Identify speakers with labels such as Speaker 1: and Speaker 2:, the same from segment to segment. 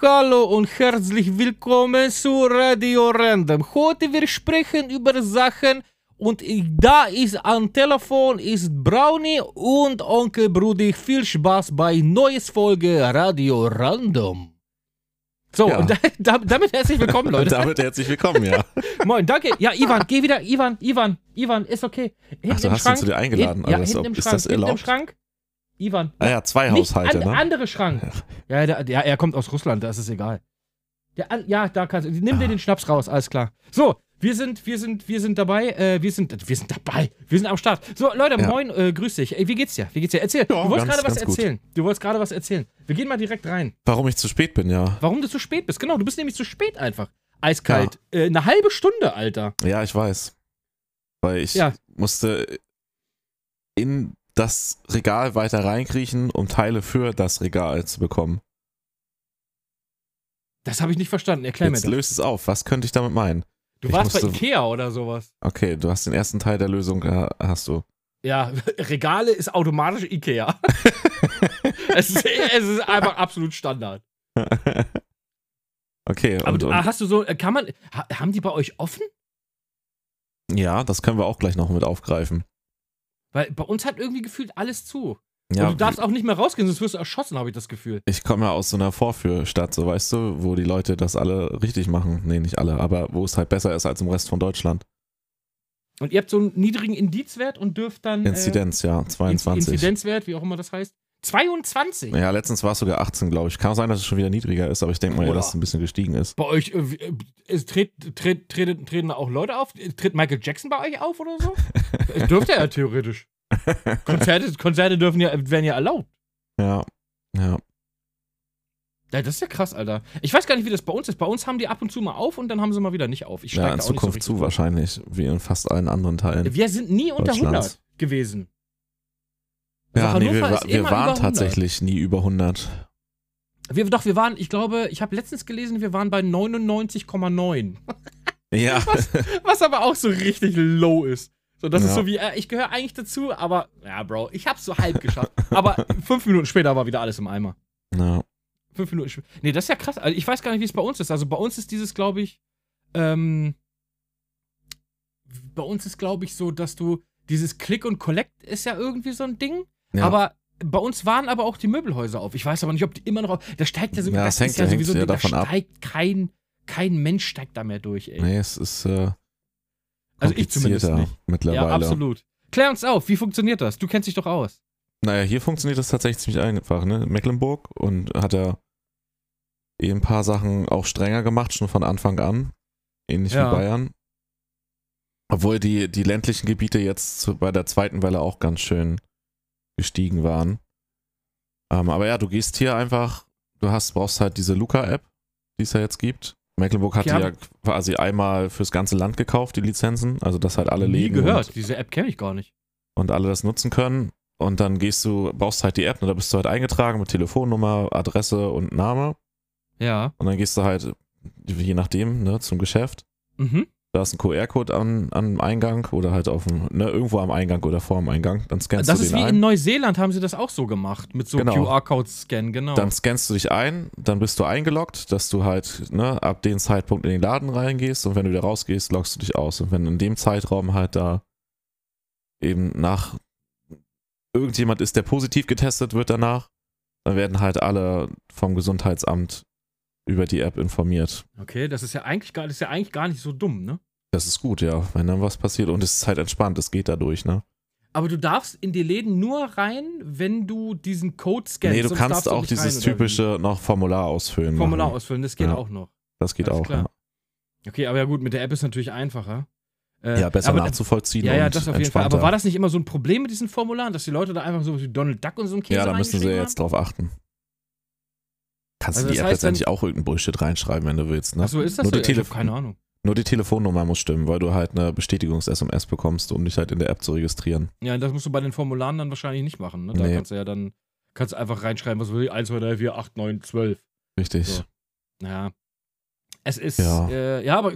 Speaker 1: Hallo und herzlich willkommen zu Radio Random. Heute wir sprechen über Sachen und da ist am Telefon ist Brownie und Onkel Brudi. Viel Spaß bei neues Folge Radio Random. So,
Speaker 2: Ja.
Speaker 1: und da, damit herzlich willkommen, Leute.
Speaker 2: Damit herzlich willkommen, ja.
Speaker 1: Moin, danke. Ja, Ivan, geh wieder. Ivan, Ivan, Ivan, ist okay. Hinten
Speaker 2: Ach, du
Speaker 1: im
Speaker 2: hast ihn
Speaker 1: Schrank.
Speaker 2: zu dir eingeladen,
Speaker 1: Hin, ja,
Speaker 2: also
Speaker 1: hinten im
Speaker 2: ist
Speaker 1: Schrank.
Speaker 2: das
Speaker 1: hinten im
Speaker 2: erlaubt?
Speaker 1: Schrank. Ivan.
Speaker 2: Ah ja, zwei
Speaker 1: Nicht
Speaker 2: Haushalte,
Speaker 1: an,
Speaker 2: ne?
Speaker 1: andere Schrank. Ja, der, der, er kommt aus Russland, da ist es egal. Der, an- ja, da kannst du. Nimm dir
Speaker 2: Ah.
Speaker 1: den Schnaps raus, alles klar. So, wir sind, wir sind, wir sind dabei. Äh, wir sind, wir sind dabei. Wir sind am Start. So, Leute,
Speaker 2: Ja.
Speaker 1: moin, äh, grüß dich. Ey, wie geht's dir? Wie geht's dir? Erzähl.
Speaker 2: Ja,
Speaker 1: du wolltest gerade was
Speaker 2: gut.
Speaker 1: erzählen. Du wolltest gerade was erzählen. Wir gehen mal direkt rein.
Speaker 2: Warum ich zu spät bin, ja.
Speaker 1: Warum du zu spät bist? Genau, du bist nämlich zu spät einfach. Eiskalt. Äh, eine halbe Stunde, Alter.
Speaker 2: Ja, ich weiß. Weil ich
Speaker 1: Ja.
Speaker 2: musste in das Regal weiter reinkriechen, um Teile für das Regal zu bekommen.
Speaker 1: Das habe ich nicht verstanden. Erklär
Speaker 2: Jetzt
Speaker 1: mir das.
Speaker 2: löst es auf. Was könnte ich damit meinen?
Speaker 1: Du
Speaker 2: ich
Speaker 1: warst bei
Speaker 2: musste-
Speaker 1: Ikea oder sowas.
Speaker 2: Okay, du hast den ersten Teil der Lösung, äh, hast du.
Speaker 1: Ja, Regale ist automatisch Ikea. es, ist, es ist einfach absolut Standard.
Speaker 2: okay,
Speaker 1: Aber
Speaker 2: und,
Speaker 1: du, ah, hast du so, äh, kann man, ha, haben die bei euch offen?
Speaker 2: ja, das können wir auch gleich noch mit aufgreifen.
Speaker 1: Weil bei uns hat irgendwie gefühlt alles zu.
Speaker 2: Ja,
Speaker 1: Und du darfst auch nicht mehr rausgehen, sonst wirst du erschossen, habe ich das Gefühl.
Speaker 2: Ich komme ja aus so einer Vorführstadt, so weißt du, wo die Leute das alle richtig machen. Nee, nicht alle, aber wo es halt besser ist als im Rest von Deutschland.
Speaker 1: Und ihr habt so einen niedrigen Indizwert und dürft dann.
Speaker 2: Inzidenz, ja,
Speaker 1: Äh,
Speaker 2: 22.
Speaker 1: Inzidenzwert, wie auch immer das heißt. 22?
Speaker 2: Ja, letztens war es sogar 18, glaube ich. Kann auch sein, dass es schon wieder niedriger ist, aber ich denke mal, ja, dass es ein bisschen gestiegen ist.
Speaker 1: Bei euch, äh, äh, es tritt, tritt, treten, treten auch Leute auf? Tritt Michael Jackson bei euch auf oder so? Dürfte er ja theoretisch. Konzerte, Konzerte dürfen ja, werden ja erlaubt.
Speaker 2: Ja, ja.
Speaker 1: Ja, das ist ja krass, Alter. Ich weiß gar nicht, wie das bei uns ist. Bei uns haben die ab und zu mal auf und dann haben sie mal wieder nicht auf. Ich
Speaker 2: Ja, in
Speaker 1: so
Speaker 2: Zukunft
Speaker 1: richtig
Speaker 2: zu wahrscheinlich, wie in fast allen anderen Teilen.
Speaker 1: Wir sind nie unter
Speaker 2: Deutschlands.
Speaker 1: 100 gewesen. Also
Speaker 2: Ja, nee, wir,
Speaker 1: ist
Speaker 2: wir
Speaker 1: immer
Speaker 2: waren
Speaker 1: über 100.
Speaker 2: tatsächlich nie über 100.
Speaker 1: Wir, doch, wir waren, ich glaube, ich habe letztens gelesen, wir waren bei 99,9.
Speaker 2: Ja,
Speaker 1: Was aber auch so richtig low ist. So, das ist
Speaker 2: Ja.
Speaker 1: so wie, äh, ich gehöre eigentlich dazu, aber, ja, Bro, ich hab's so halb geschafft. aber fünf Minuten später war wieder alles im Eimer.
Speaker 2: ja.
Speaker 1: Fünf Minuten später. Nee, das ist ja krass. Also ich weiß gar nicht, wie es bei uns ist. Also bei uns ist dieses, glaube ich, ähm, bei uns ist, glaube ich, so, dass du dieses Click und Collect ist ja irgendwie so ein Ding.
Speaker 2: Ja.
Speaker 1: Aber bei uns waren aber auch die Möbelhäuser auf. Ich weiß aber nicht, ob die immer noch auf. Da steigt ja so,
Speaker 2: Ja,
Speaker 1: das
Speaker 2: es hängt-
Speaker 1: ja
Speaker 2: hängt
Speaker 1: sowieso,
Speaker 2: ja
Speaker 1: da
Speaker 2: davon ab.
Speaker 1: steigt kein, kein Mensch steigt da mehr durch, ey.
Speaker 2: nee, es ist äh,
Speaker 1: also ich zumindest nicht.
Speaker 2: mittlerweile.
Speaker 1: Ja, absolut. Klär uns auf, wie funktioniert das? Du kennst dich doch aus.
Speaker 2: Naja, hier funktioniert das tatsächlich ziemlich einfach, ne? Mecklenburg und hat ja eh ein paar Sachen auch strenger gemacht, schon von Anfang an. Ähnlich
Speaker 1: Ja.
Speaker 2: wie Bayern. Obwohl die, die ländlichen Gebiete jetzt bei der zweiten Welle auch ganz schön gestiegen waren. Ähm, aber ja, du gehst hier einfach, du hast, brauchst halt diese Luca-App, die es ja jetzt gibt. Mecklenburg hat die ja quasi einmal fürs ganze Land gekauft, die Lizenzen, also dass halt alle
Speaker 1: Nie
Speaker 2: Läden
Speaker 1: gehört.
Speaker 2: und
Speaker 1: Diese App kenne ich gar nicht.
Speaker 2: und alle das nutzen können. Und dann gehst du, baust halt die App, und da bist du halt eingetragen mit Telefonnummer, Adresse und Name.
Speaker 1: Ja.
Speaker 2: Und dann gehst du halt, je nachdem, ne, zum Geschäft.
Speaker 1: Mhm.
Speaker 2: Da ist ein QR-Code am, am Eingang oder halt auf dem, ne, irgendwo am Eingang oder vor dem Eingang. Dann scannst
Speaker 1: Das
Speaker 2: du
Speaker 1: ist
Speaker 2: den
Speaker 1: wie
Speaker 2: ein.
Speaker 1: in Neuseeland haben sie das auch so gemacht. Mit so
Speaker 2: Genau.
Speaker 1: QR-Code-Scan, genau.
Speaker 2: Dann scannst du dich ein, dann bist du eingeloggt, dass du halt ne, ab dem Zeitpunkt in den Laden reingehst und wenn du wieder rausgehst, loggst du dich aus. Und wenn in dem Zeitraum halt da eben nach irgendjemand ist, der positiv getestet wird danach, dann werden halt alle vom Gesundheitsamt über die App informiert.
Speaker 1: okay, das ist ja eigentlich gar, das ist ja eigentlich gar nicht so dumm, ne?
Speaker 2: Das ist gut, ja, wenn dann was passiert. Und es ist halt entspannt, es geht dadurch, ne?
Speaker 1: Aber du darfst in die Läden nur rein, wenn du diesen Code scannst.
Speaker 2: nee, du kannst
Speaker 1: darfst
Speaker 2: auch dieses
Speaker 1: rein,
Speaker 2: typische noch Formular ausfüllen.
Speaker 1: Formular
Speaker 2: machen.
Speaker 1: ausfüllen, das geht
Speaker 2: Ja.
Speaker 1: auch noch.
Speaker 2: Das geht
Speaker 1: Alles
Speaker 2: auch,
Speaker 1: klar.
Speaker 2: ja.
Speaker 1: Okay, aber ja gut, mit der App ist natürlich einfacher. Äh,
Speaker 2: Ja, besser
Speaker 1: aber,
Speaker 2: nachzuvollziehen.
Speaker 1: Ja, ja, das auf jeden Fall. Aber war das nicht immer so ein Problem mit diesen Formularen, dass die Leute da einfach so wie Donald Duck und so ein Käse
Speaker 2: Ja, da müssen sie
Speaker 1: reingeschrieben
Speaker 2: jetzt drauf achten. Kannst
Speaker 1: Also
Speaker 2: du die App letztendlich auch irgendeinen Bullshit reinschreiben, wenn du willst, ne?
Speaker 1: Achso, ist das
Speaker 2: nur,
Speaker 1: so?
Speaker 2: die Telef-
Speaker 1: keine Ahnung.
Speaker 2: nur die Telefonnummer muss stimmen, weil du halt eine Bestätigungs-SMS bekommst, um dich halt in der App zu registrieren.
Speaker 1: Ja, das musst du bei den Formularen dann wahrscheinlich nicht machen. Ne? Da
Speaker 2: Nee.
Speaker 1: kannst du ja dann kannst einfach reinschreiben, was will ich, 1, 2, 3, 4, 8, 9, 12.
Speaker 2: Richtig.
Speaker 1: So. Ja. Es ist,
Speaker 2: Ja.
Speaker 1: ja, äh, ja aber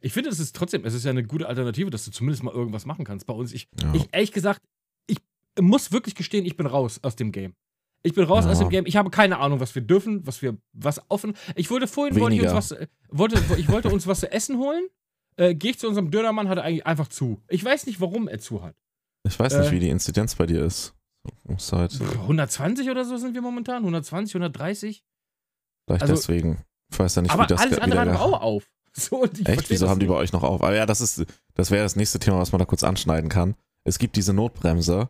Speaker 1: ich finde, es ist trotzdem, es ist ja eine gute Alternative, dass du zumindest mal irgendwas machen kannst. Bei uns, ich,
Speaker 2: Ja.
Speaker 1: ich ehrlich gesagt, ich muss wirklich gestehen, ich bin raus aus dem Game. Ich bin raus
Speaker 2: Ja.
Speaker 1: aus dem Game. Ich habe keine Ahnung, was wir dürfen, was wir, was offen. Ich wollte vorhin, wollte ich, uns was, wollte, ich wollte uns was zu essen holen. Äh, Gehe ich zu unserem Dönermann, hat er eigentlich einfach zu. Ich weiß nicht, warum er zu hat.
Speaker 2: Ich weiß nicht,
Speaker 1: Äh.
Speaker 2: wie die Inzidenz bei dir ist. Halt
Speaker 1: Pff, 120 oder so sind wir momentan? 120, 130?
Speaker 2: vielleicht
Speaker 1: also-
Speaker 2: deswegen. Ich weiß ja nicht,
Speaker 1: Aber
Speaker 2: wie das
Speaker 1: alles andere hat auch auf. So,
Speaker 2: Echt? Wieso haben die bei euch noch auf? Aber ja, das ist, das wäre das nächste Thema, was man da kurz anschneiden kann. Es gibt diese Notbremse,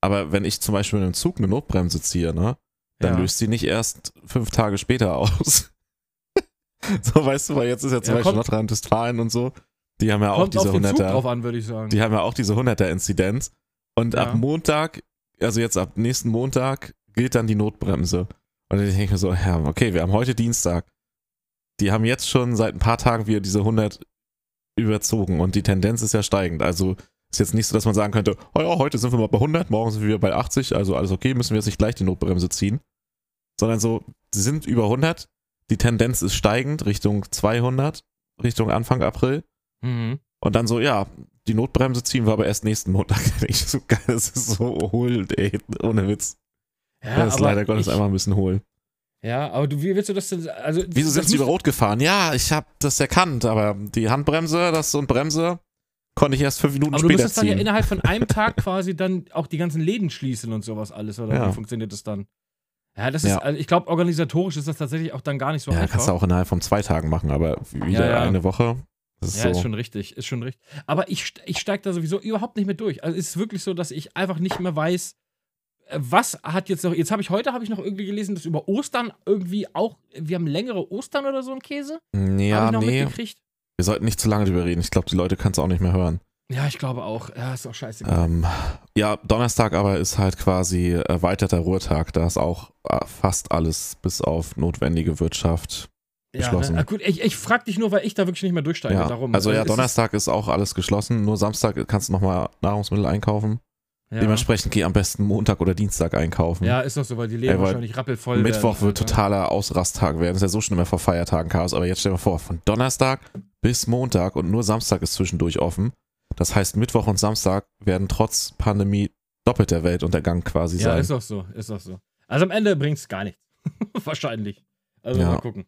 Speaker 2: aber wenn ich zum Beispiel in einem Zug eine Notbremse ziehe, ne, dann
Speaker 1: Ja.
Speaker 2: löst sie nicht erst fünf Tage später aus. so, weißt du, weil jetzt ist ja zum
Speaker 1: Ja,
Speaker 2: Beispiel Nordrhein-Westfalen und so, die haben ja auch diese
Speaker 1: auf den Zug
Speaker 2: 100er,
Speaker 1: drauf an, würde ich sagen.
Speaker 2: die haben ja auch diese 100er-Inzidenz und
Speaker 1: Ja.
Speaker 2: ab Montag, also jetzt ab nächsten Montag, gilt dann die Notbremse. Und dann denke ich mir so, ja, okay, wir haben heute Dienstag. Die haben jetzt schon seit ein paar Tagen wieder diese 100 überzogen und die Tendenz ist ja steigend. Also ist jetzt nicht so, dass man sagen könnte, oh ja, heute sind wir mal bei 100, morgen sind wir bei 80, also alles okay, müssen wir jetzt nicht gleich die Notbremse ziehen. Sondern so, sie sind über 100, die Tendenz ist steigend Richtung 200, Richtung Anfang April.
Speaker 1: Mhm.
Speaker 2: Und dann so, ja, die Notbremse ziehen wir aber erst nächsten Montag. Ich so geil, das ist so hohl, ey, ohne Witz.
Speaker 1: Ja,
Speaker 2: das ist leider Gottes
Speaker 1: ich,
Speaker 2: einfach ein bisschen hohl.
Speaker 1: Ja, aber du, wie willst du das denn? Also,
Speaker 2: Wieso sind sie über Rot gefahren? Ja, ich habe das erkannt, aber die Handbremse, das und Bremse, konnte ich erst fünf Minuten
Speaker 1: Aber du
Speaker 2: später
Speaker 1: müsstest dann ja innerhalb von einem Tag quasi dann auch die ganzen Läden schließen und sowas alles, oder
Speaker 2: Ja.
Speaker 1: wie funktioniert das dann? Ja, das ist,
Speaker 2: Ja.
Speaker 1: also ich glaube, organisatorisch ist das tatsächlich auch dann gar nicht so
Speaker 2: ja,
Speaker 1: einfach.
Speaker 2: kannst du auch innerhalb von zwei Tagen machen, aber wieder
Speaker 1: Ja,
Speaker 2: eine Woche. Ist
Speaker 1: ja,
Speaker 2: so.
Speaker 1: ist schon richtig, ist schon richtig. Aber ich, ich steige da sowieso überhaupt nicht mehr durch. Also es ist wirklich so, dass ich einfach nicht mehr weiß, äh, was hat jetzt noch. Jetzt habe ich heute habe ich noch irgendwie gelesen, dass über Ostern irgendwie auch, wir haben längere Ostern oder so ein Käse.
Speaker 2: ja,
Speaker 1: Hab ich noch
Speaker 2: nee,
Speaker 1: mitgekriegt.
Speaker 2: Wir sollten nicht zu lange drüber reden. Ich glaube, die Leute können es auch nicht mehr hören.
Speaker 1: Ja, ich glaube auch. Ja, ist auch scheiße.
Speaker 2: Ähm, ja, Donnerstag aber ist halt quasi erweiterter Ruhetag. Da ist auch äh, fast alles bis auf notwendige Wirtschaft geschlossen.
Speaker 1: Ne? Gut, ich, ich frage dich nur, weil ich da wirklich nicht mehr durchsteige.
Speaker 2: Ja,
Speaker 1: Darum.
Speaker 2: also ja,
Speaker 1: ist-
Speaker 2: Donnerstag ist auch alles geschlossen. Nur Samstag kannst du nochmal Nahrungsmittel einkaufen.
Speaker 1: Ja.
Speaker 2: Dementsprechend geh am besten Montag oder Dienstag einkaufen.
Speaker 1: Ja, ist doch so, weil die Läden
Speaker 2: Ey, weil
Speaker 1: wahrscheinlich rappelvoll
Speaker 2: Mittwoch
Speaker 1: werden.
Speaker 2: wird
Speaker 1: halt, ne?
Speaker 2: totaler Ausrasttag werden. ist ja so schon immer vor Feiertagen Chaos. Aber jetzt stell dir mal vor, von Donnerstag bis Montag und nur Samstag ist zwischendurch offen. Das heißt, Mittwoch und Samstag werden trotz Pandemie doppelt der Weltuntergang quasi
Speaker 1: Ja,
Speaker 2: sein.
Speaker 1: ist doch so, ist doch so. Also am Ende bringt es gar nichts. Wahrscheinlich. Also
Speaker 2: Ja.
Speaker 1: mal gucken.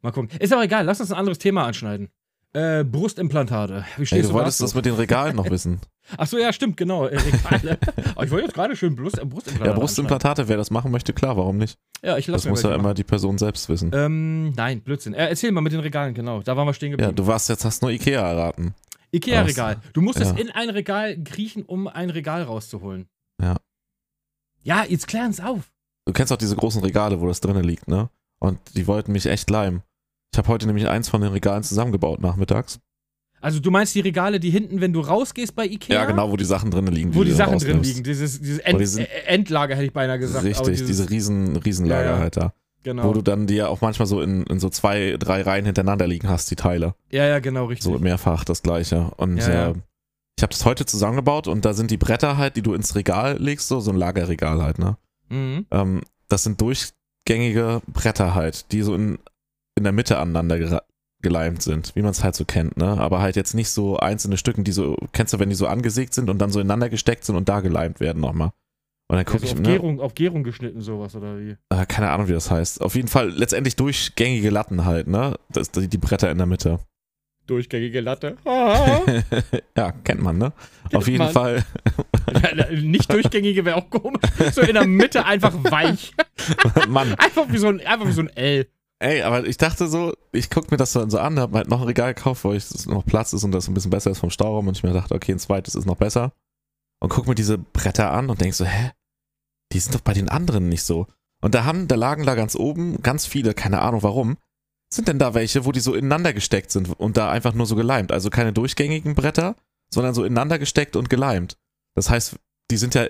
Speaker 1: Mal gucken. Ist aber egal, lass uns ein anderes Thema anschneiden. Äh, Brustimplantate. Wie stehst
Speaker 2: du
Speaker 1: du
Speaker 2: wolltest das mit den Regalen noch wissen.
Speaker 1: Achso, ja, stimmt, genau. Äh, Regale. Aber ich wollte jetzt gerade schön Brust, äh, Brustimplantate.
Speaker 2: Ja, Brustimplantate, wer das machen möchte, klar, warum nicht?
Speaker 1: Ja, ich lasse
Speaker 2: Das muss ja immer die Person selbst wissen.
Speaker 1: Ähm, nein, Blödsinn. Äh, erzähl mal mit den Regalen, genau. Da waren wir stehen
Speaker 2: Ja,
Speaker 1: geblieben.
Speaker 2: du warst jetzt, hast nur Ikea erraten.
Speaker 1: Ikea-Regal. Du musstest
Speaker 2: ja.
Speaker 1: in ein Regal kriechen, um ein Regal rauszuholen.
Speaker 2: Ja.
Speaker 1: Ja, jetzt klären's auf.
Speaker 2: Du kennst auch diese großen Regale, wo das drinnen liegt, ne? Und die wollten mich echt leimen. Ich habe heute nämlich eins von den Regalen zusammengebaut nachmittags.
Speaker 1: Also du meinst die Regale, die hinten, wenn du rausgehst bei Ikea?
Speaker 2: Ja, genau, wo die Sachen drinnen liegen.
Speaker 1: Wo die
Speaker 2: dann
Speaker 1: Sachen drin liegen. Dieses, dieses End,
Speaker 2: die
Speaker 1: äh, Endlager hätte ich beinahe gesagt.
Speaker 2: Richtig, diese riesen, Riesenlager
Speaker 1: Ja, ja.
Speaker 2: halt da.
Speaker 1: Genau.
Speaker 2: Wo du dann die ja auch manchmal so in, in so zwei, drei Reihen hintereinander liegen hast, die Teile.
Speaker 1: ja, ja, genau, richtig.
Speaker 2: So mehrfach das gleiche. Und
Speaker 1: ja.
Speaker 2: äh, ich habe das heute zusammengebaut und da sind die Bretter halt, die du ins Regal legst, so, so ein Lagerregal halt, ne?
Speaker 1: Mhm.
Speaker 2: Ähm, das sind durchgängige Bretter halt, die so in, in der Mitte aneinander geleimt sind, wie man es halt so kennt, ne? Aber halt jetzt nicht so einzelne Stücken, die so, kennst du, wenn die so angesägt sind und dann so ineinander gesteckt sind und da geleimt werden nochmal. Und dann
Speaker 1: Ja,
Speaker 2: gucke
Speaker 1: so
Speaker 2: ich,
Speaker 1: auf,
Speaker 2: ne?
Speaker 1: Gärung, auf Gärung geschnitten, sowas, oder wie?
Speaker 2: Äh, keine Ahnung, wie das heißt. Auf jeden Fall letztendlich durchgängige Latten halt, ne? Das, die, die Bretter in der Mitte.
Speaker 1: Durchgängige Latte. Ah.
Speaker 2: ja, kennt man, ne? Auf jeden
Speaker 1: man.
Speaker 2: Fall.
Speaker 1: Ja, Nicht durchgängige wäre auch komisch. So in der Mitte einfach weich.
Speaker 2: Mann,
Speaker 1: Einfach wie so ein, einfach wie so ein L.
Speaker 2: ey, aber ich dachte so, ich guck mir das dann so an, hab halt noch ein Regal gekauft, wo ich das noch Platz ist und das ein bisschen besser ist vom Stauraum und ich mir dachte, okay, ein zweites ist noch besser. Und guck mir diese Bretter an und denk so, hä? Die sind doch bei den anderen nicht so. Und da haben, da lagen da ganz oben ganz viele, keine Ahnung warum. Sind denn da welche, wo die so ineinander gesteckt sind und da einfach nur so geleimt? Also keine durchgängigen Bretter, sondern so ineinander gesteckt und geleimt. Das heißt, die sind ja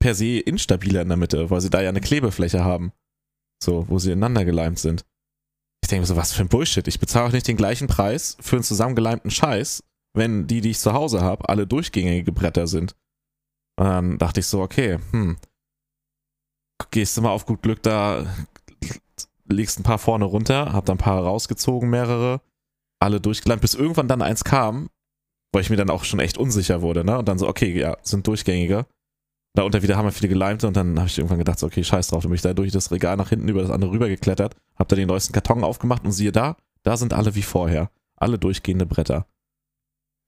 Speaker 2: per se instabiler in der Mitte, weil sie da ja eine Klebefläche haben. So, wo sie ineinander geleimt sind. Ich denke mir so, was für ein Bullshit. Ich bezahle auch nicht den gleichen Preis für einen zusammengeleimten Scheiß, wenn die, die ich zu Hause habe, alle durchgängige Bretter sind. Und dann dachte ich so, okay, hm. Gehst du mal auf gut Glück da, legst ein paar vorne runter, hab dann ein paar rausgezogen, mehrere, alle durchgeleimt, bis irgendwann dann eins kam, weil ich mir dann auch schon echt unsicher wurde, ne? Und dann so, okay, ja, sind durchgängige. Darunter wieder haben wir viele geleimte und dann habe ich irgendwann gedacht, so, okay, scheiß drauf, dann bin ich da durch das Regal nach hinten über das andere rüber geklettert, hab da den neuesten Karton aufgemacht und siehe da, da sind alle wie vorher. Alle durchgehende Bretter.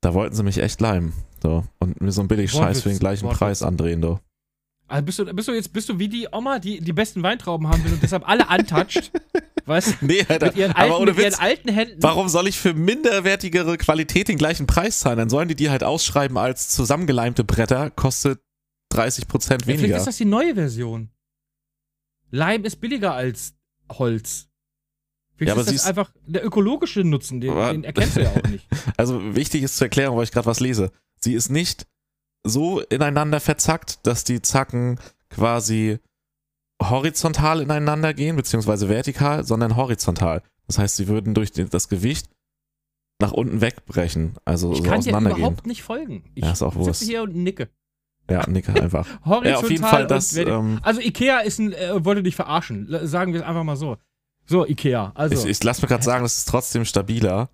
Speaker 2: Da wollten sie mich echt leimen. So. Und mir so ein billig Scheiß für den gleichen
Speaker 1: Wortwitz.
Speaker 2: Preis andrehen, du.
Speaker 1: Also bist du, bist du jetzt bist du wie die Oma, die die besten Weintrauben haben will und deshalb alle antatscht? weißt du?
Speaker 2: Nee, Alter.
Speaker 1: Mit ihren,
Speaker 2: aber
Speaker 1: alten,
Speaker 2: ohne
Speaker 1: mit ihren
Speaker 2: Witz,
Speaker 1: alten Händen.
Speaker 2: warum soll ich für minderwertigere Qualität den gleichen Preis zahlen? Dann sollen die die halt ausschreiben als zusammengeleimte Bretter, kostet 30%
Speaker 1: Ja, Vielleicht
Speaker 2: weniger.
Speaker 1: ist das die neue Version. Leim ist billiger als Holz. Vielleicht
Speaker 2: Ja, aber
Speaker 1: ist das einfach der ökologische Nutzen, den, den erkennst du ja auch nicht.
Speaker 2: Also wichtig ist zur Erklärung, weil ich gerade was lese. Sie ist nicht so ineinander verzackt, dass die Zacken quasi horizontal ineinander gehen, beziehungsweise vertikal, sondern horizontal. Das heißt, sie würden durch das Gewicht nach unten wegbrechen, also
Speaker 1: Ich
Speaker 2: so
Speaker 1: kann dir
Speaker 2: auseinandergehen.
Speaker 1: überhaupt nicht folgen. Ich
Speaker 2: Ja, ist auch Wurst.
Speaker 1: sitze hier und nicke.
Speaker 2: Ja, nicke einfach.
Speaker 1: Horizontal
Speaker 2: ja, auf jeden Fall das. Ähm,
Speaker 1: Also Ikea ist ein, äh, wollte dich verarschen. L- Sagen wir es einfach mal so. So, Ikea. Also.
Speaker 2: ich ich lasse mir gerade sagen, das ist trotzdem stabiler.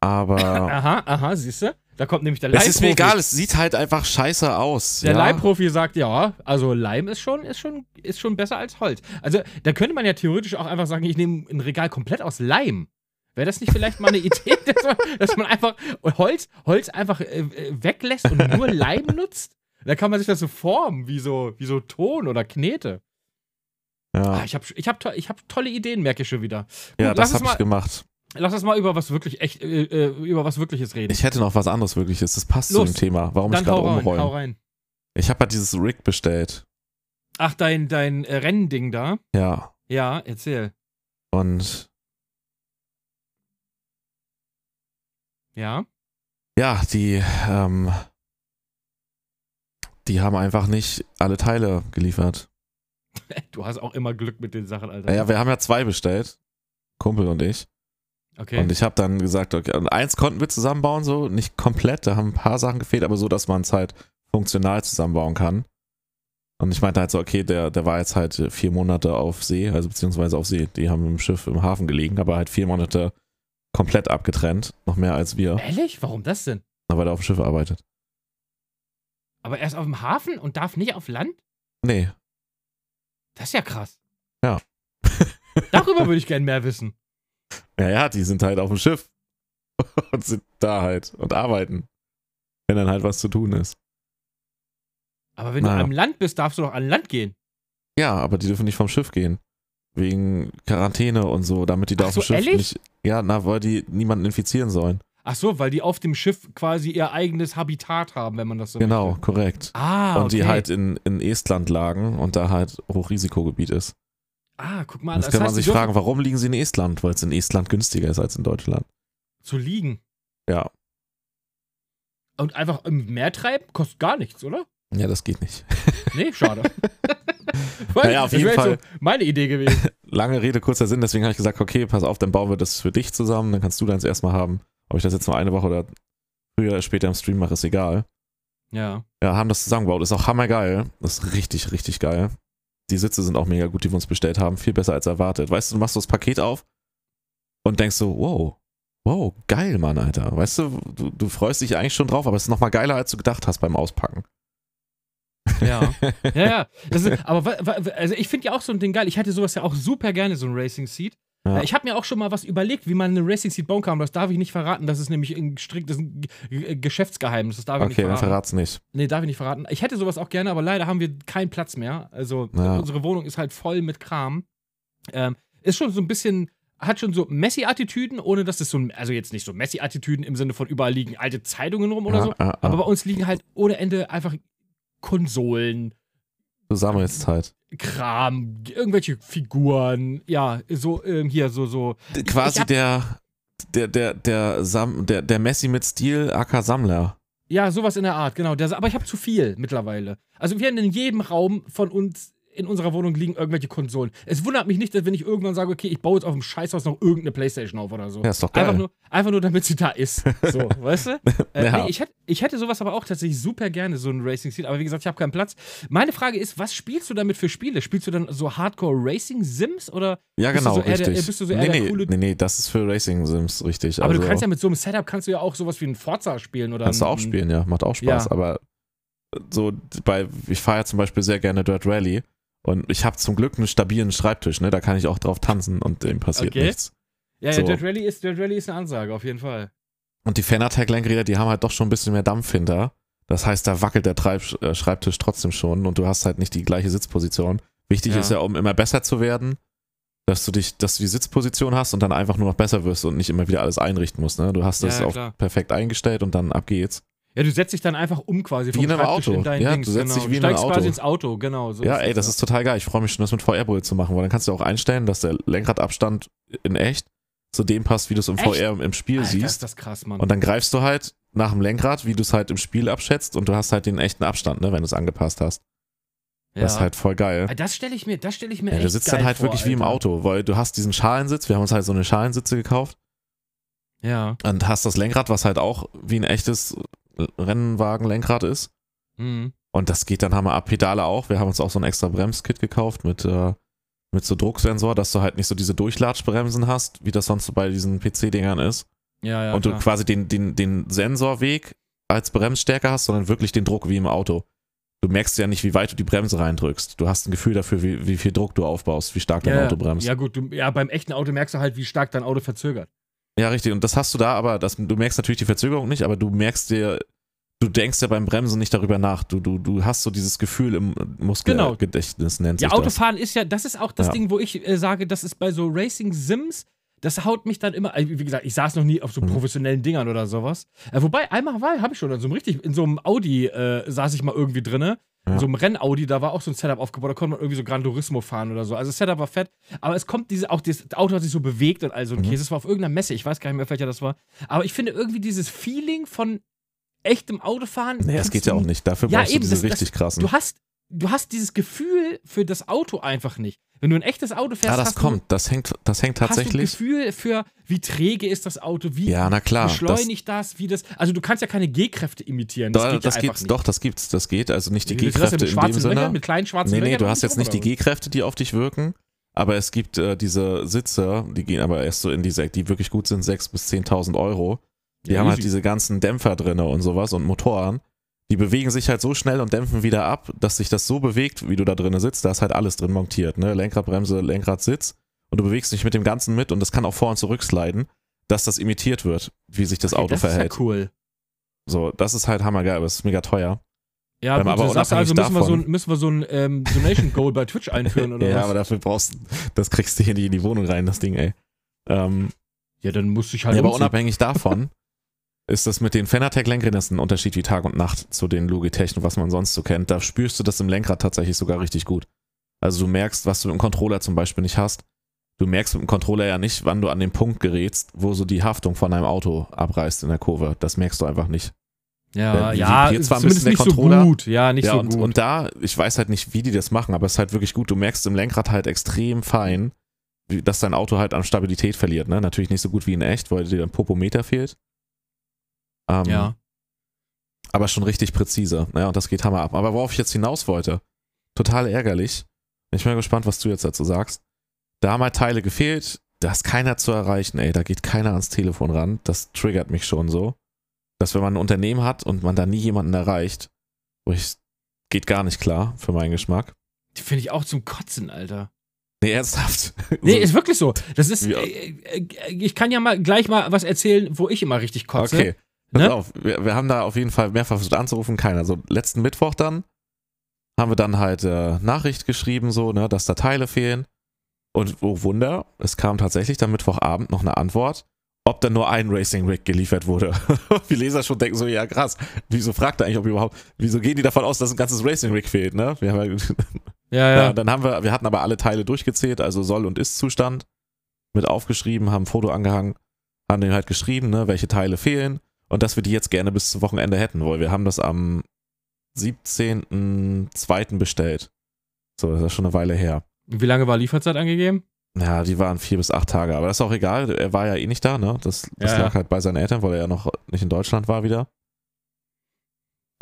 Speaker 2: Aber
Speaker 1: aha, aha, siehst du? Da kommt nämlich der
Speaker 2: es ist mir
Speaker 1: Leimprofi.
Speaker 2: egal, es sieht halt einfach scheiße aus.
Speaker 1: Der
Speaker 2: ja?
Speaker 1: Leimprofi sagt ja, also Leim ist schon, ist schon, ist schon besser als Holz. Also da könnte man ja theoretisch auch einfach sagen, ich nehme ein Regal komplett aus Leim. Wäre das nicht vielleicht mal eine Idee, dass man, dass man einfach Holz, Holz einfach äh, äh, weglässt und nur Leim nutzt? Da kann man sich das so formen, wie so, wie so Ton oder Knete.
Speaker 2: Ja,
Speaker 1: Ah, ich habe ich hab, to ich hab tolle Ideen, merke ich schon wieder.
Speaker 2: ja
Speaker 1: Gut,
Speaker 2: das
Speaker 1: lass, uns
Speaker 2: habe ich gemacht.
Speaker 1: lass uns mal über was wirklich echt, äh, äh, über was Wirkliches reden.
Speaker 2: Ich hätte noch was anderes wirkliches. Das passt
Speaker 1: Los.
Speaker 2: zu dem Thema, warum
Speaker 1: Dann
Speaker 2: ich gerade
Speaker 1: rein, hau rein.
Speaker 2: Ich habe halt dieses Rig bestellt.
Speaker 1: Ach, dein, dein äh, Rennding da?
Speaker 2: Ja.
Speaker 1: Ja, erzähl.
Speaker 2: Und
Speaker 1: Ja.
Speaker 2: ja, die, ähm, die haben einfach nicht alle Teile geliefert.
Speaker 1: Du hast auch immer Glück mit den Sachen, Alter.
Speaker 2: Naja, wir haben ja zwei bestellt. Kumpel und ich.
Speaker 1: okay.
Speaker 2: Und ich habe dann gesagt, okay, und eins konnten wir zusammenbauen, so, nicht komplett, da haben ein paar Sachen gefehlt, aber so, dass man es halt funktional zusammenbauen kann. Und ich meinte halt so, okay, der, der war jetzt halt vier Monate auf See, also beziehungsweise auf See, die haben im Schiff im Hafen gelegen, aber halt vier Monate komplett abgetrennt, noch mehr als wir,
Speaker 1: Ehrlich? Warum das denn?
Speaker 2: weil er auf dem Schiff arbeitet.
Speaker 1: Aber er ist auf dem Hafen und darf nicht auf Land?
Speaker 2: Nee,
Speaker 1: Das ist ja krass.
Speaker 2: Ja.
Speaker 1: Darüber würde ich gerne mehr wissen.
Speaker 2: ja, ja, die sind halt auf dem Schiff und sind da halt und arbeiten, wenn dann halt was zu tun ist.
Speaker 1: Aber wenn
Speaker 2: Naja.
Speaker 1: du am Land bist, darfst du doch an Land gehen.
Speaker 2: Ja, aber die dürfen nicht vom Schiff gehen. Wegen Quarantäne und so, damit die da
Speaker 1: Ach
Speaker 2: auf
Speaker 1: so,
Speaker 2: dem Schiff
Speaker 1: ehrlich?
Speaker 2: nicht. Ja, na, weil die niemanden infizieren sollen.
Speaker 1: Ach so, weil die auf dem Schiff quasi ihr eigenes Habitat haben, wenn man das so
Speaker 2: genau,
Speaker 1: möchte.
Speaker 2: korrekt.
Speaker 1: Ah,
Speaker 2: und
Speaker 1: okay.
Speaker 2: die halt in, in Estland lagen und da halt Hochrisikogebiet ist.
Speaker 1: Ah, guck mal.
Speaker 2: Jetzt
Speaker 1: das
Speaker 2: kann man
Speaker 1: heißt,
Speaker 2: sich
Speaker 1: die dürfen
Speaker 2: fragen, warum liegen sie in Estland? Weil es in Estland günstiger ist als in Deutschland.
Speaker 1: Zu liegen.
Speaker 2: Ja.
Speaker 1: Und einfach im Meer treiben, kostet gar nichts, oder?
Speaker 2: Ja, das geht nicht.
Speaker 1: Nee, schade.
Speaker 2: Naja, auf jeden Fall.
Speaker 1: So meine Idee gewesen.
Speaker 2: Lange Rede, kurzer Sinn, deswegen habe ich gesagt, okay, pass auf, dann bauen wir das für dich zusammen, dann kannst du deins erstmal haben. Ob ich das jetzt nur eine Woche oder früher oder später im Stream mache, ist egal.
Speaker 1: Ja.
Speaker 2: Ja, haben das zusammengebaut. Ist auch hammergeil. Das ist richtig, richtig geil. Die Sitze sind auch mega gut, die wir uns bestellt haben. Viel besser als erwartet. Weißt du, du machst so das Paket auf und denkst so, wow, wow, geil, Mann, Alter. Weißt du, du, du freust dich eigentlich schon drauf, aber es ist nochmal geiler, als du gedacht hast beim Auspacken.
Speaker 1: Ja. Ja, ja. Ist, aber also ich finde ja auch so ein Ding geil. Ich hätte sowas ja auch super gerne, so ein Racing Seat.
Speaker 2: Ja.
Speaker 1: Ich habe mir auch schon mal was überlegt, wie man eine Racing Seat bauen kann. Das darf ich nicht verraten. Das ist nämlich ein striktes Geschäftsgeheimnis. Das darf ich
Speaker 2: Okay,
Speaker 1: nicht
Speaker 2: dann
Speaker 1: verraten.
Speaker 2: verrat's nicht.
Speaker 1: Nee, darf ich nicht verraten. Ich hätte sowas auch gerne, aber leider haben wir keinen Platz mehr. Also
Speaker 2: Ja.
Speaker 1: unsere Wohnung ist halt voll mit Kram. Ähm, ist schon so ein bisschen, hat schon so Messi-Attitüden, ohne dass es so, also jetzt nicht so Messi-Attitüden im Sinne von überall liegen alte Zeitungen rum oder
Speaker 2: Ja,
Speaker 1: so. Aber bei uns liegen halt ohne Ende einfach Konsolen,
Speaker 2: Du sammelst halt.
Speaker 1: Kram, irgendwelche Figuren, ja, so ähm, hier, so, so.
Speaker 2: Quasi der, der, der, der, Sam, der, der Messi mit Stil, AK Sammler.
Speaker 1: Ja, sowas in der Art, genau. Der, aber ich habe zu viel mittlerweile. Also wir haben in jedem Raum von uns in unserer Wohnung liegen irgendwelche Konsolen. Es wundert mich nicht, dass wenn ich irgendwann sage, okay, ich baue jetzt auf dem Scheißhaus noch irgendeine Playstation auf oder so.
Speaker 2: Ja, ist doch geil.
Speaker 1: Einfach nur, einfach nur, damit sie da ist. So, weißt du? Äh,
Speaker 2: Ja.
Speaker 1: nee, ich, hätte, ich hätte sowas aber auch tatsächlich super gerne, so ein Racing Seat. Aber wie gesagt, ich habe keinen Platz. Meine Frage ist, was spielst du damit für Spiele? Spielst du dann so Hardcore Racing Sims oder?
Speaker 2: Ja,
Speaker 1: Bist du
Speaker 2: genau,
Speaker 1: so eher der-
Speaker 2: richtig.
Speaker 1: bist du so
Speaker 2: nee, nee,
Speaker 1: coole-
Speaker 2: nee, nee, das ist für Racing Sims richtig.
Speaker 1: Aber
Speaker 2: also,
Speaker 1: du kannst ja mit so einem Setup kannst du ja auch sowas wie ein Forza spielen oder
Speaker 2: kannst du auch spielen, ja, macht auch Spaß,
Speaker 1: Ja.
Speaker 2: aber so bei, ich fahre ja zum Beispiel sehr gerne Dirt Rally und ich habe zum Glück einen stabilen Schreibtisch, ne? Da kann ich auch drauf tanzen und dem passiert
Speaker 1: Okay.
Speaker 2: nichts.
Speaker 1: Ja, ja,
Speaker 2: So.
Speaker 1: Dirt Rally ist, Dirt Rally ist eine Ansage, auf jeden Fall.
Speaker 2: Und die Fanatec-Lenkräder, die haben halt doch schon ein bisschen mehr Dampf hinter. Das heißt, da wackelt der Treib äh, Schreibtisch trotzdem schon und du hast halt nicht die gleiche Sitzposition. Wichtig
Speaker 1: Ja.
Speaker 2: ist ja, um immer besser zu werden, dass du dich, dass du die Sitzposition hast und dann einfach nur noch besser wirst und nicht immer wieder alles einrichten musst. Ne? Du hast das
Speaker 1: ja,
Speaker 2: auch perfekt eingestellt und dann ab geht's.
Speaker 1: Ja, du setzt dich dann einfach um quasi vom
Speaker 2: Wie in einem Auto.
Speaker 1: in dein
Speaker 2: Ja,
Speaker 1: Dings,
Speaker 2: du setzt
Speaker 1: genau.
Speaker 2: dich wie in
Speaker 1: du
Speaker 2: einem
Speaker 1: steigst quasi
Speaker 2: Auto.
Speaker 1: ins Auto, genau. So
Speaker 2: ja, ey, das ist total geil. Ich freue mich schon, das mit VR-Brille zu machen, weil dann kannst du auch einstellen, dass der Lenkradabstand in echt zu dem passt, wie du es im
Speaker 1: Echt?
Speaker 2: VR im Spiel
Speaker 1: Alter,
Speaker 2: siehst.
Speaker 1: ist das krass, Mann.
Speaker 2: Und dann greifst du halt nach dem Lenkrad, wie du es halt im Spiel abschätzt und du hast halt den echten Abstand, ne, wenn du es angepasst hast.
Speaker 1: ja.
Speaker 2: Das ist halt voll geil.
Speaker 1: Das stelle ich mir, das stelle ich mir
Speaker 2: Ja,
Speaker 1: echt
Speaker 2: du sitzt dann halt
Speaker 1: vor,
Speaker 2: wirklich wie im
Speaker 1: Alter.
Speaker 2: Auto, weil du hast diesen Schalensitz, wir haben uns halt so eine Schalensitze gekauft
Speaker 1: Ja.
Speaker 2: und hast das Lenkrad, was halt auch wie ein echtes Rennwagenlenkrad ist.
Speaker 1: Mhm.
Speaker 2: Und das geht dann hammer ab. Pedale auch. Wir haben uns auch so ein extra Bremskit gekauft mit, äh, mit so Drucksensor, dass du halt nicht so diese Durchlatschbremsen hast, wie das sonst so bei diesen PC-Dingern ist.
Speaker 1: Ja, ja.
Speaker 2: und
Speaker 1: klar.
Speaker 2: du quasi den, den, den Sensorweg als Bremsstärke hast, sondern wirklich den Druck wie im Auto. Du merkst ja nicht, wie weit du die Bremse reindrückst. Du hast ein Gefühl dafür, wie, wie viel Druck du aufbaust, wie stark dein
Speaker 1: ja,
Speaker 2: Auto bremst.
Speaker 1: Ja,
Speaker 2: Ja.
Speaker 1: gut, du, ja, beim echten Auto merkst du halt, wie stark dein Auto verzögert.
Speaker 2: Richtig. Und das hast du da, aber das, du merkst natürlich die Verzögerung nicht, aber du merkst dir, du denkst ja beim Bremsen nicht darüber nach. Du, du, du hast so dieses Gefühl im Muskelgedächtnis, nennt
Speaker 1: Ja,
Speaker 2: sich das.
Speaker 1: Autofahren ist ja, das ist auch das
Speaker 2: Ja.
Speaker 1: Ding, wo ich äh, sage, das ist bei so Racing Sims, das haut mich dann immer, also wie gesagt, ich saß noch nie auf so
Speaker 2: Mhm.
Speaker 1: professionellen Dingern oder sowas. Äh, wobei, einmal war, habe ich schon, in so einem richtig, in so einem Audi äh, saß ich mal irgendwie drinne.
Speaker 2: Ja.
Speaker 1: In so einem Rennaudi, da war auch so ein Setup aufgebaut, da konnte man irgendwie so Gran Turismo fahren oder so. Also das Setup war fett, aber es kommt diese, auch das Auto hat sich so bewegt und all so ein
Speaker 2: Mhm.
Speaker 1: Käse. Das war auf irgendeiner Messe, ich weiß gar nicht mehr, welcher das war. Aber ich finde irgendwie dieses Feeling von echtem Autofahren.
Speaker 2: Nee, das geht ja auch nicht. Dafür
Speaker 1: Ja,
Speaker 2: brauchst
Speaker 1: eben,
Speaker 2: du diese
Speaker 1: das- das-
Speaker 2: richtig krassen.
Speaker 1: Du hast, du hast dieses Gefühl für das Auto einfach nicht. Wenn du ein echtes Auto fährst,
Speaker 2: ja, das kommt. Das hängt, das hängt
Speaker 1: du, hast du ein
Speaker 2: tatsächlich.
Speaker 1: Gefühl für, wie träge ist das Auto, wie
Speaker 2: Ja, na klar. Das,
Speaker 1: beschleunigt das, wie das. Also du kannst ja keine G-Kräfte imitieren. Das
Speaker 2: doch,
Speaker 1: geht ja
Speaker 2: das gibt's,
Speaker 1: nicht.
Speaker 2: doch, das gibt's. Das geht. Also nicht die
Speaker 1: du das
Speaker 2: G-Kräfte in dem
Speaker 1: schwarzen
Speaker 2: Sinne.
Speaker 1: Löchern, mit kleinen schwarzen
Speaker 2: Nee, nee,
Speaker 1: Löchern
Speaker 2: du hast jetzt nicht die G-Kräfte, die auf dich wirken, aber es gibt äh, diese Sitze, die gehen aber erst so in diese, die wirklich gut sind, 6.000 bis 10.000 Euro. Die
Speaker 1: Ja,
Speaker 2: haben halt
Speaker 1: easy.
Speaker 2: diese ganzen Dämpfer drinne und sowas und Motoren. Die bewegen sich halt so schnell und dämpfen wieder ab, dass sich das so bewegt, wie du da drinnen sitzt. Da ist halt alles drin montiert, ne? Lenkrad, Bremse, Lenkrad, Sitz. Und du bewegst dich mit dem Ganzen mit und das kann auch vor und zurück sliden, dass das imitiert wird, wie sich das
Speaker 1: Okay,
Speaker 2: Auto
Speaker 1: das
Speaker 2: verhält.
Speaker 1: Ist ja cool.
Speaker 2: So, das ist halt hammergeil, aber es ist mega teuer.
Speaker 1: Ja,
Speaker 2: Ähm,
Speaker 1: gut,
Speaker 2: aber
Speaker 1: du sagst also, müssen wir so, ein- müssen wir so ein ähm, Donation Goal bei Twitch einführen oder
Speaker 2: ja,
Speaker 1: was?
Speaker 2: aber dafür brauchst das kriegst du hier nicht in die Wohnung rein, das Ding, ey. Ähm,
Speaker 1: ja, dann musst du dich halt
Speaker 2: ja, aber unabhängig davon ist das mit den Fanatec-Lenkrädern ein Unterschied wie Tag und Nacht zu den Logitech und was man sonst so kennt. Da spürst du das im Lenkrad tatsächlich sogar richtig gut. Also du merkst, was du im Controller zum Beispiel nicht hast. Du merkst mit dem Controller ja nicht, wann du an den Punkt gerätst, wo so die Haftung von deinem Auto abreißt in der Kurve. Das merkst du einfach nicht.
Speaker 1: Ja, ja,
Speaker 2: vibriert zwar ein bisschen
Speaker 1: nicht
Speaker 2: der Controller.
Speaker 1: so gut. Ja, nicht
Speaker 2: ja,
Speaker 1: so
Speaker 2: und,
Speaker 1: gut.
Speaker 2: und da, ich weiß halt nicht, wie die das machen, aber es ist halt wirklich gut. Du merkst im Lenkrad halt extrem fein, dass dein Auto halt an Stabilität verliert. Ne? Natürlich nicht so gut wie in echt, weil dir ein Popometer fehlt. Ähm,
Speaker 1: ja.
Speaker 2: Aber schon richtig präzise. Ja, und das geht hammer ab. Aber worauf ich jetzt hinaus wollte, total ärgerlich. Ich bin mal gespannt, was du jetzt dazu sagst. Da haben halt Teile gefehlt, da ist keiner zu erreichen, ey. Da geht keiner ans Telefon ran. Das triggert mich schon so. Dass wenn man ein Unternehmen hat und man da nie jemanden erreicht, wo ich, geht gar nicht klar für meinen Geschmack.
Speaker 1: Die finde ich auch zum Kotzen, Alter.
Speaker 2: Nee, ernsthaft.
Speaker 1: Nee, ist wirklich so. Das ist,
Speaker 2: Ja.
Speaker 1: äh, äh, ich kann ja mal gleich mal was erzählen, wo ich immer richtig kotze.
Speaker 2: okay.
Speaker 1: Ne?
Speaker 2: auf, wir, wir haben da auf jeden Fall mehrfach versucht anzurufen, keiner. So letzten Mittwoch dann haben wir dann halt äh, Nachricht geschrieben, so, ne, dass da Teile fehlen. Und oh Wunder, es kam tatsächlich dann Mittwochabend noch eine Antwort, ob dann nur ein Racing Rig geliefert wurde. die Leser schon denken so, ja krass, wieso fragt er eigentlich, ob überhaupt, wieso gehen die davon aus, dass ein ganzes Racing Rig fehlt, ne? Wir haben ja,
Speaker 1: Ja,
Speaker 2: ja,
Speaker 1: ja.
Speaker 2: dann haben wir, wir hatten aber alle Teile durchgezählt, also Soll- und Ist-Zustand, mit aufgeschrieben, haben ein Foto angehangen, haben denen halt geschrieben, ne, welche Teile fehlen und dass wir die jetzt gerne bis zum Wochenende hätten, weil wir haben das am 17.02. bestellt. So, das ist schon eine Weile her.
Speaker 1: Wie lange war Lieferzeit angegeben?
Speaker 2: Ja, die waren vier bis acht Tage, aber das ist auch egal, er war ja eh nicht da, ne? Das, das
Speaker 1: Ja,
Speaker 2: lag
Speaker 1: ja.
Speaker 2: halt bei seinen Eltern, weil er ja noch nicht in Deutschland war wieder.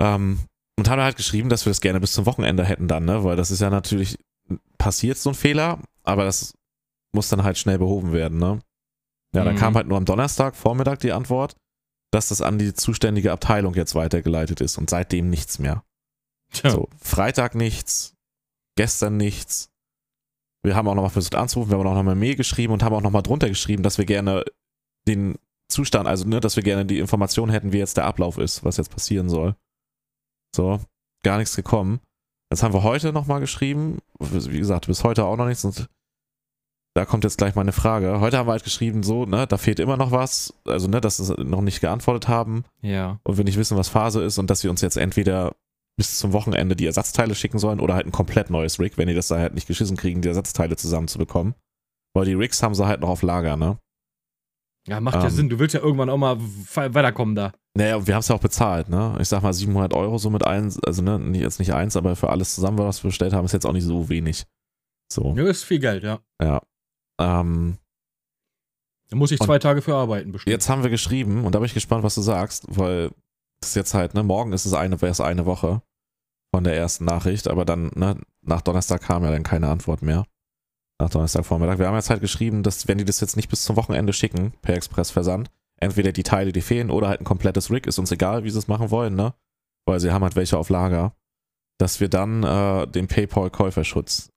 Speaker 2: Ähm, und haben halt geschrieben, dass wir das gerne bis zum Wochenende hätten dann, ne? Weil das ist ja natürlich passiert so ein Fehler, aber das muss dann halt schnell behoben werden, ne? Ja, dann
Speaker 1: Mhm.
Speaker 2: kam halt nur am Donnerstag Vormittag die Antwort, dass das an die zuständige Abteilung jetzt weitergeleitet ist und seitdem nichts mehr.
Speaker 1: Tja.
Speaker 2: So, Freitag nichts, gestern nichts. Wir haben auch nochmal versucht anzurufen, wir haben auch nochmal Mail geschrieben und haben auch nochmal drunter geschrieben, dass wir gerne den Zustand, also ne, dass wir gerne die Information hätten, wie jetzt der Ablauf ist, was jetzt passieren soll. So, gar nichts gekommen. Jetzt haben wir heute nochmal geschrieben, wie gesagt, bis heute auch noch nichts und da kommt jetzt gleich meine Frage. Heute haben wir halt geschrieben, so, ne, da fehlt immer noch was, also ne, dass sie noch nicht geantwortet haben
Speaker 1: Ja.
Speaker 2: und wir nicht wissen, was Phase ist und dass wir uns jetzt entweder bis zum Wochenende die Ersatzteile schicken sollen oder halt ein komplett neues Rig, wenn die das da halt nicht geschissen kriegen, die Ersatzteile zusammenzubekommen. Weil die Rigs haben sie halt noch auf Lager, ne?
Speaker 1: Ja, macht ja
Speaker 2: Ähm.
Speaker 1: Sinn. Du willst ja irgendwann auch mal we- weiterkommen da.
Speaker 2: Naja, und wir haben es ja auch bezahlt, ne? Ich sag mal 700 Euro so mit eins, also ne, jetzt nicht eins, aber für alles zusammen, was wir bestellt haben, ist jetzt auch nicht so wenig. So,
Speaker 1: Ja, ist viel Geld, ja.
Speaker 2: ja. Ähm,
Speaker 1: Da muss ich zwei Tage für arbeiten, bestimmt.
Speaker 2: jetzt haben wir geschrieben und da bin ich gespannt, was du sagst, weil das ist jetzt halt, ne, morgen ist es eine, es eine Woche von der ersten Nachricht, aber dann, ne, nach Donnerstag kam ja dann keine Antwort mehr. Nach Donnerstagvormittag. Wir haben jetzt halt geschrieben, dass, wenn die das jetzt nicht bis zum Wochenende schicken, per Expressversand, entweder die Teile, die fehlen, oder halt ein komplettes Rig, ist uns egal, wie sie es machen wollen, ne? Weil sie haben halt welche auf Lager, dass wir dann äh, den PayPal-Käuferschutz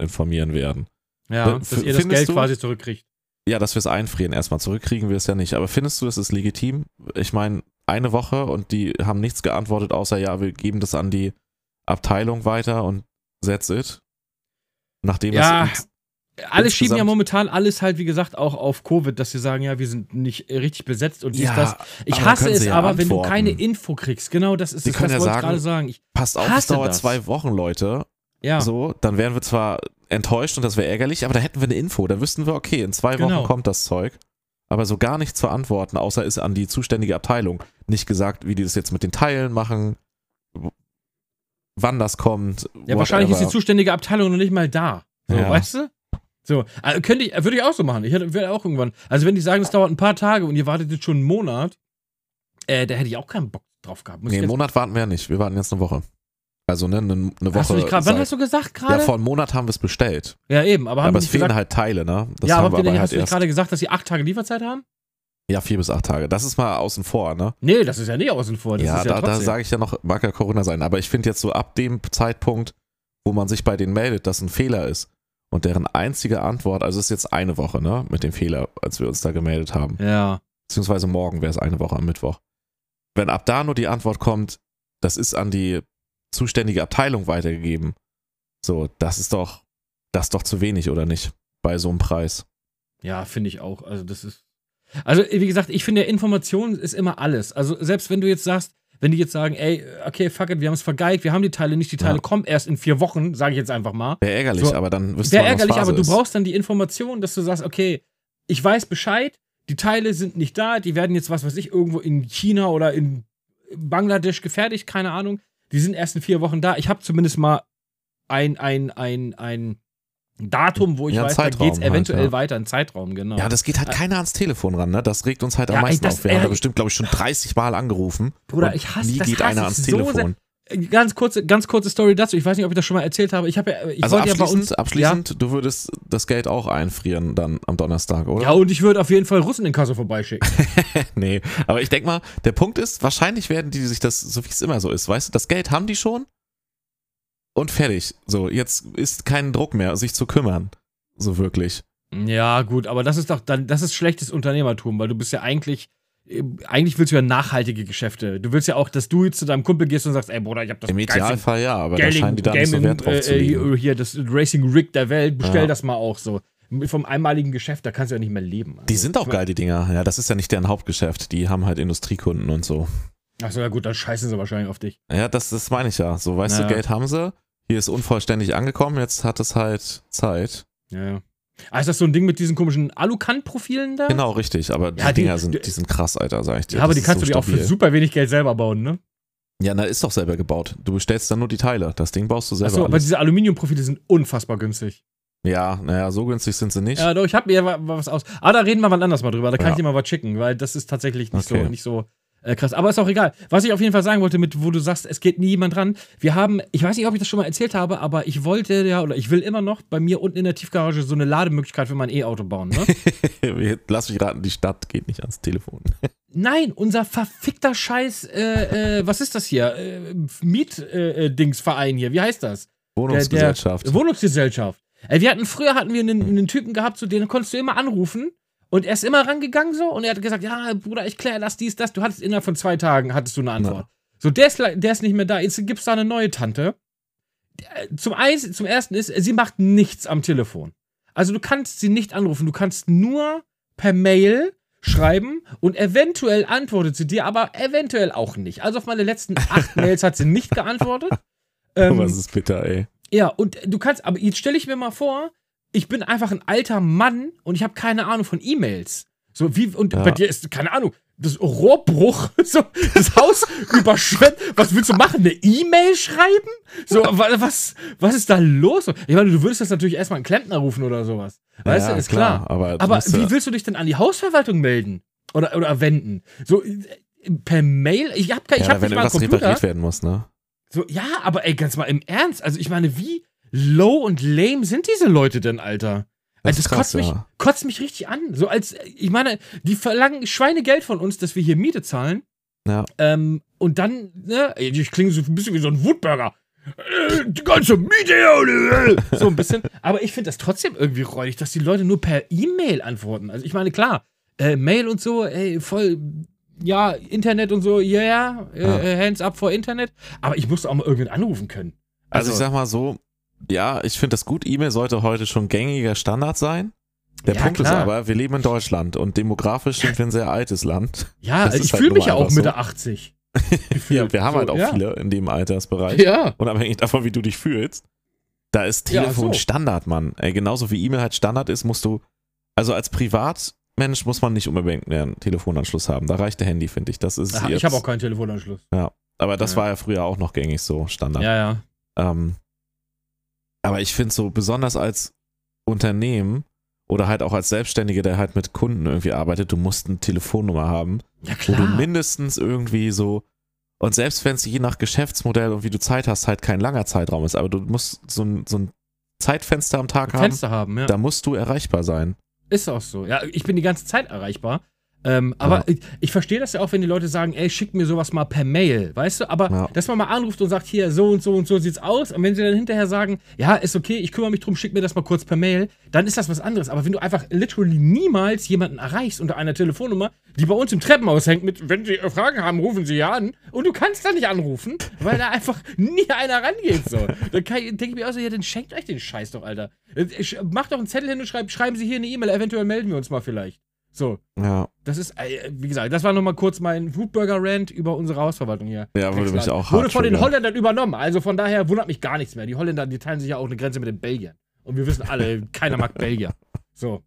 Speaker 2: informieren werden.
Speaker 1: Ja,
Speaker 2: Äh,
Speaker 1: dass
Speaker 2: f-
Speaker 1: ihr das Geld
Speaker 2: du-
Speaker 1: quasi zurückkriegt.
Speaker 2: Ja, dass wir es einfrieren erstmal. Zurückkriegen wir es ja nicht. Aber findest du, das ist legitim? Ich meine, eine Woche und die haben nichts geantwortet, außer ja, wir geben das an die Abteilung weiter und that's it. Nachdem
Speaker 1: Ja,
Speaker 2: es.
Speaker 1: Alle schieben ja momentan alles halt, wie gesagt, auch auf Covid, dass sie sagen, ja, wir sind nicht richtig besetzt und dies,
Speaker 2: Ja,
Speaker 1: das. Ich hasse es
Speaker 2: ja
Speaker 1: aber, wenn du
Speaker 2: antworten.
Speaker 1: keine Info kriegst. Genau, das ist
Speaker 2: Die
Speaker 1: das
Speaker 2: ja
Speaker 1: wollte ich gerade sagen. Ich,
Speaker 2: Passt auf, es dauert
Speaker 1: das.
Speaker 2: zwei Wochen, Leute.
Speaker 1: ja,
Speaker 2: So, dann wären wir zwar enttäuscht und das wäre ärgerlich, aber da hätten wir eine Info. Da wüssten wir, okay, in zwei
Speaker 1: Genau.
Speaker 2: Wochen kommt das Zeug. Aber so gar nicht zu antworten, außer ist an die zuständige Abteilung nicht gesagt, wie die das jetzt mit den Teilen machen, wann das kommt.
Speaker 1: ja wahrscheinlich ist die
Speaker 2: whatever.
Speaker 1: zuständige Abteilung noch nicht mal da. So,
Speaker 2: Ja.
Speaker 1: weißt du? So, also könnte ich, würde ich auch so machen. Ich hätte, auch irgendwann. Also, wenn die sagen, es dauert ein paar Tage und ihr wartet jetzt schon einen Monat, äh, da hätte ich auch keinen Bock drauf gehabt. Muss
Speaker 2: Nee, einen Monat warten wir ja nicht. Wir warten jetzt eine Woche. Also, ne, eine, eine Woche.
Speaker 1: hast du nicht grad, wann hast du gesagt
Speaker 2: ja,
Speaker 1: gerade?
Speaker 2: vor einem Monat haben wir es bestellt.
Speaker 1: Ja, eben, aber haben
Speaker 2: aber
Speaker 1: die
Speaker 2: es fehlen
Speaker 1: gesagt,
Speaker 2: halt Teile, ne? Das
Speaker 1: ja,
Speaker 2: haben
Speaker 1: aber
Speaker 2: aber
Speaker 1: hast
Speaker 2: halt
Speaker 1: du nicht gerade gesagt, dass sie acht Tage Lieferzeit haben?
Speaker 2: Ja, vier bis acht Tage. Das ist mal außen vor, ne?
Speaker 1: Nee, das ist ja nicht außen vor. Das
Speaker 2: ja,
Speaker 1: ist ja
Speaker 2: da, da
Speaker 1: trotzdem.
Speaker 2: sage ich ja noch, mag ja Corona sein. Aber ich finde jetzt so ab dem Zeitpunkt, wo man sich bei denen meldet, dass ein Fehler ist und deren einzige Antwort, also es ist jetzt eine Woche, ne, mit dem Fehler, als wir uns da gemeldet haben.
Speaker 1: ja.
Speaker 2: Beziehungsweise morgen wäre es eine Woche am Mittwoch. Wenn ab da nur die Antwort kommt, das ist an die zuständige Abteilung weitergegeben, so, das ist doch, das ist doch zu wenig, oder nicht? Bei so einem Preis.
Speaker 1: Ja, finde ich auch. Also das ist. Also, wie gesagt, ich finde, Information ist immer alles. Also, selbst wenn du jetzt sagst, wenn die jetzt sagen, ey, okay, fuck it, wir haben es vergeigt, wir haben die Teile nicht, die Teile
Speaker 2: Ja.
Speaker 1: kommen erst in vier Wochen, sage ich jetzt einfach mal.
Speaker 2: Wäre ärgerlich,
Speaker 1: So,
Speaker 2: aber dann wüsste
Speaker 1: Wäre
Speaker 2: man, was
Speaker 1: ärgerlich, aber du
Speaker 2: ist.
Speaker 1: brauchst dann die Information, dass du sagst, okay, ich weiß Bescheid, die Teile sind nicht da, die werden jetzt, was weiß ich, irgendwo in China oder in Bangladesch gefertigt, keine Ahnung. Die sind erst in vier Wochen da. Ich habe zumindest mal ein, ein, ein, ein Datum, wo ich
Speaker 2: Ja,
Speaker 1: weiß, da geht es eventuell
Speaker 2: halt, ja.
Speaker 1: weiter, ein Zeitraum, genau.
Speaker 2: Ja, das geht halt keiner ans Telefon ran, ne? Das regt uns halt
Speaker 1: Ja,
Speaker 2: am
Speaker 1: ey,
Speaker 2: meisten
Speaker 1: das-
Speaker 2: auf. Wir haben
Speaker 1: ey,
Speaker 2: da bestimmt, glaube ich, schon 30 Mal angerufen.
Speaker 1: Bruder, ich hasse
Speaker 2: Nie
Speaker 1: das
Speaker 2: geht
Speaker 1: hasse
Speaker 2: einer ans
Speaker 1: so
Speaker 2: Telefon.
Speaker 1: Ganz kurze, ganz kurze Story dazu. Ich weiß nicht, ob ich das schon mal erzählt habe. Ich habe ja, ich
Speaker 2: also
Speaker 1: wollte ja bei
Speaker 2: abschließend,
Speaker 1: uns.
Speaker 2: abschließend du würdest das Geld auch einfrieren dann am Donnerstag,
Speaker 1: Ja,
Speaker 2: oder?
Speaker 1: ja, und ich würde auf jeden Fall Russen in Kasse vorbeischicken.
Speaker 2: nee, aber ich denk mal, der Punkt ist, wahrscheinlich werden die sich das, so wie es immer so ist, weißt du, das Geld haben die schon und fertig. So, jetzt ist kein Druck mehr, sich zu kümmern. So wirklich.
Speaker 1: ja, gut, aber das ist doch dann, das ist schlechtes Unternehmertum, weil du bist ja eigentlich. Äh, Eigentlich willst du ja nachhaltige Geschäfte. Du willst ja auch, dass du jetzt zu deinem Kumpel gehst und sagst, ey Bruder, ich hab das
Speaker 2: Im Idealfall ja, aber da
Speaker 1: Gaming,
Speaker 2: scheinen die da nicht so
Speaker 1: Gaming,
Speaker 2: Wert drauf zu
Speaker 1: äh,
Speaker 2: legen.
Speaker 1: hier, hier, das Racing Rig der Welt, bestell
Speaker 2: Ja.
Speaker 1: das mal auch so. Vom einmaligen Geschäft, da kannst du ja nicht mehr leben.
Speaker 2: Die
Speaker 1: Also,
Speaker 2: sind auch geil, die Dinger. Ja, das ist ja nicht deren Hauptgeschäft. Die haben halt Industriekunden und so.
Speaker 1: Achso, ja gut, dann scheißen sie wahrscheinlich auf dich.
Speaker 2: Ja, das, das meine ich ja. So, weißt
Speaker 1: Ja.
Speaker 2: du, Geld haben sie. Hier ist unvollständig angekommen, jetzt hat es halt Zeit.
Speaker 1: Ja, ja. Ah, ist das so ein Ding mit diesen komischen Alucant-Profilen da?
Speaker 2: Genau, richtig. Aber die
Speaker 1: Ja, die-
Speaker 2: Dinger sind,
Speaker 1: die-
Speaker 2: die sind krass, Alter, sag ich dir.
Speaker 1: Ja, aber
Speaker 2: Das
Speaker 1: die kannst
Speaker 2: so
Speaker 1: du dir auch für super wenig Geld selber bauen, ne?
Speaker 2: Ja, na, ist doch selber gebaut. Du bestellst dann nur die Teile. Das Ding baust du selber.
Speaker 1: Achso, aber diese Aluminiumprofile sind unfassbar günstig.
Speaker 2: ja, naja, so günstig sind sie nicht.
Speaker 1: Ja, doch, ich hab mir wa- was aus. Ah, da reden wir wann anders mal drüber. Da kann
Speaker 2: Ja.
Speaker 1: ich dir mal was schicken, weil das ist tatsächlich nicht
Speaker 2: Okay.
Speaker 1: so, nicht so äh, krass. Aber ist auch egal. Was ich auf jeden Fall sagen wollte, mit wo du sagst, es geht nie jemand ran. Wir haben, ich weiß nicht, ob ich das schon mal erzählt habe, aber ich wollte ja, oder ich will immer noch bei mir unten in der Tiefgarage so eine Lademöglichkeit für mein E-Auto bauen, ne?
Speaker 2: Lass mich raten, die Stadt geht nicht ans Telefon.
Speaker 1: Nein, unser verfickter Scheiß, äh, äh, was ist das hier? Äh, Miet-Dingsverein hier, wie heißt das?
Speaker 2: Wohnungsgesellschaft.
Speaker 1: Der, der Wohnungsgesellschaft. Ey, wir hatten, früher hatten wir einen, einen Typen gehabt, zu dem konntest du immer anrufen und er ist immer rangegangen so und er hat gesagt, ja, Bruder, ich kläre das, dies, das. Du hattest innerhalb von zwei Tagen, hattest du eine Antwort.
Speaker 2: Ja.
Speaker 1: So, der ist, der ist nicht mehr da. Jetzt gibt's da eine neue Tante. Zum, eins, zum ersten ist, sie macht nichts am Telefon. Also du kannst sie nicht anrufen, du kannst nur per Mail schreiben und eventuell antwortet sie dir, aber eventuell auch nicht. Also auf meine letzten acht Mails hat sie nicht geantwortet.
Speaker 2: Ähm, Was ist bitter, ey.
Speaker 1: Ja, und du kannst, aber jetzt stelle ich mir mal vor, ich bin einfach ein alter Mann und ich habe keine Ahnung von E-Mails. So wie, und
Speaker 2: Ja.
Speaker 1: bei dir ist, keine Ahnung, das Rohrbruch, so, das Haus überschwemmt. Was willst du machen? Eine E-Mail schreiben? So, wa- was, was ist da los? Ich meine, du würdest jetzt natürlich erstmal einen Klempner rufen oder sowas. Weißt
Speaker 2: Ja,
Speaker 1: du, ist klar.
Speaker 2: Aber,
Speaker 1: Aber
Speaker 2: du-
Speaker 1: wie willst du dich denn an die Hausverwaltung melden? Oder, oder wenden? So, per Mail? Ich hab, ich
Speaker 2: ja,
Speaker 1: hab
Speaker 2: wenn
Speaker 1: nicht mal einen Computer.
Speaker 2: repariert werden muss, ne?
Speaker 1: So, ja, aber ey, ganz mal im Ernst. Also, ich meine, wie low und lame sind diese Leute denn, Alter?
Speaker 2: Das
Speaker 1: Also, das
Speaker 2: krass,
Speaker 1: kotzt, mich,
Speaker 2: ja.
Speaker 1: kotzt mich richtig an. So als, ich meine, die verlangen Schweinegeld von uns, dass wir hier Miete zahlen.
Speaker 2: Ja.
Speaker 1: Ähm, und dann, ne, ich klinge so ein bisschen wie so ein Wutburger. Äh, Die ganze Miete äh. So ein bisschen. Aber ich finde das trotzdem irgendwie räudig, dass die Leute nur per E-Mail antworten. Also ich meine, klar, äh, Mail und so, ey, voll, ja, Internet und so, ja, ja, äh, hands up vor Internet. Aber ich muss auch mal irgendwen anrufen können.
Speaker 2: Also, ich sag mal so, ja, ich finde das gut. E-Mail sollte heute schon gängiger Standard sein. Der
Speaker 1: Ja,
Speaker 2: Punkt ist
Speaker 1: klar.
Speaker 2: aber, wir leben in Deutschland und demografisch sind wir ein sehr altes Land.
Speaker 1: ja,
Speaker 2: das ist
Speaker 1: ich
Speaker 2: halt
Speaker 1: fühle mich ja auch Mitte
Speaker 2: so.
Speaker 1: 80.
Speaker 2: Ja, wir haben
Speaker 1: So,
Speaker 2: halt auch
Speaker 1: ja.
Speaker 2: viele in dem Altersbereich.
Speaker 1: Ja.
Speaker 2: Unabhängig davon, wie du dich fühlst. Da ist
Speaker 1: Ja,
Speaker 2: Telefon
Speaker 1: so.
Speaker 2: Standard, Mann. Ey, genauso wie E-Mail halt Standard ist, musst du, also als Privatmensch muss man nicht unbedingt mehr einen Telefonanschluss haben. Da reicht der Handy, finde ich. Das ist
Speaker 1: Aha,
Speaker 2: jetzt,
Speaker 1: ich habe auch keinen Telefonanschluss.
Speaker 2: aber das
Speaker 1: Ja.
Speaker 2: war ja früher auch noch gängig so, Standard.
Speaker 1: Ja, ja.
Speaker 2: Ähm, aber ich finde so, besonders als Unternehmen oder halt auch als Selbstständige, der halt mit Kunden irgendwie arbeitet, du musst eine Telefonnummer haben,
Speaker 1: Ja,
Speaker 2: wo du
Speaker 1: klar.
Speaker 2: mindestens irgendwie so, und selbst wenn es je nach Geschäftsmodell und wie du Zeit hast, halt kein langer Zeitraum ist, aber du musst so ein, so ein Zeitfenster am Tag haben,
Speaker 1: Fenster haben, ja.
Speaker 2: da musst du erreichbar sein.
Speaker 1: Ist auch so. Ja, ich bin die ganze Zeit erreichbar. Ähm, aber
Speaker 2: Ja.
Speaker 1: ich, ich verstehe das ja auch, wenn die Leute sagen, ey, schick mir sowas mal per Mail, weißt du? Aber
Speaker 2: Ja.
Speaker 1: dass man mal anruft und sagt, hier, so und so und so sieht's aus. Und wenn sie dann hinterher sagen, ja, ist okay, ich kümmere mich drum, schick mir das mal kurz per Mail, dann ist das was anderes. Aber wenn du einfach literally niemals jemanden erreichst unter einer Telefonnummer, die bei uns im Treppenhaus hängt mit, wenn sie Fragen haben, rufen sie ja an. Und du kannst da nicht anrufen, weil da einfach nie einer rangeht. So. Dann denke ich mir auch so, ja, dann schenkt euch den Scheiß doch, Alter. Äh, Macht doch einen Zettel hin und schreibt, schreiben Sie hier eine E-Mail, eventuell melden wir uns mal vielleicht. So,
Speaker 2: Ja,
Speaker 1: das ist, äh, wie gesagt, das war nochmal kurz mein Wutburger-Rant über unsere Hausverwaltung hier.
Speaker 2: Ja, würde mich auch
Speaker 1: Wurde von den. Holländern übernommen, also von daher wundert mich gar nichts mehr. Die Holländer, die teilen sich ja auch eine Grenze mit den Belgiern. Und wir wissen alle, keiner mag Belgier. So,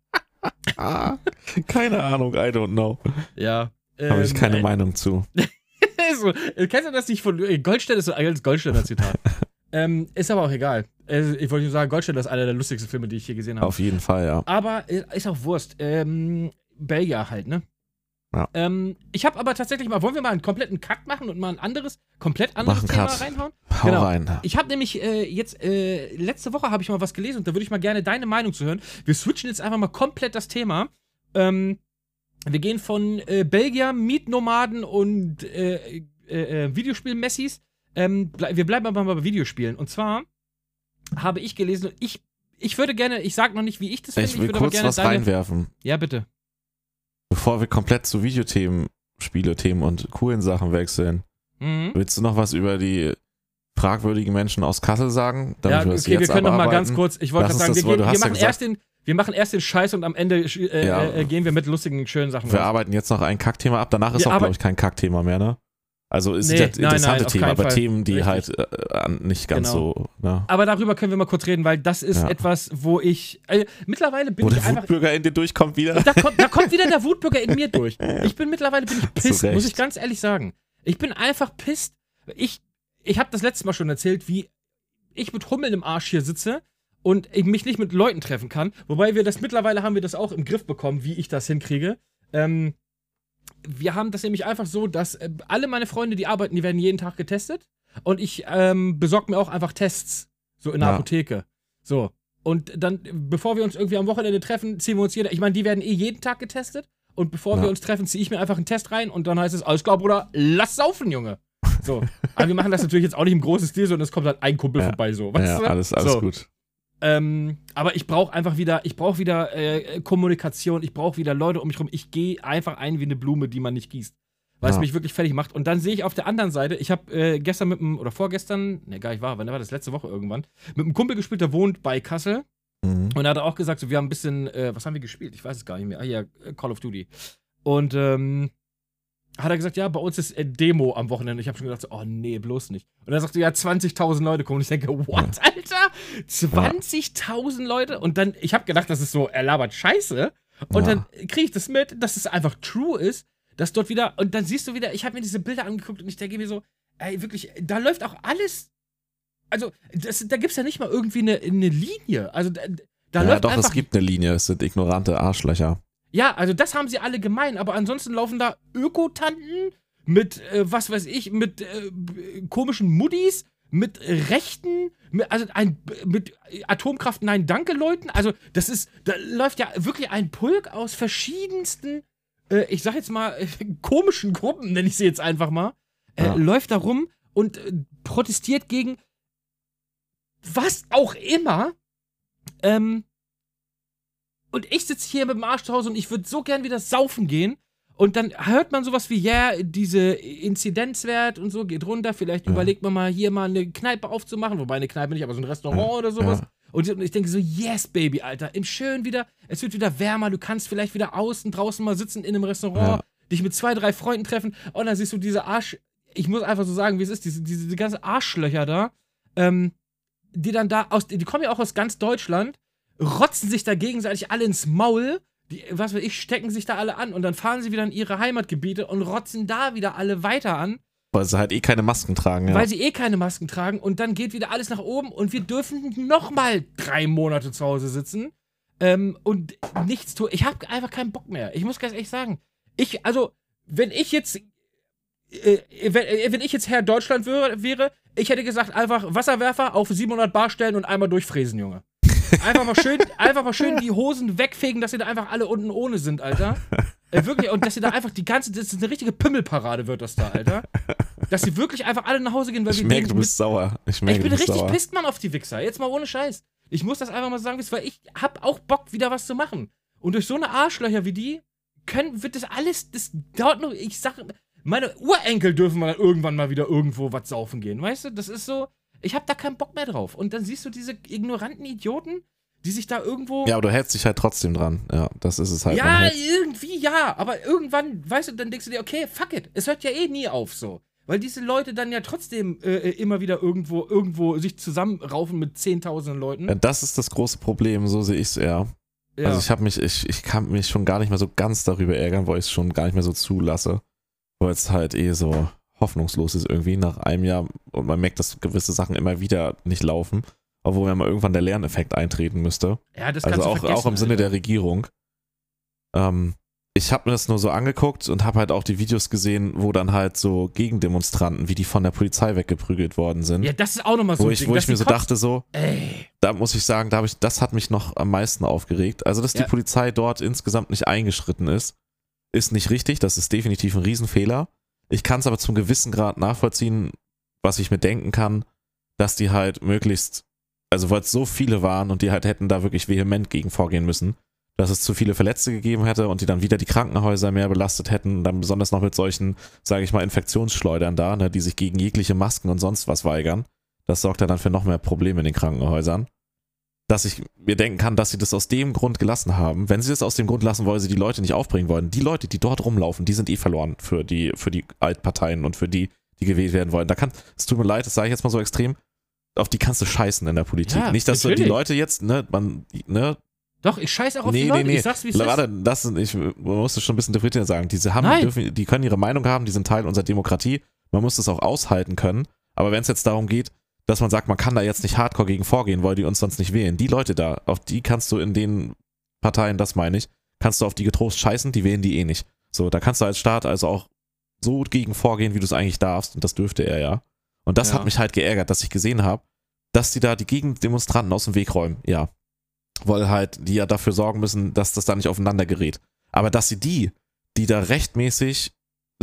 Speaker 2: ah, keine Ahnung, I don't know.
Speaker 1: ja.
Speaker 2: Habe ich
Speaker 1: ähm,
Speaker 2: keine
Speaker 1: äh,
Speaker 2: Meinung zu.
Speaker 1: so, kennst du das nicht von äh, Goldstein ist so ein altes Goldsteiner Zitat. ähm, ist aber auch egal. Äh, ich wollte nur sagen, Goldstein ist einer der lustigsten Filme, die ich hier gesehen habe.
Speaker 2: Auf jeden Fall, ja.
Speaker 1: Aber äh, ist auch Wurst. Ähm, Belgier halt, ne?
Speaker 2: Ja.
Speaker 1: Ähm, ich habe aber tatsächlich mal, wollen wir mal einen kompletten Cut machen und mal ein anderes, komplett anderes Thema
Speaker 2: Cut.
Speaker 1: reinhauen?
Speaker 2: Hau
Speaker 1: Genau.
Speaker 2: rein.
Speaker 1: Ich habe nämlich äh, jetzt, äh, letzte Woche habe ich mal was gelesen und da würde ich mal gerne deine Meinung zu hören. Wir switchen jetzt einfach mal komplett das Thema. Ähm, wir gehen von äh, Belgier, Mietnomaden und äh, äh, äh, Videospiel-Messis. Ähm, ble wir bleiben aber mal bei Videospielen. Und zwar habe ich gelesen, ich, ich würde gerne, ich sag noch nicht, wie ich das finde,
Speaker 2: Ich will
Speaker 1: würde aber
Speaker 2: kurz
Speaker 1: gerne
Speaker 2: was
Speaker 1: deine.
Speaker 2: reinwerfen.
Speaker 1: Ja, bitte.
Speaker 2: Bevor wir komplett zu Videothemen, Spielethemen und coolen Sachen wechseln,
Speaker 1: Mhm.
Speaker 2: willst du noch was über die fragwürdigen Menschen aus Kassel sagen?
Speaker 1: Ja,
Speaker 2: wir das
Speaker 1: okay, wir
Speaker 2: jetzt
Speaker 1: können noch mal ganz kurz, ich wollte sagen, wir, gehen, wir,
Speaker 2: ja
Speaker 1: machen
Speaker 2: gesagt-
Speaker 1: erst den, wir machen erst den Scheiß und am Ende äh,
Speaker 2: Ja.
Speaker 1: äh, gehen wir mit lustigen, schönen Sachen
Speaker 2: Wir
Speaker 1: raus.
Speaker 2: arbeiten jetzt noch ein Kackthema ab. Danach ist
Speaker 1: Ja,
Speaker 2: auch, glaube ich, kein Kackthema mehr, ne? Also es
Speaker 1: Nee,
Speaker 2: sind ja
Speaker 1: nein,
Speaker 2: interessante
Speaker 1: nein, auf
Speaker 2: Themen, aber
Speaker 1: Fall.
Speaker 2: Themen, die
Speaker 1: Richtig.
Speaker 2: halt äh, nicht ganz
Speaker 1: Genau.
Speaker 2: so, ne?
Speaker 1: Aber darüber können wir mal kurz reden, weil das ist
Speaker 2: Ja.
Speaker 1: etwas, wo ich. Äh, mittlerweile bin
Speaker 2: Wo
Speaker 1: ich
Speaker 2: der
Speaker 1: einfach.
Speaker 2: Wutbürger in dir durchkommt wieder.
Speaker 1: Da kommt, da kommt wieder der Wutbürger in mir durch. Ich bin mittlerweile bin ich pisst, muss ich ganz ehrlich sagen. Ich bin einfach pisst. Ich, ich habe das letzte Mal schon erzählt, wie ich mit Hummeln im Arsch hier sitze und ich mich nicht mit Leuten treffen kann. Wobei wir das mittlerweile haben wir das auch im Griff bekommen, wie ich das hinkriege. Ähm, wir haben das nämlich einfach so, dass äh, alle meine Freunde, die arbeiten, die werden jeden Tag getestet. Und ich ähm, besorge mir auch einfach Tests. So in der
Speaker 2: Ja.
Speaker 1: Apotheke. So. Und dann, bevor wir uns irgendwie am Wochenende treffen, ziehen wir uns jeder. Ich meine, die werden eh jeden Tag getestet. und bevor
Speaker 2: Ja.
Speaker 1: wir uns treffen, ziehe ich mir einfach einen Test rein und dann heißt es, alles klar, Bruder, lass saufen, Junge. So. Aber wir machen das natürlich jetzt auch nicht im großen Stil, sondern es kommt halt ein Kumpel
Speaker 2: Ja.
Speaker 1: vorbei, so.
Speaker 2: Ja,
Speaker 1: Weißt du?
Speaker 2: alles, alles
Speaker 1: so.
Speaker 2: gut.
Speaker 1: Ähm, aber ich brauche einfach wieder, ich brauche wieder äh, Kommunikation, ich brauche wieder Leute um mich rum. Ich gehe einfach ein wie eine Blume, die man nicht gießt. Weil es
Speaker 2: Ja.
Speaker 1: mich wirklich fertig macht. Und dann sehe ich auf der anderen Seite, ich habe äh, gestern mit einem, oder vorgestern, ne, gar nicht wahr, wann war das? Letzte Woche irgendwann, mit einem Kumpel gespielt, der wohnt bei Kassel.
Speaker 2: Mhm.
Speaker 1: Und er hat auch gesagt, so, wir haben ein bisschen, äh, was haben wir gespielt? Ich weiß es gar nicht mehr. Ah ja, Call of Duty. Und ähm, hat er gesagt, ja, bei uns ist äh, Demo am Wochenende. Ich habe schon gedacht, so, oh nee, bloß nicht. Und er sagte, ja, 20.000 Leute kommen. Und ich denke, what, Alter? 20.000 Leute? Und dann, ich habe gedacht, das ist so, er labert Scheiße. Und
Speaker 2: Ja.
Speaker 1: dann kriege ich das mit, dass es einfach true ist, dass dort wieder, und dann siehst du wieder, ich habe mir diese Bilder angeguckt und ich denke mir so, ey, wirklich, da läuft auch alles. Also, das, da gibt es ja nicht mal irgendwie eine, eine Linie. Also, da, da
Speaker 2: ja,
Speaker 1: läuft
Speaker 2: doch,
Speaker 1: einfach
Speaker 2: es gibt eine Linie. Es sind ignorante Arschlöcher.
Speaker 1: Ja, also das haben sie alle gemein, aber ansonsten laufen da Ökotanten mit, äh, was weiß ich, mit äh, komischen Muddis, mit Rechten, mit, also ein, mit Atomkraft Nein Danke Leuten. Also das ist, da läuft ja wirklich ein Pulk aus verschiedensten, äh, ich sag jetzt mal, komischen Gruppen, nenne ich sie jetzt einfach mal, äh,
Speaker 2: Ja.
Speaker 1: läuft da rum und äh, protestiert gegen was auch immer. Ähm, und ich sitze hier mit dem Arsch zu Hause und ich würde so gern wieder saufen gehen. Und dann hört man sowas wie, ja, diese Inzidenzwert und so geht runter. Vielleicht
Speaker 2: Ja.
Speaker 1: überlegt man mal, hier mal eine Kneipe aufzumachen. Wobei eine Kneipe nicht, aber so ein Restaurant
Speaker 2: Ja.
Speaker 1: oder sowas.
Speaker 2: Ja.
Speaker 1: Und ich denke so, yes, Baby, Alter. Im Schön wieder, es wird wieder wärmer. Du kannst vielleicht wieder außen, draußen mal sitzen in einem Restaurant, dich mit zwei, drei Freunden treffen. Und dann siehst du diese Arsch, ich muss einfach so sagen, wie es ist, diese, diese, diese ganzen Arschlöcher da, ähm, die dann da aus, die kommen ja auch aus ganz Deutschland, rotzen sich da gegenseitig alle ins Maul, die, was weiß ich, stecken sich da alle an und dann fahren sie wieder in ihre Heimatgebiete und rotzen da wieder alle weiter an,
Speaker 2: Weil sie halt eh keine Masken tragen. Ja.
Speaker 1: weil sie eh keine Masken tragen und dann geht wieder alles nach oben und wir dürfen nochmal drei Monate zu Hause sitzen ähm, und nichts tun. Ich habe einfach keinen Bock mehr. Ich muss ganz ehrlich sagen, ich, also, wenn ich jetzt, äh, wenn, äh, wenn ich jetzt Herr Deutschland wäre, wäre, ich hätte gesagt, einfach Wasserwerfer auf 700 Bar stellen und einmal durchfräsen, Junge. Einfach mal schön, einfach mal schön die Hosen wegfegen, dass sie da einfach alle unten ohne sind, Alter. Äh, wirklich, und dass sie da einfach die ganze, das ist eine richtige Pimmelparade wird das da, Alter. Dass sie wirklich einfach alle nach Hause gehen, weil
Speaker 2: ich
Speaker 1: wir
Speaker 2: merke, du bist sauer. Ich merke,
Speaker 1: ich bin richtig
Speaker 2: sauer.
Speaker 1: pisst, Mann, auf die Wichser. Jetzt mal ohne Scheiß. Ich muss das einfach mal sagen, weil ich hab auch Bock, wieder was zu machen. Und durch so eine Arschlöcher wie die können, wird das alles, das dauert nur, ich sag, meine Urenkel dürfen mal irgendwann mal wieder irgendwo was saufen gehen, weißt du? Das ist so, ich hab da keinen Bock mehr drauf. Und dann siehst du diese ignoranten Idioten, die sich da irgendwo...
Speaker 2: Ja, aber du hältst dich halt trotzdem dran. Ja, das ist es halt.
Speaker 1: Ja, irgendwie ja, aber irgendwann, weißt du, dann denkst du dir, okay, fuck it, es hört ja eh nie auf so. Weil diese Leute dann ja trotzdem äh, äh, immer wieder irgendwo, irgendwo sich zusammenraufen mit zehntausenden Leuten.
Speaker 2: Ja, das ist das große Problem, so sehe ich es eher.
Speaker 1: ja.
Speaker 2: Also ich habe mich, ich, ich kann mich schon gar nicht mehr so ganz darüber ärgern, weil ich es schon gar nicht mehr so zulasse. Weil es halt eh so hoffnungslos ist irgendwie nach einem Jahr und man merkt, dass gewisse Sachen immer wieder nicht laufen, obwohl ja mal irgendwann der Lerneffekt eintreten müsste.
Speaker 1: ja, das
Speaker 2: Also auch, auch im Sinne
Speaker 1: Alter.
Speaker 2: der Regierung. Ähm, ich habe mir das nur so angeguckt und habe halt auch die Videos gesehen, wo dann halt so Gegendemonstranten, wie die von der Polizei weggeprügelt worden sind.
Speaker 1: Ja, das ist auch nochmal so
Speaker 2: wo
Speaker 1: ein
Speaker 2: ich,
Speaker 1: Ding,
Speaker 2: wo ich mir so dachte, so,
Speaker 1: Ey,
Speaker 2: da muss ich sagen, da ich, das hat mich noch am meisten aufgeregt. Also, dass
Speaker 1: Ja.
Speaker 2: die Polizei dort insgesamt nicht eingeschritten ist, ist nicht richtig. Das ist definitiv ein Riesenfehler. Ich kann es aber zum gewissen Grad nachvollziehen, was ich mir denken kann, dass die halt möglichst, also weil es so viele waren und die halt hätten da wirklich vehement gegen vorgehen müssen, dass es zu viele Verletzte gegeben hätte und die dann wieder die Krankenhäuser mehr belastet hätten, dann besonders noch mit solchen, sage ich mal, Infektionsschleudern da, ne, die sich gegen jegliche Masken und sonst was weigern. Das sorgt dann für noch mehr Probleme in den Krankenhäusern. Dass ich mir denken kann, dass sie das aus dem Grund gelassen haben. Wenn sie das aus dem Grund lassen, weil sie die Leute nicht aufbringen wollen. Die Leute, die dort rumlaufen, die sind eh verloren für die, für die Altparteien und für die, die gewählt werden wollen. Da kann, es tut mir leid, das sage ich jetzt mal so extrem, auf die kannst du scheißen in der Politik.
Speaker 1: Ja,
Speaker 2: nicht, dass du die
Speaker 1: natürlich.
Speaker 2: Leute jetzt, ne, man, ne,
Speaker 1: doch, ich scheiß auch auf
Speaker 2: Nee,
Speaker 1: die
Speaker 2: nee,
Speaker 1: Leute,
Speaker 2: nee.
Speaker 1: ich sag's wie es ist.
Speaker 2: Warte, das ich man muss das schon ein bisschen differenziert sagen. Diese haben,
Speaker 1: Nein.
Speaker 2: dürfen, die können ihre Meinung haben, die sind Teil unserer Demokratie. Man muss das auch aushalten können. Aber wenn es jetzt darum geht, dass man sagt, man kann da jetzt nicht hardcore gegen vorgehen, weil die uns sonst nicht wählen. Die Leute da, auf die kannst du in den Parteien, das meine ich, kannst du auf die getrost scheißen, die wählen die eh nicht. So, da kannst du als Staat also auch so gegen vorgehen, wie du es eigentlich darfst. Und das dürfte er ja. Und das
Speaker 1: Ja.
Speaker 2: hat mich halt geärgert, dass ich gesehen habe, dass die da die Gegendemonstranten aus dem Weg räumen. Ja. Weil halt die ja dafür sorgen müssen, dass das da nicht aufeinander gerät. Aber dass sie die die da rechtmäßig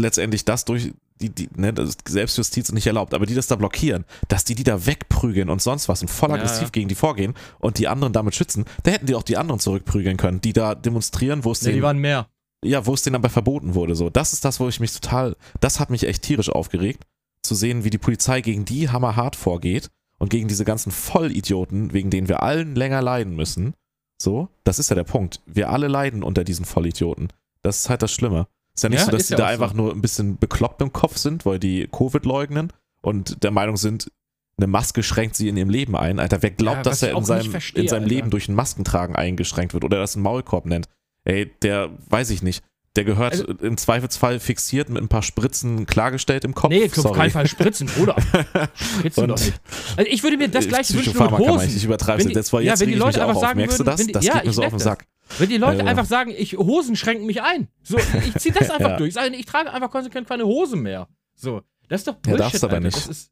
Speaker 2: letztendlich das durch die, die, ne, das ist Selbstjustiz nicht erlaubt, aber die das da blockieren, dass die die da wegprügeln und sonst was und voll
Speaker 1: Ja,
Speaker 2: aggressiv
Speaker 1: ja.
Speaker 2: gegen die vorgehen und die anderen damit schützen, da hätten die auch die anderen zurückprügeln können, die da demonstrieren, wo es
Speaker 1: Ne, die
Speaker 2: denen,
Speaker 1: waren mehr.
Speaker 2: ja, wo es denen aber verboten wurde. So, das ist das, wo ich mich total, das hat mich echt tierisch aufgeregt, zu sehen, wie die Polizei gegen die hammerhart vorgeht und gegen diese ganzen Vollidioten, wegen denen wir allen länger leiden müssen. So, das ist ja der Punkt. Wir alle leiden unter diesen Vollidioten. Das ist halt das Schlimme. Ist ja nicht
Speaker 1: Ja,
Speaker 2: so, dass die
Speaker 1: ja
Speaker 2: da
Speaker 1: auch so.
Speaker 2: einfach nur ein bisschen bekloppt im Kopf sind, weil die Covid leugnen und der Meinung sind, eine Maske schränkt sie in ihrem Leben ein. Alter, wer glaubt,
Speaker 1: Ja,
Speaker 2: dass er in seinem,
Speaker 1: verstehe,
Speaker 2: in seinem
Speaker 1: Alter.
Speaker 2: Leben durch ein Maskentragen eingeschränkt wird oder das einen Maulkorb nennt? Ey, der weiß ich nicht. Der gehört
Speaker 1: Also-
Speaker 2: im Zweifelsfall fixiert mit ein paar Spritzen klargestellt im Kopf.
Speaker 1: Nee, auf
Speaker 2: Sorry.
Speaker 1: keinen Fall spritzen, Bruder. Spritzen
Speaker 2: Und-
Speaker 1: doch nicht. Also ich würde mir das
Speaker 2: Äh,
Speaker 1: gleiche wünschen mit
Speaker 2: meine ich,
Speaker 1: Hosen.
Speaker 2: ich übertreibe es
Speaker 1: die-
Speaker 2: jetzt, weil
Speaker 1: ja,
Speaker 2: jetzt
Speaker 1: wenn die Leute einfach
Speaker 2: auf.
Speaker 1: sagen
Speaker 2: Merkst du
Speaker 1: würden,
Speaker 2: das?
Speaker 1: wenn-
Speaker 2: Das
Speaker 1: ja,
Speaker 2: geht mir so auf den
Speaker 1: das.
Speaker 2: Sack.
Speaker 1: Wenn die Leute
Speaker 2: Ja, ja.
Speaker 1: einfach sagen, ich, Hosen schränken mich ein. So, ich zieh das einfach
Speaker 2: Ja.
Speaker 1: durch. Ich sage, ich trage einfach konsequent keine Hosen mehr. So, das ist doch
Speaker 2: Ja,
Speaker 1: Bullshit,
Speaker 2: darfst aber nicht.
Speaker 1: Das ist,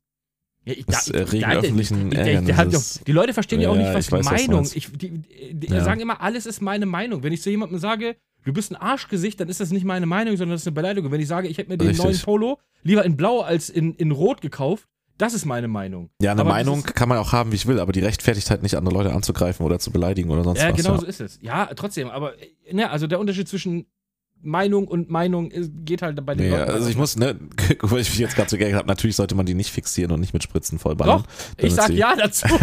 Speaker 1: ja, ich,
Speaker 2: Das
Speaker 1: da- da-
Speaker 2: öffentlichen
Speaker 1: Die Leute verstehen ja auch
Speaker 2: Ja,
Speaker 1: nicht, was
Speaker 2: du
Speaker 1: Meinung ich, die, die, die
Speaker 2: Ja.
Speaker 1: sagen immer, alles ist meine Meinung. Wenn ich zu jemandem sage, du bist ein Arschgesicht, dann ist das nicht meine Meinung, sondern das ist eine Beleidigung. Wenn ich sage, ich hätte mir den
Speaker 2: Richtig.
Speaker 1: neuen Polo lieber in Blau als in, in Rot gekauft, das ist meine Meinung.
Speaker 2: Ja, eine
Speaker 1: Aber
Speaker 2: Meinung kann man auch haben, wie ich will, aber die rechtfertigt halt nicht, andere Leute anzugreifen oder zu beleidigen oder sonst
Speaker 1: Ja,
Speaker 2: was.
Speaker 1: genau
Speaker 2: ja.
Speaker 1: so ist es. Ja, trotzdem, aber äh, ne, also der Unterschied zwischen Meinung und Meinung geht halt bei den
Speaker 2: Nee,
Speaker 1: Leuten.
Speaker 2: also ich muss, ne, weil ich mich jetzt gerade so geärgert habe, natürlich sollte man die nicht fixieren und nicht mit Spritzen
Speaker 1: Doch,
Speaker 2: vollballern.
Speaker 1: ich
Speaker 2: damit
Speaker 1: sag ja dazu.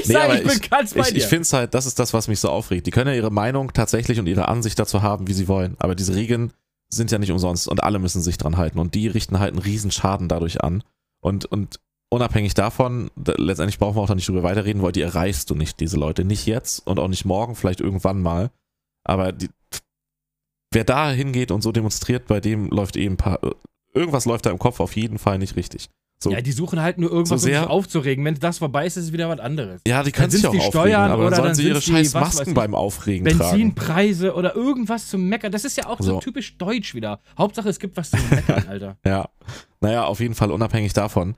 Speaker 1: ich
Speaker 2: Nee,
Speaker 1: sag, ich bin ganz bei
Speaker 2: Ich,
Speaker 1: dir.
Speaker 2: ich finde es halt, das ist das, was mich so aufregt. Die können ja ihre Meinung tatsächlich und ihre Ansicht dazu haben, wie sie wollen. Aber diese Regeln sind ja nicht umsonst und alle müssen sich dran halten. Und die richten halt einen riesen Schaden dadurch an. Und, und unabhängig davon, da, letztendlich brauchen wir auch da nicht drüber weiterreden, weil die erreichst du nicht, diese Leute. Nicht jetzt und auch nicht morgen, vielleicht irgendwann mal. Aber die, wer da hingeht und so demonstriert, bei dem läuft eben ein paar, irgendwas läuft da im Kopf auf jeden Fall nicht richtig. So.
Speaker 1: ja, die suchen halt nur irgendwas,
Speaker 2: So
Speaker 1: um sich
Speaker 2: sehr-
Speaker 1: aufzuregen. Wenn das vorbei ist, ist es wieder was anderes.
Speaker 2: Ja, die können sich auch
Speaker 1: die
Speaker 2: aufregen,
Speaker 1: Steuern
Speaker 2: aber dann sollen
Speaker 1: dann
Speaker 2: sie ihre scheiß Masken beim Aufregen tragen.
Speaker 1: Benzinpreise oder irgendwas zum Meckern. Das ist ja auch so,
Speaker 2: So.
Speaker 1: typisch deutsch wieder. Hauptsache, es gibt was zum Meckern, Alter.
Speaker 2: Ja, naja, auf jeden Fall unabhängig davon,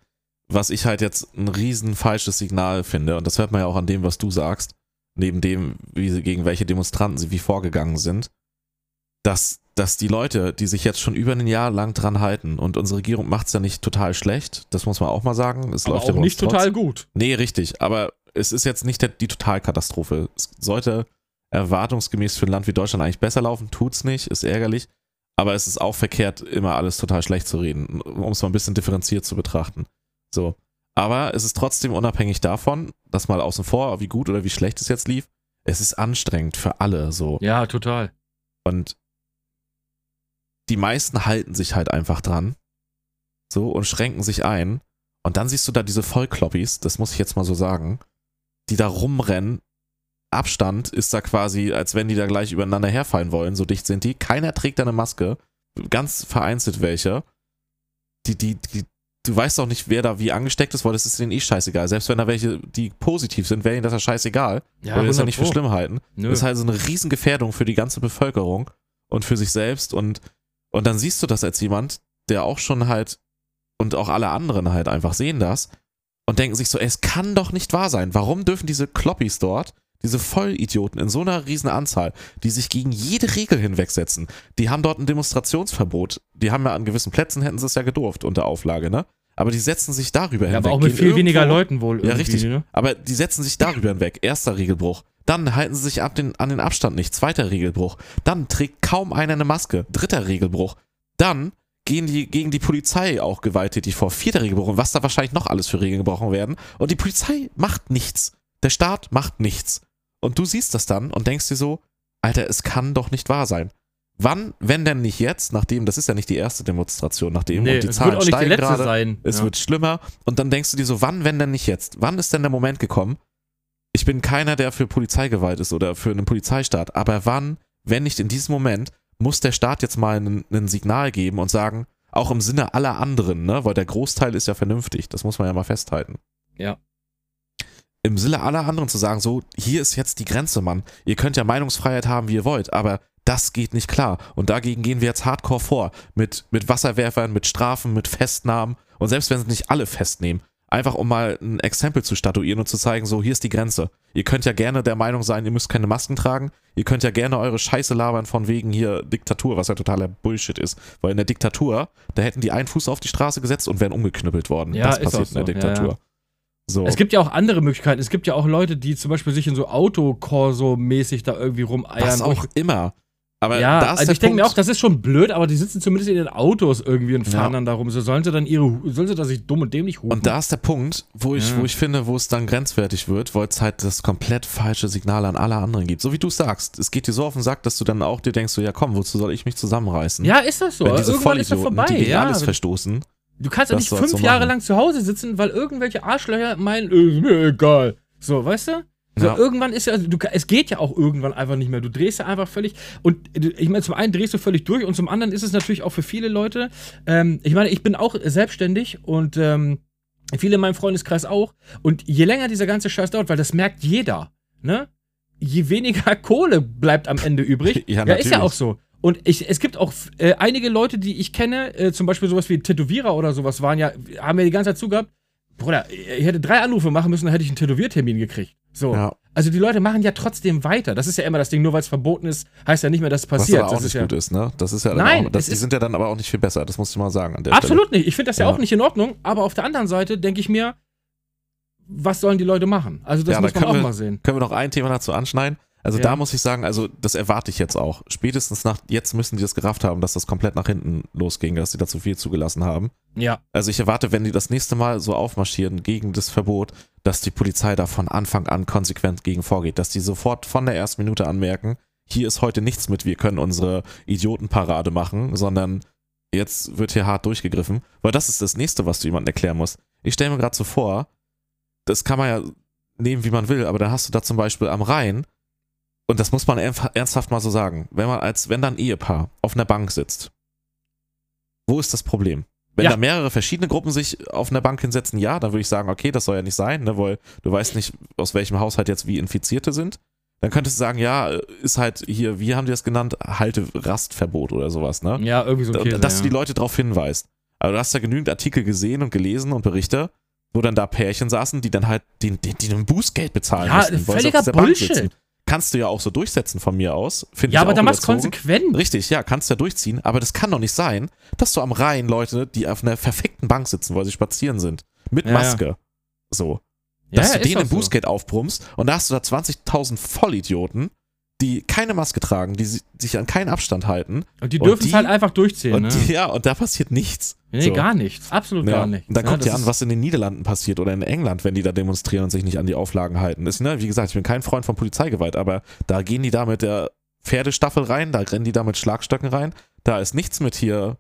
Speaker 2: was ich halt jetzt ein riesen falsches Signal finde, und das hört man ja auch an dem, was du sagst, neben dem, wie gegen welche Demonstranten sie wie vorgegangen sind, dass, dass die Leute, die sich jetzt schon über ein Jahr lang dran halten, und unsere Regierung macht es ja nicht total schlecht, das muss man auch mal sagen, es
Speaker 1: Aber
Speaker 2: läuft ja
Speaker 1: auch
Speaker 2: uns
Speaker 1: nicht total gut.
Speaker 2: Nee, richtig, aber es ist jetzt nicht der, die Totalkatastrophe. Es sollte erwartungsgemäß für ein Land wie Deutschland eigentlich besser laufen, tut's nicht, ist ärgerlich, aber es ist auch verkehrt, immer alles total schlecht zu reden, um es mal ein bisschen differenziert zu betrachten. So. Aber es ist trotzdem unabhängig davon, das mal außen vor, wie gut oder wie schlecht es jetzt lief, es ist anstrengend für alle so.
Speaker 1: Ja, total.
Speaker 2: Und die meisten halten sich halt einfach dran. So und schränken sich ein. Und dann siehst du da diese Vollkloppis, das muss ich jetzt mal so sagen, die da rumrennen. Abstand ist da quasi, als wenn die da gleich übereinander herfallen wollen, so dicht sind die. Keiner trägt da eine Maske. Ganz vereinzelt welche. Die, die, die, du weißt auch nicht, wer da wie angesteckt ist, weil das ist denen eh scheißegal. Selbst wenn da welche, die positiv sind, wäre ihnen das ja scheißegal.
Speaker 1: Ja,
Speaker 2: weil die das ja nicht für
Speaker 1: 100 Pro.
Speaker 2: schlimm halten.
Speaker 1: Nö.
Speaker 2: Das ist halt so eine Riesengefährdung für die ganze Bevölkerung und für sich selbst. Und, und dann siehst du das als jemand, der auch schon halt und auch alle anderen halt einfach sehen das und denken sich so, ey, es kann doch nicht wahr sein. Warum dürfen diese Kloppis dort, diese Vollidioten in so einer riesen Anzahl, die sich gegen jede Regel hinwegsetzen, die haben dort ein Demonstrationsverbot. Die haben ja an gewissen Plätzen, hätten sie es ja gedurft unter Auflage, ne? Aber die setzen sich darüber
Speaker 1: ja,
Speaker 2: hinweg.
Speaker 1: aber auch mit viel weniger Leuten wohl.
Speaker 2: ja, richtig.
Speaker 1: Ne?
Speaker 2: Aber die setzen sich darüber hinweg. Erster Regelbruch. Dann halten sie sich ab den, an den Abstand nicht. Zweiter Regelbruch. Dann trägt kaum einer eine Maske. Dritter Regelbruch. Dann gehen die gegen die Polizei auch gewalttätig vor. Vierter Regelbruch. Und was da wahrscheinlich noch alles für Regeln gebrochen werden. Und die Polizei macht nichts. Der Staat macht nichts. Und du siehst das dann und denkst dir so, Alter, es kann doch nicht wahr sein. Wann, wenn denn nicht jetzt, nachdem, das ist ja nicht die erste Demonstration, nachdem und die
Speaker 1: es
Speaker 2: Zahlen
Speaker 1: wird auch nicht die
Speaker 2: steigen
Speaker 1: letzte
Speaker 2: gerade.
Speaker 1: sein.
Speaker 2: Es
Speaker 1: ja.
Speaker 2: wird schlimmer und dann denkst du dir so, wann, wenn denn nicht jetzt? Wann ist denn der Moment gekommen? Ich bin keiner, der für Polizeigewalt ist oder für einen Polizeistaat, aber wann, wenn nicht in diesem Moment, muss der Staat jetzt mal ein, Signal geben und sagen, auch im Sinne aller anderen, ne, weil der Großteil ist ja vernünftig, das muss man ja mal festhalten.
Speaker 1: Ja.
Speaker 2: Im Sinne aller anderen zu sagen, so, hier ist jetzt die Grenze, Mann. Ihr könnt ja Meinungsfreiheit haben, wie ihr wollt, aber das geht nicht klar. Und dagegen gehen wir jetzt hardcore vor. Mit, mit Wasserwerfern, mit Strafen, mit Festnahmen. Und selbst wenn sie nicht alle festnehmen, Einfach um mal ein Exempel zu statuieren und zu zeigen, so, hier ist die Grenze. Ihr könnt ja gerne der Meinung sein, ihr müsst keine Masken tragen. Ihr könnt ja gerne eure Scheiße labern von wegen hier Diktatur, was ja totaler Bullshit ist. Weil in der Diktatur, da hätten die einen Fuß auf die Straße gesetzt und wären umgeknüppelt worden.
Speaker 1: Ja,
Speaker 2: das
Speaker 1: ist
Speaker 2: passiert
Speaker 1: so.
Speaker 2: in der
Speaker 1: Ja,
Speaker 2: Diktatur.
Speaker 1: ja.
Speaker 2: So.
Speaker 1: Es gibt ja auch andere Möglichkeiten. Es gibt ja auch Leute, die zum Beispiel sich in so Autokorso-mäßig da irgendwie rumeiern.
Speaker 2: was auch immer. Aber
Speaker 1: ja, also ich denke mir auch, das ist schon blöd, aber die sitzen zumindest in den Autos irgendwie und fahren
Speaker 2: Ja.
Speaker 1: dann darum. So sollen sie dann ihre, sollen sie da sich dumm und dämlich rufen?
Speaker 2: Und da ist der Punkt, wo ich,
Speaker 1: Ja.
Speaker 2: wo ich finde, wo es dann grenzwertig wird, weil es halt das komplett falsche Signal an alle anderen gibt. So wie du sagst, es geht dir so auf den Sack, dass du dann auch dir denkst, so, ja komm, wozu soll ich mich zusammenreißen?
Speaker 1: ja, ist das so.
Speaker 2: Wenn diese
Speaker 1: Irgendwann ist das vorbei.
Speaker 2: die
Speaker 1: ja.
Speaker 2: alles verstoßen.
Speaker 1: Du kannst ja nicht fünf
Speaker 2: so
Speaker 1: Jahre lang zu Hause sitzen, weil irgendwelche Arschlöcher meinen, äh, ist mir egal. So, weißt du? So,
Speaker 2: Ja.
Speaker 1: irgendwann ist ja, also du, es geht ja auch irgendwann einfach nicht mehr. Du drehst ja einfach völlig, und du- ich meine, zum einen drehst du völlig durch und zum anderen ist es natürlich auch für viele Leute, ähm, ich meine, ich bin auch selbstständig und ähm, viele in meinem Freundeskreis auch. Und je länger dieser ganze Scheiß dauert, weil das merkt jeder, ne? Je weniger Kohle bleibt am Ende übrig.
Speaker 2: Ja,
Speaker 1: ist ja auch so. Und ich, es gibt auch äh, einige Leute, die ich kenne, äh, zum Beispiel sowas wie Tätowierer oder sowas, waren ja, haben ja die ganze Zeit zugehabt. Bruder, ich hätte drei Anrufe machen müssen, dann hätte ich einen Tätowiertermin gekriegt. So.
Speaker 2: Ja.
Speaker 1: Also die Leute machen ja trotzdem weiter. Das ist ja immer das Ding, nur weil es verboten ist, heißt ja nicht mehr, dass es
Speaker 2: Was
Speaker 1: passiert.
Speaker 2: aber auch
Speaker 1: das
Speaker 2: nicht
Speaker 1: ist ja,
Speaker 2: gut ist, ne? Das ist ja
Speaker 1: Nein,
Speaker 2: auch, das, die sind ja dann aber auch nicht viel besser, das muss ich mal sagen
Speaker 1: Absolut nicht. Ich finde das ja,
Speaker 2: Ja.
Speaker 1: auch nicht in Ordnung, aber auf der anderen Seite denke ich mir, was sollen die Leute machen? Also das
Speaker 2: Ja,
Speaker 1: muss man auch
Speaker 2: wir-
Speaker 1: mal sehen.
Speaker 2: Stelle. Können wir noch ein Thema dazu anschneiden? Also
Speaker 1: Ja.
Speaker 2: da muss ich sagen, also das erwarte ich jetzt auch. Spätestens nach, jetzt müssen die das gerafft haben, dass das komplett nach hinten losging, dass sie da zu viel zugelassen haben.
Speaker 1: Ja.
Speaker 2: Also ich erwarte, wenn die das nächste Mal so aufmarschieren gegen das Verbot, dass die Polizei da von Anfang an konsequent gegen vorgeht, dass die sofort von der ersten Minute anmerken, hier ist heute nichts mit, wir können unsere Idiotenparade machen, sondern jetzt wird hier hart durchgegriffen, weil das ist das nächste, was du jemandem erklären musst. Ich stelle mir gerade so vor, das kann man ja nehmen, wie man will, aber dann hast du da zum Beispiel am Rhein, und das muss man ernst- ernsthaft mal so sagen, wenn man als, wenn da ein Ehepaar auf einer Bank sitzt, wo ist das Problem? Wenn
Speaker 1: Ja.
Speaker 2: da mehrere verschiedene Gruppen sich auf einer Bank hinsetzen, ja, dann würde ich sagen, okay, das soll ja nicht sein, ne, weil du weißt nicht, aus welchem Haushalt jetzt wie Infizierte sind. Dann könntest du sagen, ja, ist halt hier, wie haben die das genannt? Halte Rastverbot oder sowas, ne?
Speaker 1: Ja, irgendwie so ein Käse,
Speaker 2: dass
Speaker 1: ja.
Speaker 2: du die Leute darauf hinweist. Aber du hast ja genügend Artikel gesehen und gelesen und Berichte, wo dann da Pärchen saßen, die dann halt den, den, die ein Bußgeld bezahlen
Speaker 1: Ja,
Speaker 2: mussten. weil sie auf
Speaker 1: völliger Bullshit.
Speaker 2: Kannst du ja auch so durchsetzen von mir aus.
Speaker 1: Ja, aber dann mach's
Speaker 2: überzogen.
Speaker 1: konsequent.
Speaker 2: Richtig, ja, kannst du ja durchziehen, aber das kann doch nicht sein, dass du am Rhein Leute, die auf einer verfickten Bank sitzen, weil sie spazieren sind, mit
Speaker 1: Ja, ja.
Speaker 2: Maske, so,
Speaker 1: Ja,
Speaker 2: dass
Speaker 1: ja,
Speaker 2: du denen
Speaker 1: doch
Speaker 2: ein
Speaker 1: so.
Speaker 2: Bußgeld aufbrummst und da hast du da 20.000 Vollidioten, die keine Maske tragen, die si- sich an keinen Abstand halten
Speaker 1: Und die dürfen es halt einfach durchziehen,
Speaker 2: und
Speaker 1: ne?
Speaker 2: die, ja, und da passiert nichts.
Speaker 1: nee,
Speaker 2: so.
Speaker 1: gar nichts. Absolut
Speaker 2: Ja.
Speaker 1: gar nichts.
Speaker 2: Und dann
Speaker 1: Ja,
Speaker 2: kommt ja an, was in den Niederlanden passiert oder in England, wenn die da demonstrieren und sich nicht an die Auflagen halten. Ist, ne, wie gesagt, ich bin kein Freund von Polizeigewalt, aber da gehen die da mit der Pferdestaffel rein, da rennen die da mit Schlagstöcken rein. Da ist nichts mit hier,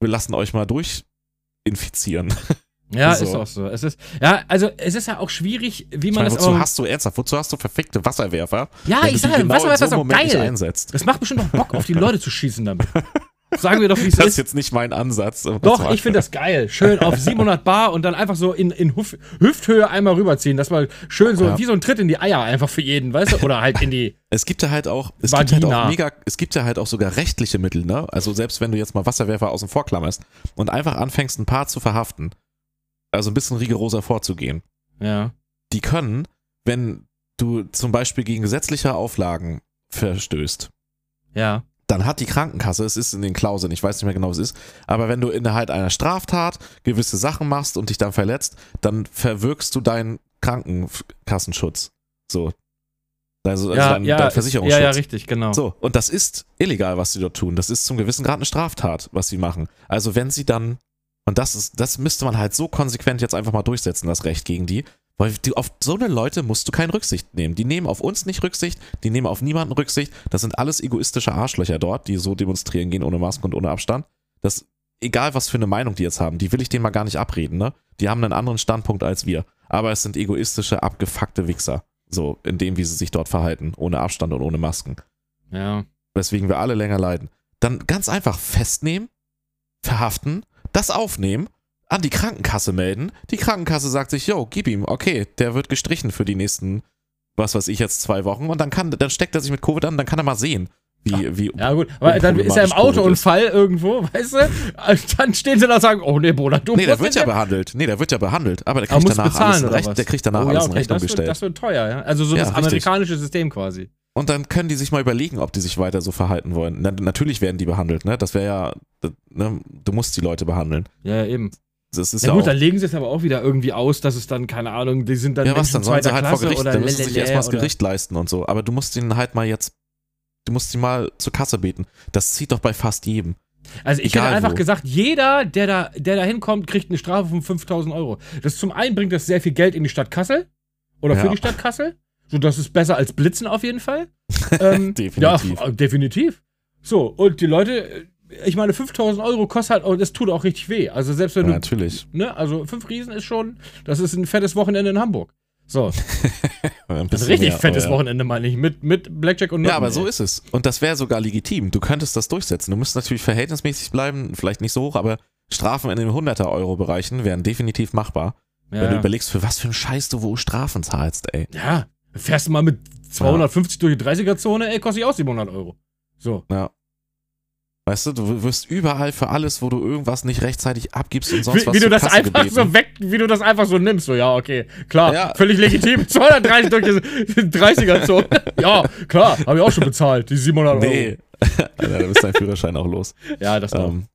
Speaker 2: wir lassen euch mal durchinfizieren.
Speaker 1: Ja,
Speaker 2: so.
Speaker 1: ist auch so. Es ist, ja, also es ist ja auch schwierig, wie
Speaker 2: Ich
Speaker 1: man
Speaker 2: meine,
Speaker 1: das
Speaker 2: wozu hast du ernsthaft, wozu hast du verfickte Wasserwerfer?
Speaker 1: ja, ich sage,
Speaker 2: genau
Speaker 1: was
Speaker 2: in
Speaker 1: ist
Speaker 2: so Moment nicht
Speaker 1: geil.
Speaker 2: einsetzt.
Speaker 1: Das macht bestimmt doch Bock, auf die Leute zu schießen damit. Sagen wir doch, wie es
Speaker 2: Das ist
Speaker 1: ist.
Speaker 2: jetzt nicht mein Ansatz.
Speaker 1: Doch,
Speaker 2: war-
Speaker 1: ich finde das geil. Schön auf 700 Bar und dann einfach so in, in Huf, Hüfthöhe einmal rüberziehen. Das mal schön so,
Speaker 2: Ja.
Speaker 1: wie so ein Tritt in die Eier einfach für jeden, weißt du? Oder halt in die.
Speaker 2: Es gibt ja halt auch, es gibt halt auch mega, es gibt ja halt auch sogar rechtliche Mittel, ne? Also selbst wenn du jetzt mal Wasserwerfer außen vor klammerst und einfach anfängst, ein paar zu verhaften, also ein bisschen rigoroser vorzugehen,
Speaker 1: Ja.
Speaker 2: die können, wenn du zum Beispiel gegen gesetzliche Auflagen verstößt,
Speaker 1: Ja.
Speaker 2: dann hat die Krankenkasse, es ist in den Klauseln, ich weiß nicht mehr genau, was es ist, aber wenn du innerhalb einer Straftat gewisse Sachen machst und dich dann verletzt, dann verwirkst du deinen Krankenkassenschutz. So. Also, also
Speaker 1: ja,
Speaker 2: dein,
Speaker 1: ja,
Speaker 2: dein Versicherungsschutz.
Speaker 1: Ja, ja, richtig, genau.
Speaker 2: So, und das ist illegal, was sie dort tun. Das ist zum gewissen Grad eine Straftat, was sie machen. Also wenn sie dann, und das ist, das müsste man halt so konsequent jetzt einfach mal durchsetzen, das Recht gegen die, weil die, auf so eine Leute musst du keine Rücksicht nehmen. Die nehmen auf uns nicht Rücksicht, die nehmen auf niemanden Rücksicht. Das sind alles egoistische Arschlöcher dort, die so demonstrieren gehen ohne Maske und ohne Abstand. Das, egal was für eine Meinung die jetzt haben, die will ich denen mal gar nicht abreden, ne? Die haben einen anderen Standpunkt als wir. Aber es sind egoistische, abgefuckte Wichser. So, in dem, wie sie sich dort verhalten, ohne Abstand und ohne Masken
Speaker 1: Ja.
Speaker 2: weswegen wir alle länger leiden. Dann ganz einfach festnehmen, verhaften, das aufnehmen, an die Krankenkasse melden. Die Krankenkasse sagt sich, yo, gib ihm, okay, der wird gestrichen für die nächsten, was weiß ich jetzt, zwei Wochen und dann kann, dann steckt er sich mit Covid an, dann kann er mal sehen, wie, wie
Speaker 1: Ja, gut, aber dann ist er im Autounfall irgendwo, weißt du? Dann stehen sie da und sagen, oh nee, Bruder, du
Speaker 2: Nee, der wird ja behandelt. Nee, der wird ja behandelt. Aber der
Speaker 1: Aber
Speaker 2: kriegt
Speaker 1: muss
Speaker 2: danach
Speaker 1: bezahlen
Speaker 2: alles in
Speaker 1: oder
Speaker 2: Recht, der kriegt danach
Speaker 1: Oh,
Speaker 2: alles
Speaker 1: ja,
Speaker 2: in
Speaker 1: okay,
Speaker 2: Rechnung
Speaker 1: das wird,
Speaker 2: gestellt.
Speaker 1: das wird teuer, ja. Also so
Speaker 2: Ja,
Speaker 1: das
Speaker 2: richtig.
Speaker 1: amerikanische System quasi.
Speaker 2: Und dann können die sich mal überlegen, ob die sich weiter so verhalten wollen. Na, natürlich werden die behandelt, ne? Das wäre ja, ne? du musst die Leute behandeln.
Speaker 1: Ja, eben.
Speaker 2: Das ist
Speaker 1: Ja,
Speaker 2: ja,
Speaker 1: gut, dann legen sie es aber auch wieder irgendwie aus, dass es dann, keine Ahnung, die sind dann
Speaker 2: ja was, dann sollen sie halt vor Gericht,
Speaker 1: oder
Speaker 2: dann müssen sie sich erstmal das Gericht leisten und so. Aber du musst ihnen halt mal jetzt, du musst sie mal zur Kasse beten. Das zieht doch bei fast jedem.
Speaker 1: Also ich
Speaker 2: Egal
Speaker 1: hätte einfach
Speaker 2: wo.
Speaker 1: gesagt, jeder, der da, der da hinkommt, kriegt eine Strafe von 5000 Euro. Das zum einen bringt das sehr viel Geld in die Stadt Kassel oder für
Speaker 2: Ja.
Speaker 1: die Stadt Kassel. So, das ist besser als Blitzen auf jeden Fall. ähm,
Speaker 2: Definitiv.
Speaker 1: Ja, f- definitiv. So, und die Leute, äh, ich meine, 5000 Euro kostet halt, das tut auch richtig weh. Also selbst wenn
Speaker 2: Ja,
Speaker 1: du,
Speaker 2: natürlich.
Speaker 1: ne, also fünf Riesen ist schon, das ist ein fettes Wochenende in Hamburg. So,
Speaker 2: Ein
Speaker 1: das ist
Speaker 2: bisschen
Speaker 1: richtig
Speaker 2: mehr,
Speaker 1: fettes
Speaker 2: aber ja.
Speaker 1: Wochenende, meine ich, mit, mit Blackjack und
Speaker 2: Ja,
Speaker 1: Nutten,
Speaker 2: aber so
Speaker 1: ey.
Speaker 2: ist es. Und das wäre sogar legitim. Du könntest das durchsetzen. Du müsstest natürlich verhältnismäßig bleiben, vielleicht nicht so hoch, aber Strafen in den 100er-Euro-Bereichen wären definitiv machbar. Wenn du
Speaker 1: Ja,
Speaker 2: überlegst, für was für einen Scheiß du wo Strafen zahlst, ey.
Speaker 1: ja, fährst du mal mit 250 durch die 30er-Zone, ey, kostet ich auch 700 Euro. So.
Speaker 2: Weißt du, du wirst überall für alles, wo du irgendwas nicht rechtzeitig abgibst und sonst
Speaker 1: Wie,
Speaker 2: was
Speaker 1: wie du das
Speaker 2: Kasse
Speaker 1: einfach
Speaker 2: gebeten.
Speaker 1: so weg, wie du das einfach so nimmst, so, ja, okay, klar,
Speaker 2: Ja.
Speaker 1: völlig legitim, 230 durch die 30er-Zone, ja, klar, habe ich auch schon bezahlt, die 700 Euro.
Speaker 2: Nee. Alter, da bist dein Führerschein auch los.
Speaker 1: Ja, das auch.
Speaker 2: Ähm,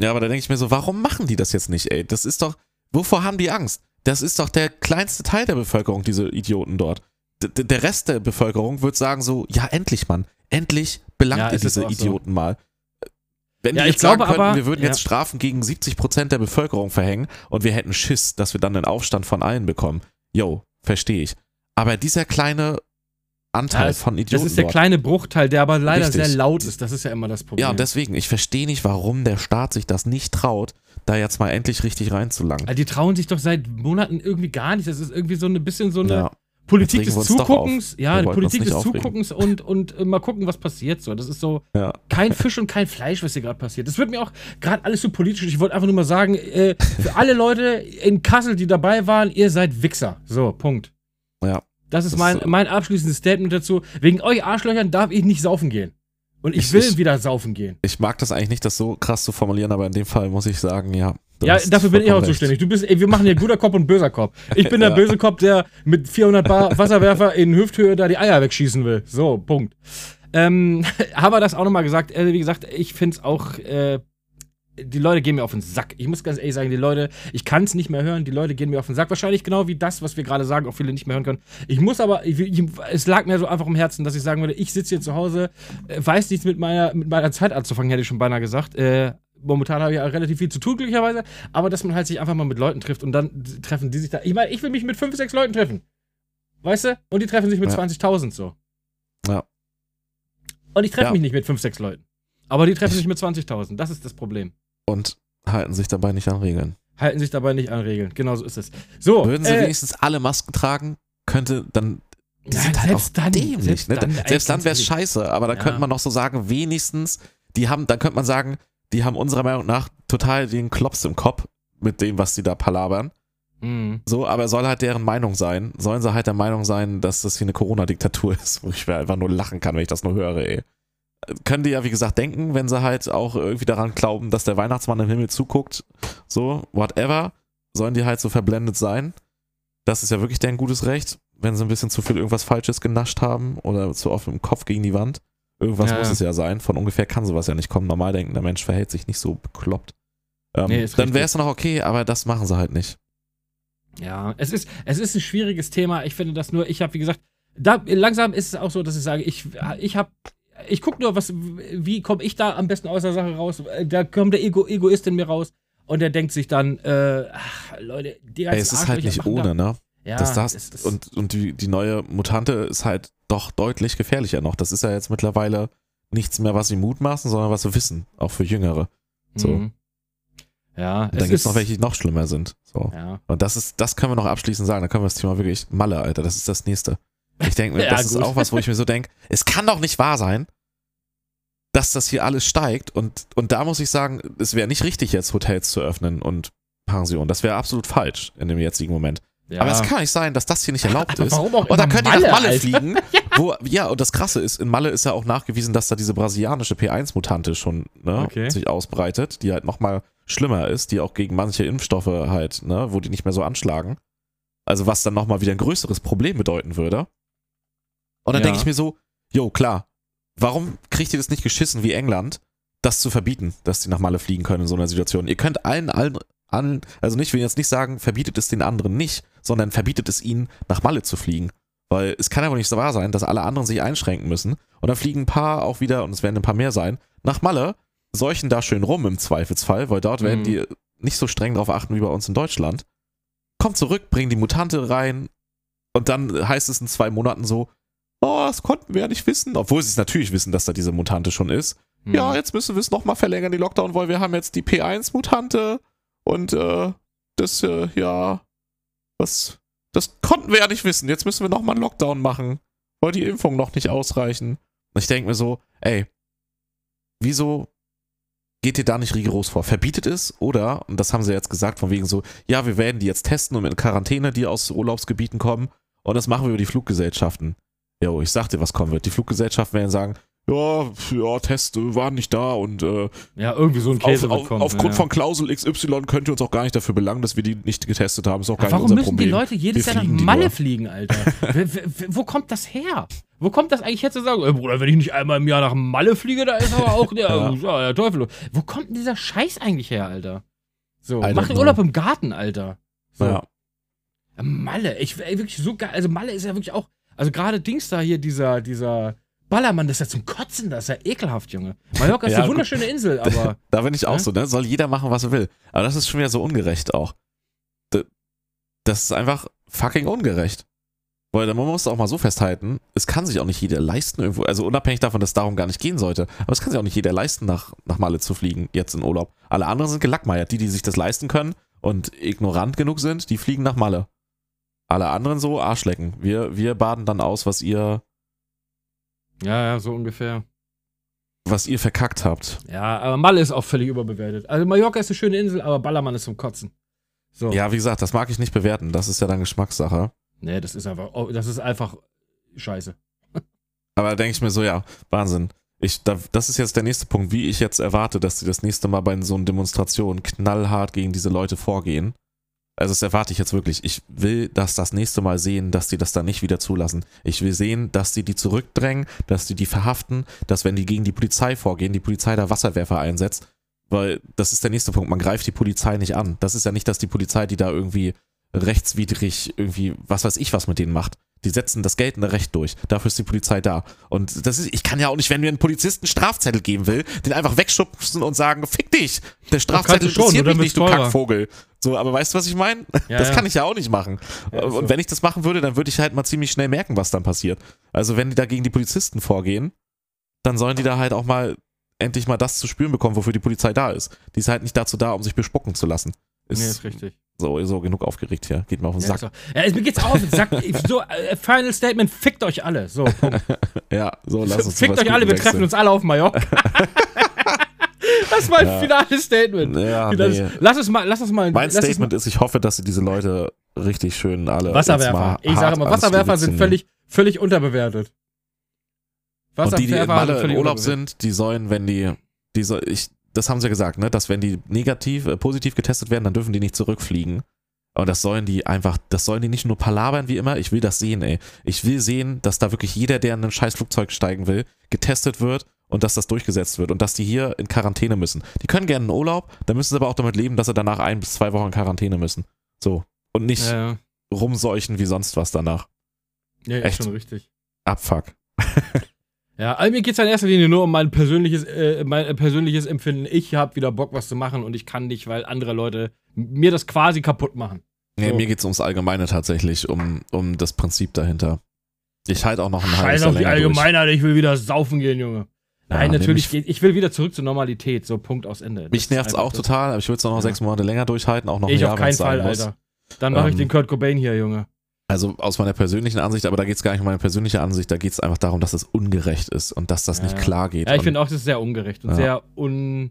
Speaker 2: ja, aber da denke ich mir so, warum machen die das jetzt nicht, ey? Das ist doch, wovor haben die Angst? Das ist doch der kleinste Teil der Bevölkerung, diese Idioten dort. D der Rest der Bevölkerung wird sagen so, ja, endlich, Mann, endlich belangt
Speaker 1: Ja,
Speaker 2: diese
Speaker 1: auch so.
Speaker 2: Idioten mal. Wenn
Speaker 1: Ja,
Speaker 2: die jetzt sagen könnten,
Speaker 1: aber-
Speaker 2: wir würden
Speaker 1: ja.
Speaker 2: jetzt Strafen gegen 70% der Bevölkerung verhängen und wir hätten Schiss, dass wir dann den Aufstand von allen bekommen. Yo, verstehe ich. Aber dieser kleine Anteil
Speaker 1: Ja, das-
Speaker 2: von
Speaker 1: Das
Speaker 2: Idioten
Speaker 1: ist der
Speaker 2: dort,
Speaker 1: kleine Bruchteil, der aber leider
Speaker 2: Richtig.
Speaker 1: sehr laut ist. Das ist ja immer das Problem.
Speaker 2: Ja, und deswegen, ich verstehe nicht, warum der Staat sich das nicht traut, da jetzt mal endlich richtig reinzulangen.
Speaker 1: Also die trauen sich doch seit Monaten irgendwie gar nicht. Das ist irgendwie so ein bisschen so eine
Speaker 2: Ja,
Speaker 1: Politik des Zuguckens. Ja, Politik des
Speaker 2: aufregen.
Speaker 1: Zuguckens und, und äh, mal gucken, was passiert. So, das ist so
Speaker 2: ja.
Speaker 1: kein Fisch und kein Fleisch, was hier gerade passiert. Das wird mir auch gerade alles so politisch. Ich wollte einfach nur mal sagen, äh, für alle Leute in Kassel, die dabei waren, ihr seid Wichser. So, Punkt.
Speaker 2: Ja.
Speaker 1: Das ist mein, mein abschließendes Statement dazu. Wegen euch Arschlöchern darf ich nicht saufen gehen. Und ich
Speaker 2: Ich-
Speaker 1: will
Speaker 2: ich-
Speaker 1: wieder saufen gehen.
Speaker 2: Ich mag das eigentlich nicht, das so krass zu formulieren, aber in dem Fall muss ich sagen, ja.
Speaker 1: Ja, dafür bin ich auch
Speaker 2: recht.
Speaker 1: zuständig. Du bist, ey, wir machen hier guter Kopf und böser Kopf. Ich bin der
Speaker 2: Ja.
Speaker 1: böse Kopf, der mit 400 Bar Wasserwerfer in Hüfthöhe da die Eier wegschießen will. So, Punkt. Ähm, aber das auch nochmal gesagt, äh, wie gesagt, ich finde es auch, äh, die Leute gehen mir auf den Sack. Ich muss ganz ehrlich sagen, die Leute, ich kann es nicht mehr hören, die Leute gehen mir auf den Sack. Wahrscheinlich genau wie das, was wir gerade sagen, auch viele nicht mehr hören können. Ich muss aber, ich, ich, es lag mir so einfach im Herzen, dass ich sagen würde, ich sitze hier zu Hause, äh, weiß nichts mit meiner, mit meiner Zeit anzufangen, hätte ich schon beinahe gesagt. Äh, momentan habe ich ja relativ viel zu tun, glücklicherweise. Aber dass man halt sich einfach mal mit Leuten trifft und dann treffen die sich da. Ich meine, ich will mich mit fünf, sechs Leuten treffen. Weißt du? Und die treffen sich mit
Speaker 2: Ja.
Speaker 1: 20.000 so.
Speaker 2: Ja.
Speaker 1: Und ich treffe
Speaker 2: Ja.
Speaker 1: mich nicht mit fünf, sechs Leuten. Aber die treffen sich mit 20.000. Das ist das Problem.
Speaker 2: Und halten sich dabei nicht an Regeln.
Speaker 1: Halten sich dabei nicht an Regeln. Genau so ist es. So.
Speaker 2: Würden sie
Speaker 1: äh,
Speaker 2: wenigstens alle Masken tragen, könnte dann. Die
Speaker 1: Ja,
Speaker 2: sind halt
Speaker 1: selbst
Speaker 2: auch
Speaker 1: dann-
Speaker 2: dämlich.
Speaker 1: selbst
Speaker 2: ne?
Speaker 1: dann,
Speaker 2: selbst dann wäre es scheiße, aber da
Speaker 1: Ja.
Speaker 2: könnte man noch so sagen, wenigstens, die haben, dann könnte man sagen, die haben unserer Meinung nach total den Klops im Kopf mit dem, was sie da palabern.
Speaker 1: mh.
Speaker 2: So, aber soll halt deren Meinung sein. Sollen sie halt der Meinung sein, dass das hier eine Corona-Diktatur ist, wo ich mir einfach nur lachen kann, wenn ich das nur höre, ey. Können die ja, wie gesagt, denken, wenn sie halt auch irgendwie daran glauben, dass der Weihnachtsmann im Himmel zuguckt. So, whatever. Sollen die halt so verblendet sein. Das ist ja wirklich deren gutes Recht, wenn sie ein bisschen zu viel irgendwas Falsches genascht haben oder zu oft im Kopf gegen die Wand. Irgendwas
Speaker 1: Ja.
Speaker 2: muss es ja sein. Von ungefähr kann sowas ja nicht kommen. Normal denken, der Mensch verhält sich nicht so bekloppt. Ähm,
Speaker 1: Nee,
Speaker 2: dann wäre es noch okay, aber das machen sie halt nicht.
Speaker 1: Ja, es ist, es ist ein schwieriges Thema. Ich finde das nur, ich habe, wie gesagt, da, langsam ist es auch so, dass ich sage, ich, ich habe, ich gucke nur, was, wie komme ich da am besten aus der Sache raus. Da kommt der Ego, Egoist in mir raus und der denkt sich dann, äh, ach, Leute, die ganzen
Speaker 2: Ey, es ist halt nicht ohne, ne?
Speaker 1: Ja,
Speaker 2: das, das,
Speaker 1: ist-
Speaker 2: und und die, die neue Mutante ist halt doch deutlich gefährlicher noch. Das ist ja jetzt mittlerweile nichts mehr, was sie mutmaßen, sondern was sie wissen, auch für Jüngere. so.
Speaker 1: Mhm. Ja,
Speaker 2: Und dann gibt es noch welche, die noch schlimmer sind. So.
Speaker 1: Ja.
Speaker 2: Und das ist, das können wir noch abschließend sagen. Da können wir das Thema wirklich, Malle, Alter, das ist das nächste. Ich denke mir,
Speaker 1: Ja,
Speaker 2: das ist
Speaker 1: gut.
Speaker 2: auch was, wo ich mir so denke, es kann doch nicht wahr sein, dass das hier alles steigt. Und, und da muss ich sagen, es wäre nicht richtig, jetzt Hotels zu öffnen und Pensionen. Das wäre absolut falsch in dem jetzigen Moment.
Speaker 1: Ja.
Speaker 2: Aber es kann nicht sein, dass das hier nicht erlaubt ist.
Speaker 1: warum auch
Speaker 2: Und dann könnt ihr nach
Speaker 1: Malle, Alter?
Speaker 2: fliegen. Wo, ja, und das Krasse ist, in Malle ist ja auch nachgewiesen, dass da diese brasilianische P1-Mutante schon ne,
Speaker 1: Okay.
Speaker 2: sich ausbreitet, die halt nochmal schlimmer ist, die auch gegen manche Impfstoffe halt, ne, wo die nicht mehr so anschlagen. Also was dann nochmal wieder ein größeres Problem bedeuten würde. Und dann
Speaker 1: Ja.
Speaker 2: denke ich mir so, jo, klar, warum kriegt ihr das nicht geschissen wie England, das zu verbieten, dass die nach Malle fliegen können in so einer Situation? Ihr könnt allen, allen, allen also nicht, will jetzt nicht sagen, verbietet es den anderen nicht, sondern verbietet es ihnen, nach Malle zu fliegen. Weil es kann ja wohl nicht so wahr sein, dass alle anderen sich einschränken müssen. Und dann fliegen ein paar auch wieder, und es werden ein paar mehr sein, nach Malle, seuchen da schön rum im Zweifelsfall, weil dort werden
Speaker 1: Mhm.
Speaker 2: die nicht so streng drauf achten wie bei uns in Deutschland. Kommt zurück, bringen die Mutante rein und dann heißt es in zwei Monaten so, oh, das konnten wir ja nicht wissen. Obwohl sie es natürlich wissen, dass da diese Mutante schon ist.
Speaker 1: Hm.
Speaker 2: Ja, jetzt müssen wir es nochmal verlängern, die Lockdown, weil wir haben jetzt die P1-Mutante und äh, das, äh, ja, was, das konnten wir ja nicht wissen. Jetzt müssen wir nochmal einen Lockdown machen, weil die Impfungen noch nicht ausreichen. Und ich denke mir so, ey, wieso geht ihr da nicht rigoros vor? Verbietet es oder, und das haben sie jetzt gesagt, von wegen so, ja, wir werden die jetzt testen und in Quarantäne, die aus Urlaubsgebieten kommen, und das machen wir über die Fluggesellschaften. Jo, ich sag dir, was kommen wird. Die Fluggesellschaften werden sagen, ja, ja, Test äh, waren nicht da und äh,
Speaker 1: Ja, irgendwie so ein
Speaker 2: auf,
Speaker 1: Käse
Speaker 2: auf,
Speaker 1: kommen.
Speaker 2: aufgrund
Speaker 1: ja.
Speaker 2: von Klausel XY könnt ihr uns auch gar nicht dafür belangen, dass wir die nicht getestet haben. Ist auch gar
Speaker 1: Aber
Speaker 2: nicht
Speaker 1: warum
Speaker 2: unser
Speaker 1: müssen
Speaker 2: Problem.
Speaker 1: die Leute jedes
Speaker 2: Wir
Speaker 1: Jahr nach Malle fliegen, Alter? wo kommt das her? Wo kommt das eigentlich her zu sagen, ey, Bruder, wenn ich nicht einmal im Jahr nach Malle fliege, da ist aber auch der,
Speaker 2: Ja.
Speaker 1: der Teufel. los. Wo kommt denn dieser Scheiß eigentlich her, Alter? So, mach den. Urlaub im Garten, Alter. So.
Speaker 2: Ja.
Speaker 1: Malle, ich wirklich so geil. Also Malle ist ja wirklich auch, also gerade Dings da hier, dieser, dieser Ballermann, das ist ja zum Kotzen, das ist ja ekelhaft, Junge. Mallorca ist
Speaker 2: Ja,
Speaker 1: eine
Speaker 2: gut.
Speaker 1: wunderschöne Insel, aber
Speaker 2: Da bin ich auch
Speaker 1: Ja?
Speaker 2: so, ne? Soll jeder machen, was er will. Aber das ist schon wieder so ungerecht auch. Das ist einfach fucking ungerecht. Weil man muss auch mal so festhalten, es kann sich auch nicht jeder leisten irgendwo, also unabhängig davon, dass es darum gar nicht gehen sollte, aber es kann sich auch nicht jeder leisten, nach, nach Malle zu fliegen, jetzt in Urlaub. Alle anderen sind gelackmeiert. Die, die sich das leisten können und ignorant genug sind, die fliegen nach Malle. Alle anderen so Arschlecken. Wir, wir baden dann aus, was ihr,
Speaker 1: ja, ja, so ungefähr.
Speaker 2: was ihr verkackt habt.
Speaker 1: Ja, aber Malle ist auch völlig überbewertet. Also Mallorca ist eine schöne Insel, aber Ballermann ist zum Kotzen. So.
Speaker 2: Ja, wie gesagt, das mag ich nicht bewerten. Das ist ja dann Geschmackssache.
Speaker 1: Nee, das ist einfach, oh, das ist einfach scheiße.
Speaker 2: Aber da denke ich mir so, ja, Wahnsinn. Ich, da, das ist jetzt der nächste Punkt, wie ich jetzt erwarte, dass sie das nächste Mal bei so einer Demonstration knallhart gegen diese Leute vorgehen. Also das erwarte ich jetzt wirklich. Ich will das das nächste Mal sehen, dass die das dann nicht wieder zulassen. Ich will sehen, dass die die zurückdrängen, dass die die verhaften, dass wenn die gegen die Polizei vorgehen, die Polizei da Wasserwerfer einsetzt. Weil das ist der nächste Punkt. Man greift die Polizei nicht an. Das ist ja nicht, dass die Polizei, die da irgendwie rechtswidrig irgendwie, was weiß ich, was mit denen macht. Die setzen das geltende Recht durch. Dafür ist die Polizei da. Und das ist, ich kann ja auch nicht, wenn mir ein Polizist einen Strafzettel geben will, den einfach wegschubsen und sagen, fick dich! Der Strafzettel
Speaker 1: schon,
Speaker 2: interessiert mich nicht, du. Kackvogel. So, aber weißt du, was ich meine?
Speaker 1: Ja,
Speaker 2: das
Speaker 1: ja.
Speaker 2: kann ich ja auch nicht machen.
Speaker 1: Ja,
Speaker 2: und
Speaker 1: so.
Speaker 2: wenn ich das machen würde, dann würde ich halt mal ziemlich schnell merken, was dann passiert. Also wenn die da gegen die Polizisten vorgehen, dann sollen die da halt auch mal endlich mal das zu spüren bekommen, wofür die Polizei da ist. Die ist halt nicht dazu da, um sich bespucken zu lassen. Ist,
Speaker 1: nee, ist richtig.
Speaker 2: So, so genug aufgeregt hier. Geht mir auf den
Speaker 1: Ja,
Speaker 2: Sack.
Speaker 1: ist auch- ja, mir geht's auf. Sag, so, äh, Final Statement, fickt euch alle. So.
Speaker 2: Ja, so lass uns
Speaker 1: fickt euch alle, wir treffen uns alle auf Mallorca. das ist mein
Speaker 2: Ja.
Speaker 1: finales Statement.
Speaker 2: Ja,
Speaker 1: Das,
Speaker 2: nee.
Speaker 1: Lass es mal, lass es mal.
Speaker 2: Mein Statement ist, ich hoffe, dass sie diese Leute richtig schön alle.
Speaker 1: mal, Wasserwerfer.
Speaker 2: mal
Speaker 1: Ich sage mal,
Speaker 2: ans
Speaker 1: Wasserwerfer sind völlig, völlig unterbewertet.
Speaker 2: Und die, die in Malle im
Speaker 1: völlig
Speaker 2: Urlaub sind, die sollen, wenn die, die soll, ich, das haben sie ja gesagt, ne, dass wenn die negativ, äh, positiv getestet werden, dann dürfen die nicht zurückfliegen. Und das sollen die einfach, das sollen die nicht nur palabern wie immer, ich will das sehen, ey. Ich will sehen, dass da wirklich jeder, der in ein scheiß Flugzeug steigen will, getestet wird und dass das durchgesetzt wird und dass die hier in Quarantäne müssen. Die können gerne in Urlaub, dann müssen sie aber auch damit leben, dass sie danach ein bis zwei Wochen in Quarantäne müssen. So. Und nicht
Speaker 1: Ja, ja.
Speaker 2: rumseuchen wie sonst was danach.
Speaker 1: ja, ist
Speaker 2: Echt?
Speaker 1: schon richtig.
Speaker 2: Abfuck.
Speaker 1: Ja, also mir geht's ja in erster Linie nur um mein persönliches, äh, mein persönliches Empfinden. Ich habe wieder Bock, was zu machen und ich kann nicht, weil andere Leute mir das quasi kaputt machen.
Speaker 2: Nee,
Speaker 1: So.
Speaker 2: mir geht's ums Allgemeine tatsächlich, um, um das Prinzip dahinter. Ich halte auch noch ein halbes
Speaker 1: Scheiß
Speaker 2: Jahr
Speaker 1: auf die. Allgemeinheit, ich will wieder saufen gehen, Junge. Nein,
Speaker 2: nee,
Speaker 1: natürlich geht. Ich will wieder zurück zur Normalität. So, Punkt aus Ende. Das
Speaker 2: Mich nervt's
Speaker 1: einfach
Speaker 2: auch
Speaker 1: das.
Speaker 2: total, aber ich würde es noch
Speaker 1: Ja.
Speaker 2: sechs Monate länger durchhalten, auch noch
Speaker 1: Ich
Speaker 2: ein Jahr,
Speaker 1: auf keinen Fall,
Speaker 2: muss.
Speaker 1: Alter. Dann mache ich
Speaker 2: Ähm,
Speaker 1: den Kurt Cobain hier, Junge.
Speaker 2: Also aus meiner persönlichen Ansicht, aber da geht's gar nicht um meine persönliche Ansicht, da geht's einfach darum, dass es ungerecht ist und dass das
Speaker 1: Ja,
Speaker 2: nicht klar geht.
Speaker 1: Ja, ich finde auch, das ist sehr ungerecht und
Speaker 2: Ja.
Speaker 1: sehr un.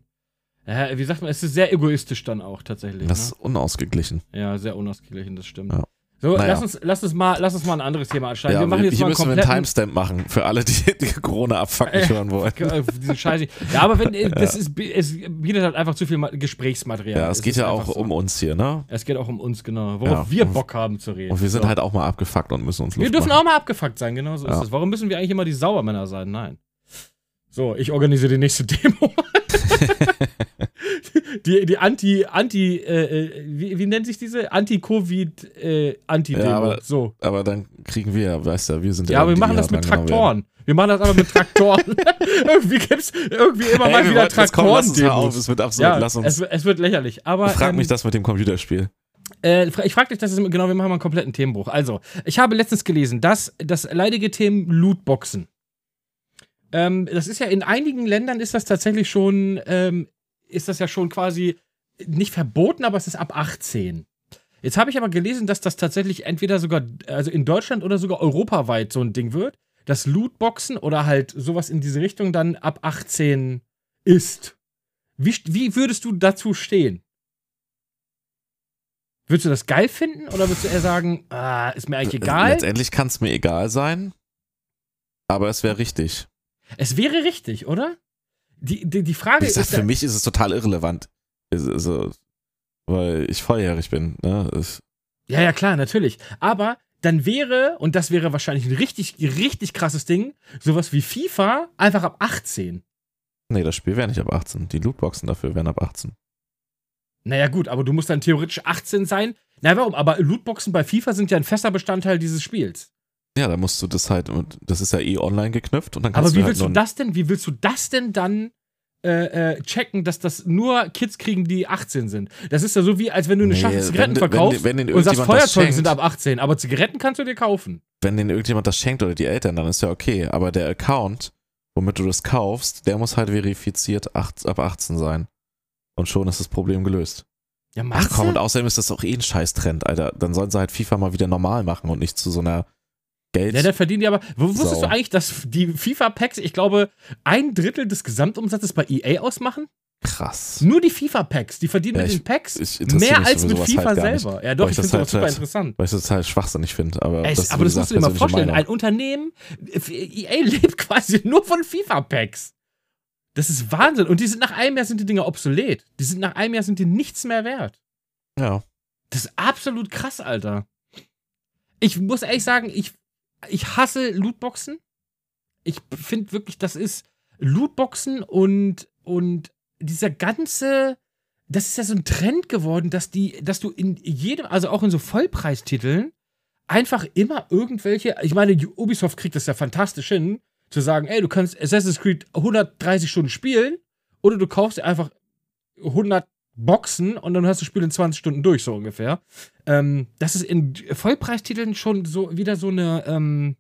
Speaker 1: Wie sagt man, es ist sehr egoistisch dann auch tatsächlich.
Speaker 2: das ist
Speaker 1: Ne?
Speaker 2: unausgeglichen.
Speaker 1: Ja, sehr unausgeglichen, das stimmt.
Speaker 2: Ja.
Speaker 1: So,
Speaker 2: Naja.
Speaker 1: lass, uns, lass, uns mal, lass uns mal ein anderes Thema anschneiden.
Speaker 2: Ja,
Speaker 1: wir machen jetzt
Speaker 2: hier
Speaker 1: mal einen
Speaker 2: müssen wir einen
Speaker 1: kompletten...
Speaker 2: Timestamp machen für alle, die, die Corona-Abfuck nicht
Speaker 1: Äh,
Speaker 2: hören wollen.
Speaker 1: Diese Scheiße. Ja, aber wenn, äh, das ist, es bietet halt einfach zu viel Ma- Gesprächsmaterial.
Speaker 2: Ja, es geht
Speaker 1: ist
Speaker 2: ja auch
Speaker 1: so.
Speaker 2: um uns hier, ne?
Speaker 1: Es geht auch um uns, genau. Worauf
Speaker 2: Ja.
Speaker 1: wir Bock haben zu reden.
Speaker 2: Und wir sind
Speaker 1: so.
Speaker 2: halt auch mal abgefuckt und müssen uns Luft
Speaker 1: Wir dürfen
Speaker 2: machen.
Speaker 1: auch mal abgefuckt sein, genau so ist es. Warum müssen wir eigentlich immer die Sauermänner sein? Nein. So, ich organisiere die nächste Demo. Die, die Anti, Anti, äh, äh, wie, wie nennt sich diese? Anti-Covid, äh, Anti-Demo.
Speaker 2: Ja, aber-
Speaker 1: so.
Speaker 2: Aber dann kriegen wir, weißt du, wir sind
Speaker 1: Ja, aber wir machen das mit
Speaker 2: drangenommen
Speaker 1: Traktoren. Wir machen das aber mit Traktoren. irgendwie gibt's irgendwie immer
Speaker 2: werden.
Speaker 1: mal wieder
Speaker 2: jetzt kommen, lass auf, es wird absolut,
Speaker 1: Ja,
Speaker 2: lass uns.
Speaker 1: es, wird- es wird lächerlich. Aber
Speaker 2: frag
Speaker 1: ähm,
Speaker 2: mich das mit dem Computerspiel.
Speaker 1: äh, ich frage dich, das ist genau, wir machen mal einen kompletten Themenbruch. Also, ich habe letztens gelesen, dass das leidige Thema Lootboxen. Ähm, das ist ja in einigen Ländern ist das tatsächlich schon, ähm, ist das ja schon quasi nicht verboten, aber es ist ab 18. Jetzt habe ich aber gelesen, dass das tatsächlich entweder sogar, also in Deutschland oder sogar europaweit so ein Ding wird, dass Lootboxen oder halt sowas in diese Richtung dann ab 18 ist. Wie, wie würdest du dazu stehen? Würdest du das geil finden oder würdest du eher sagen, ah, ist mir eigentlich egal?
Speaker 2: Letztendlich kann es mir egal sein, aber es wäre richtig.
Speaker 1: Es wäre richtig, oder? Die, die, die Frage
Speaker 2: gesagt,
Speaker 1: ist.
Speaker 2: für mich ist es total irrelevant. Also, weil ich volljährig bin. Ne? Es-
Speaker 1: Ja, ja, klar, natürlich. Aber dann wäre, und das wäre wahrscheinlich ein richtig, richtig krasses Ding, sowas wie FIFA einfach ab 18.
Speaker 2: Nee, das Spiel wäre nicht ab 18. Die Lootboxen dafür wären ab 18.
Speaker 1: Naja, gut, aber du musst dann theoretisch 18 sein. Na, warum? Aber Lootboxen bei FIFA sind ja ein fester Bestandteil dieses Spiels.
Speaker 2: Ja, da musst du das halt, und das ist ja eh online geknüpft und dann kannst
Speaker 1: Aber wie
Speaker 2: du halt
Speaker 1: willst du das denn, wie willst du das denn dann äh, äh, checken, dass das nur Kids kriegen, die 18 sind? Das ist ja so wie, als wenn du eine
Speaker 2: Nee,
Speaker 1: Schachtel
Speaker 2: wenn-
Speaker 1: Zigaretten
Speaker 2: wenn-
Speaker 1: verkaufst
Speaker 2: wenn den
Speaker 1: und sagst, Feuerzeuge sind ab 18, aber Zigaretten kannst du dir kaufen.
Speaker 2: wenn denen irgendjemand das schenkt oder die Eltern, dann ist ja okay. Aber der Account, womit du das kaufst, der muss halt verifiziert acht, ab 18 sein. Und schon ist das Problem gelöst.
Speaker 1: Ja,
Speaker 2: Ach komm, und außerdem ist das auch eh ein Scheiß-Trend, Alter. Dann sollen sie halt FIFA mal wieder normal machen und nicht zu so einer Geld.
Speaker 1: Ja, der verdient ja aber. Wo, wusstest
Speaker 2: Sau.
Speaker 1: du eigentlich, dass die FIFA-Packs, ich glaube, ein Drittel des Gesamtumsatzes bei EA ausmachen?
Speaker 2: krass.
Speaker 1: Nur die FIFA-Packs. Die verdienen
Speaker 2: Ja,
Speaker 1: mit
Speaker 2: ich-
Speaker 1: den Packs mehr als mit
Speaker 2: sowas
Speaker 1: FIFA
Speaker 2: halt gar nicht.
Speaker 1: selber. Ja, doch,
Speaker 2: ich das
Speaker 1: finde sowas
Speaker 2: halt
Speaker 1: super
Speaker 2: halt-
Speaker 1: interessant.
Speaker 2: Weil ich das total schwachsinnig finde. Aber
Speaker 1: Ey,
Speaker 2: das
Speaker 1: aber das musst du dir mal vorstellen.
Speaker 2: Meinung.
Speaker 1: Ein Unternehmen, EA lebt quasi nur von FIFA-Packs. Das ist Wahnsinn. Und die sind nach einem Jahr sind die Dinger obsolet. Die sind nach einem Jahr sind die nichts mehr wert.
Speaker 2: Ja.
Speaker 1: Das ist absolut krass, Alter. Ich muss ehrlich sagen, ich, ich hasse Lootboxen. Ich finde wirklich, das ist Lootboxen und, und dieser ganze, das ist ja so ein Trend geworden, dass die, dass du in jedem, also auch in so Vollpreistiteln, einfach immer irgendwelche, ich meine, Ubisoft kriegt das ja fantastisch hin, zu sagen, ey, du kannst Assassin's Creed 130 Stunden spielen oder du kaufst dir einfach 100 Boxen und dann hast du das Spiel in 20 Stunden durch, so ungefähr. Ähm, das ist in Vollpreistiteln schon so wieder so eine, ähm,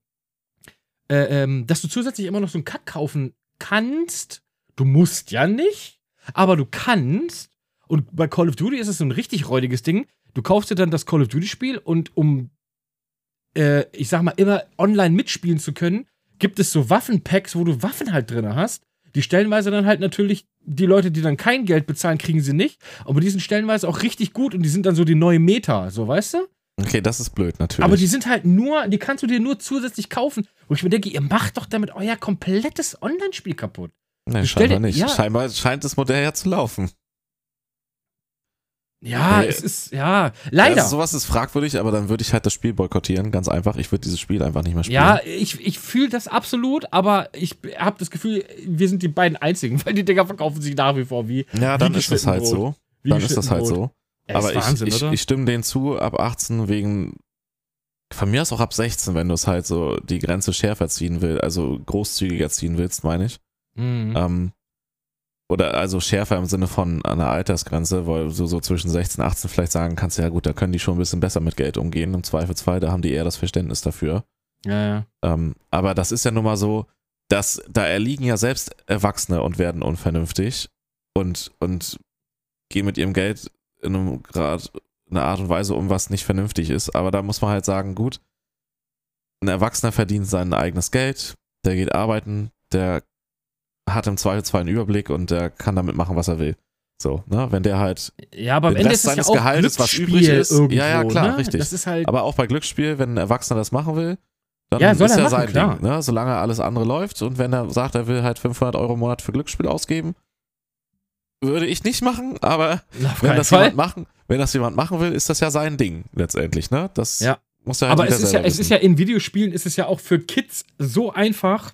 Speaker 1: äh, ähm, dass du zusätzlich immer noch so einen Cut kaufen kannst. Du musst ja nicht, aber du kannst. Und bei Call of Duty ist es so ein richtig räudiges Ding. Du kaufst dir dann das Call of Duty-Spiel und um, äh, ich sag mal, immer online mitspielen zu können, gibt es so Waffenpacks, wo du Waffen halt drin hast. Die stellenweise dann halt natürlich, die Leute, die dann kein Geld bezahlen, kriegen sie nicht. Aber die sind stellenweise auch richtig gut und die sind dann so die neue Meta, so weißt du?
Speaker 2: Okay, das ist blöd, natürlich.
Speaker 1: Aber die sind halt nur, die kannst du dir nur zusätzlich kaufen. Wo ich mir denke, ihr macht doch damit euer komplettes Online-Spiel kaputt. dir-
Speaker 2: scheinbar nicht.
Speaker 1: ja.
Speaker 2: Scheinbar scheint das Modell ja zu laufen.
Speaker 1: Ja,
Speaker 2: Nee.
Speaker 1: es ist, ja, leider.
Speaker 2: Also sowas ist fragwürdig, aber dann würde ich halt das Spiel boykottieren, ganz einfach. Ich würde dieses Spiel einfach nicht mehr spielen.
Speaker 1: ja, ich, ich fühle das absolut, aber ich habe das Gefühl, wir sind die beiden Einzigen, weil die Dinger verkaufen sich nach wie vor wie.
Speaker 2: Ja, dann
Speaker 1: wie
Speaker 2: ist das halt so.
Speaker 1: wie
Speaker 2: Dann ist das halt so.
Speaker 1: Ja,
Speaker 2: aber
Speaker 1: Wahnsinn,
Speaker 2: ich, ich stimme denen zu, ab 18 wegen, von mir aus auch ab 16, wenn du es halt so die Grenze schärfer ziehen willst, also großzügiger ziehen willst, meine ich.
Speaker 1: Mhm.
Speaker 2: Ähm, oder also schärfer im Sinne von einer Altersgrenze, weil du so zwischen 16 und 18 vielleicht sagen kannst, ja gut, da können die schon ein bisschen besser mit Geld umgehen, im Zweifelsfall, da haben die eher das Verständnis dafür.
Speaker 1: ja, ja.
Speaker 2: Ähm, aber das ist ja nun mal so, dass da erliegen ja selbst Erwachsene und werden unvernünftig und, und gehen mit ihrem Geld in einem Grad, in einer Art und Weise um, was nicht vernünftig ist. Aber da muss man halt sagen, gut, ein Erwachsener verdient sein eigenes Geld, der geht arbeiten, der hat im Zweifelsfall einen Überblick und der kann damit machen, was er will. So, ne? Wenn der halt
Speaker 1: Ja, aber am Ende
Speaker 2: Rest
Speaker 1: ist es ja
Speaker 2: seines
Speaker 1: auch
Speaker 2: Gehaltes, was übrig ist.
Speaker 1: Irgendwo,
Speaker 2: Ja, ja, klar,
Speaker 1: ne?
Speaker 2: richtig.
Speaker 1: Halt.
Speaker 2: Aber auch bei Glücksspiel, wenn ein Erwachsener das machen will, dann
Speaker 1: Ja,
Speaker 2: ist
Speaker 1: er
Speaker 2: ja
Speaker 1: machen,
Speaker 2: sein
Speaker 1: klar.
Speaker 2: Ding. Ne? Solange alles andere läuft und wenn er sagt, er will halt 500 Euro im Monat für Glücksspiel ausgeben, würde ich nicht machen, aber
Speaker 1: Na,
Speaker 2: wenn das,
Speaker 1: Fall.
Speaker 2: jemand machen, wenn das jemand machen will, ist das ja sein Ding letztendlich. Ne? Das
Speaker 1: Ja.
Speaker 2: muss er halt
Speaker 1: Aber es ist, ja, es ist ja in Videospielen ist es ja auch für Kids so einfach,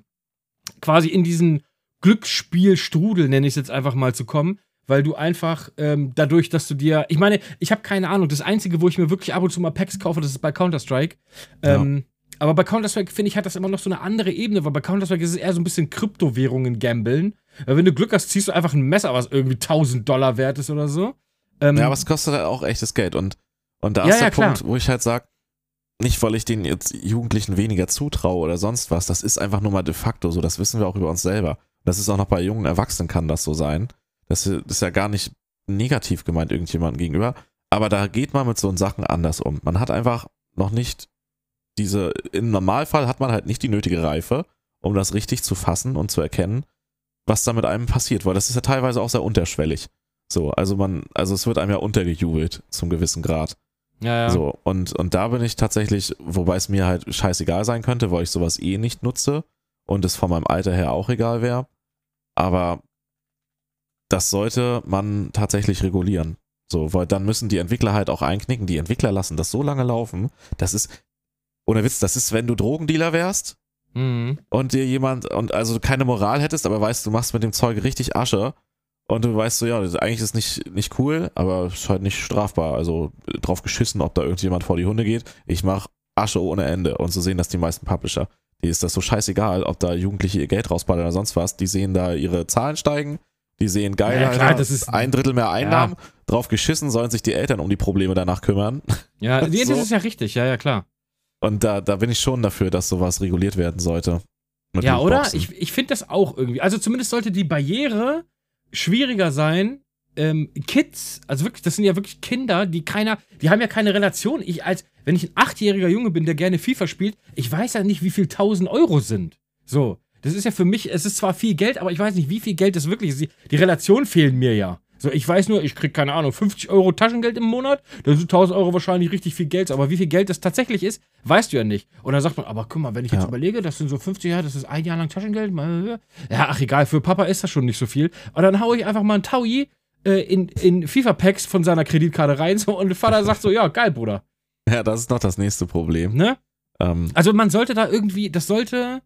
Speaker 1: quasi in diesen Glücksspielstrudel, nenne ich es jetzt einfach mal, zu kommen, weil du einfach ähm, dadurch, dass du dir, ich meine, ich habe keine Ahnung, das Einzige, wo ich mir wirklich ab und zu mal Packs kaufe, das ist bei Counter-Strike. Ähm, Aber bei Counter-Strike, finde ich, hat das immer noch so eine andere Ebene, weil bei Counter-Strike ist es eher so ein bisschen Kryptowährungen gambeln. Weil wenn du Glück hast, ziehst du einfach ein Messer, was irgendwie 1000 Dollar wert ist oder so. Ähm,
Speaker 2: Ja, aber es kostet halt auch echtes Geld. Und, und da
Speaker 1: Ja,
Speaker 2: ist der
Speaker 1: ja, klar.
Speaker 2: Punkt, wo ich halt sage, nicht weil ich den jetzt Jugendlichen weniger zutraue oder sonst was, das ist einfach nur mal de facto so, das wissen wir auch über uns selber. Das ist auch noch bei jungen Erwachsenen kann das so sein. Das ist ja gar nicht negativ gemeint irgendjemandem gegenüber, aber da geht man mit so Sachen anders um. Man hat einfach noch nicht diese, im Normalfall hat man halt nicht die nötige Reife, um das richtig zu fassen und zu erkennen, was da mit einem passiert, weil das ist ja teilweise auch sehr unterschwellig. So, also man, also es wird einem ja untergejubelt zum gewissen Grad.
Speaker 1: ja, ja.
Speaker 2: So, und, und da bin ich tatsächlich, wobei es mir halt scheißegal sein könnte, weil ich sowas eh nicht nutze und es von meinem Alter her auch egal wäre. Aber das sollte man tatsächlich regulieren. So, weil dann müssen die Entwickler halt auch einknicken. Die Entwickler lassen das so lange laufen. Das ist, ohne Witz, das ist, wenn du Drogendealer wärst
Speaker 1: Mhm.
Speaker 2: und dir jemand und also keine Moral hättest, aber weißt, du machst mit dem Zeug richtig Asche und du weißt so, ja, das, eigentlich ist es nicht, nicht cool, aber es ist halt nicht strafbar. Also drauf geschissen, ob da irgendjemand vor die Hunde geht. Ich mach Asche ohne Ende und so sehen das die meisten Publisher. Die ist das so scheißegal, ob da Jugendliche ihr Geld rausballern oder sonst was. Die sehen da ihre Zahlen steigen, die sehen geil,
Speaker 1: Ja, klar, das ist-
Speaker 2: ein Drittel mehr Einnahmen. Drauf geschissen sollen sich die Eltern um die Probleme danach kümmern.
Speaker 1: Ja,
Speaker 2: So.
Speaker 1: das ist ja richtig, ja, ja, klar.
Speaker 2: Und da, da bin ich schon dafür, dass sowas reguliert werden sollte.
Speaker 1: Ja, oder? Ich, ich finde das auch irgendwie. Also zumindest sollte die Barriere schwieriger sein. Ähm, Kids, also wirklich, das sind ja wirklich Kinder, die keiner, die haben ja keine Relation. Ich als, wenn ich ein achtjähriger Junge bin, der gerne FIFA spielt, ich weiß ja nicht, wie viel 1000 Euro sind. So, das ist ja für mich, es ist zwar viel Geld, aber ich weiß nicht, wie viel Geld das wirklich ist. Die, Relationen fehlen mir ja. So, ich weiß nur, ich krieg keine Ahnung, 50 Euro Taschengeld im Monat, dann sind 1000 Euro wahrscheinlich richtig viel Geld, aber wie viel Geld das tatsächlich ist, weißt du ja nicht. Und dann sagt man, aber guck mal, wenn ich jetzt
Speaker 2: Ja.
Speaker 1: überlege, das sind so 50 Jahre, das ist ein Jahr lang Taschengeld, ja, ach egal, für Papa ist das schon nicht so viel. Und dann hau ich einfach mal ein Taui äh, in, in FIFA-Packs von seiner Kreditkarte rein so, und der Vater sagt so, ja, geil, Bruder.
Speaker 2: Ja, das ist noch das nächste Problem.
Speaker 1: Ne?
Speaker 2: Ähm,
Speaker 1: Also man sollte da irgendwie, das sollte,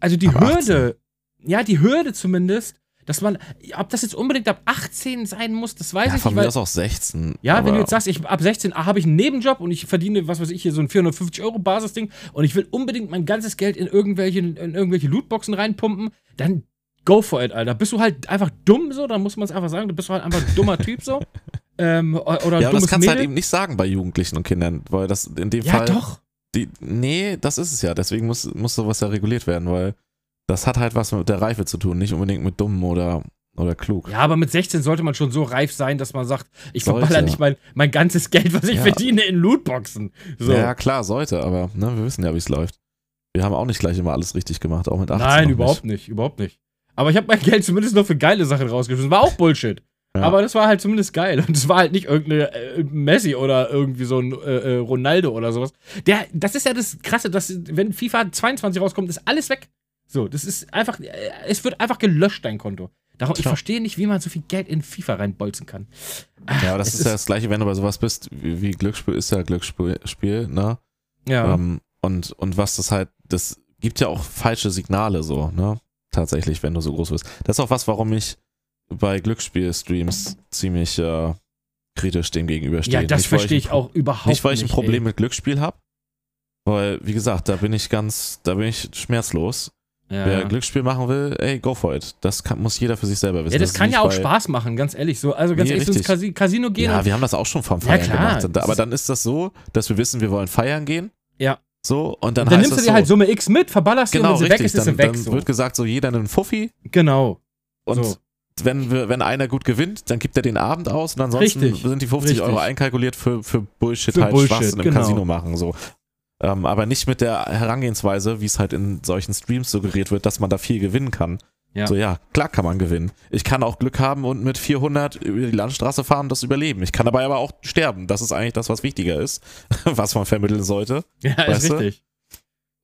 Speaker 1: also die Hürde, ja, die Hürde zumindest, dass man, ob das jetzt unbedingt ab 18 sein muss, das weiß
Speaker 2: ja,
Speaker 1: ich
Speaker 2: von
Speaker 1: nicht,
Speaker 2: mir
Speaker 1: weil,
Speaker 2: aus auch 16.
Speaker 1: ja, wenn du jetzt sagst, ich ab 16 ah, habe ich einen Nebenjob und ich verdiene, was weiß ich, hier so ein 450 Euro Basisding und ich will unbedingt mein ganzes Geld in irgendwelche, in irgendwelche Lootboxen reinpumpen, dann go for it, Alter. Bist du halt einfach dumm so, dann muss man es einfach sagen, du bist halt einfach ein dummer Typ so. Ähm, oder
Speaker 2: ja, aber das kannst du halt eben nicht sagen bei Jugendlichen und Kindern, weil das in dem
Speaker 1: ja,
Speaker 2: Fall.
Speaker 1: doch.
Speaker 2: Die, nee, das ist es ja. Deswegen muss, muss sowas ja reguliert werden, weil das hat halt was mit der Reife zu tun, nicht unbedingt mit dumm oder, oder klug.
Speaker 1: Ja, aber mit 16 sollte man schon so reif sein, dass man sagt, ich
Speaker 2: Sollte.
Speaker 1: verballer nicht mein, mein ganzes Geld, was ich
Speaker 2: Ja.
Speaker 1: verdiene, in Lootboxen. So.
Speaker 2: Ja, klar, sollte, aber ne, wir wissen ja, wie es läuft. Wir haben auch nicht gleich immer alles richtig gemacht, auch mit 18.
Speaker 1: Nein, überhaupt nicht. überhaupt nicht. Aber ich habe mein Geld zumindest noch für geile Sachen rausgeschmissen. War auch Bullshit.
Speaker 2: Ja.
Speaker 1: Aber das war halt zumindest geil. Und es war halt nicht irgendeine äh, Messi oder irgendwie so ein äh, äh, Ronaldo oder sowas. Der, das ist ja das Krasse, dass wenn FIFA 22 rauskommt, ist alles weg. So, das ist einfach, äh, es wird einfach gelöscht, dein Konto. Darum, ich verstehe nicht, wie man so viel Geld in FIFA reinbolzen kann.
Speaker 2: Ja, aber das
Speaker 1: Es
Speaker 2: ist ja das gleiche, wenn du bei sowas bist, wie, wie Glücksspiel ist ja Glücksspiel, Spiel, ne?
Speaker 1: Ja.
Speaker 2: Ähm, und, und was das halt, das gibt ja auch falsche Signale so, ne? Tatsächlich, wenn du so groß bist. Das ist auch was, warum ich bei Glücksspiel-Streams ziemlich äh, kritisch dem gegenüberstehe.
Speaker 1: ja, das
Speaker 2: Nicht,
Speaker 1: verstehe
Speaker 2: ein
Speaker 1: ich auch überhaupt nicht.
Speaker 2: Nicht, weil ich ein Problem
Speaker 1: ey.
Speaker 2: mit Glücksspiel habe, weil, wie gesagt, da bin ich ganz, da bin ich schmerzlos.
Speaker 1: Ja.
Speaker 2: Wer Glücksspiel machen will, ey, go for it. Das kann, muss jeder für sich selber wissen.
Speaker 1: Ja, das,
Speaker 2: ist
Speaker 1: kann ja auch Spaß machen, ganz ehrlich. So, also ganz
Speaker 2: Nee,
Speaker 1: ehrlich, ins
Speaker 2: richtig.
Speaker 1: Casi Casino gehen.
Speaker 2: Ja, wir haben das auch schon vom
Speaker 1: Ja,
Speaker 2: Feiern
Speaker 1: klar.
Speaker 2: gemacht.
Speaker 1: Das
Speaker 2: Aber dann ist das so, dass wir wissen, wir wollen feiern gehen.
Speaker 1: Ja.
Speaker 2: So, und dann,
Speaker 1: und dann nimmst du dir
Speaker 2: so,
Speaker 1: halt Summe X mit, verballerst
Speaker 2: Genau,
Speaker 1: und wenn sie
Speaker 2: richtig.
Speaker 1: weg ist, ist
Speaker 2: dann
Speaker 1: sie weg.
Speaker 2: dann
Speaker 1: So.
Speaker 2: wird gesagt, so jeder einen Fuffi.
Speaker 1: Genau.
Speaker 2: Und
Speaker 1: So.
Speaker 2: wenn, wir, wenn einer gut gewinnt, dann gibt er den Abend aus und ansonsten
Speaker 1: Richtig.
Speaker 2: sind die 50
Speaker 1: Richtig.
Speaker 2: Euro einkalkuliert für, für Bullshit
Speaker 1: Für
Speaker 2: halt
Speaker 1: Bullshit,
Speaker 2: Schwachsinn im
Speaker 1: genau.
Speaker 2: Casino machen. So. Ähm, aber nicht mit der Herangehensweise, wie es halt in solchen Streams suggeriert wird, dass man da viel gewinnen kann.
Speaker 1: Ja.
Speaker 2: So, ja, klar kann man gewinnen. Ich kann auch Glück haben und mit 400 über die Landstraße fahren und das überleben. Ich kann dabei aber auch sterben. Das ist eigentlich das, was wichtiger ist, was man vermitteln sollte.
Speaker 1: Ja, ist
Speaker 2: du?
Speaker 1: richtig.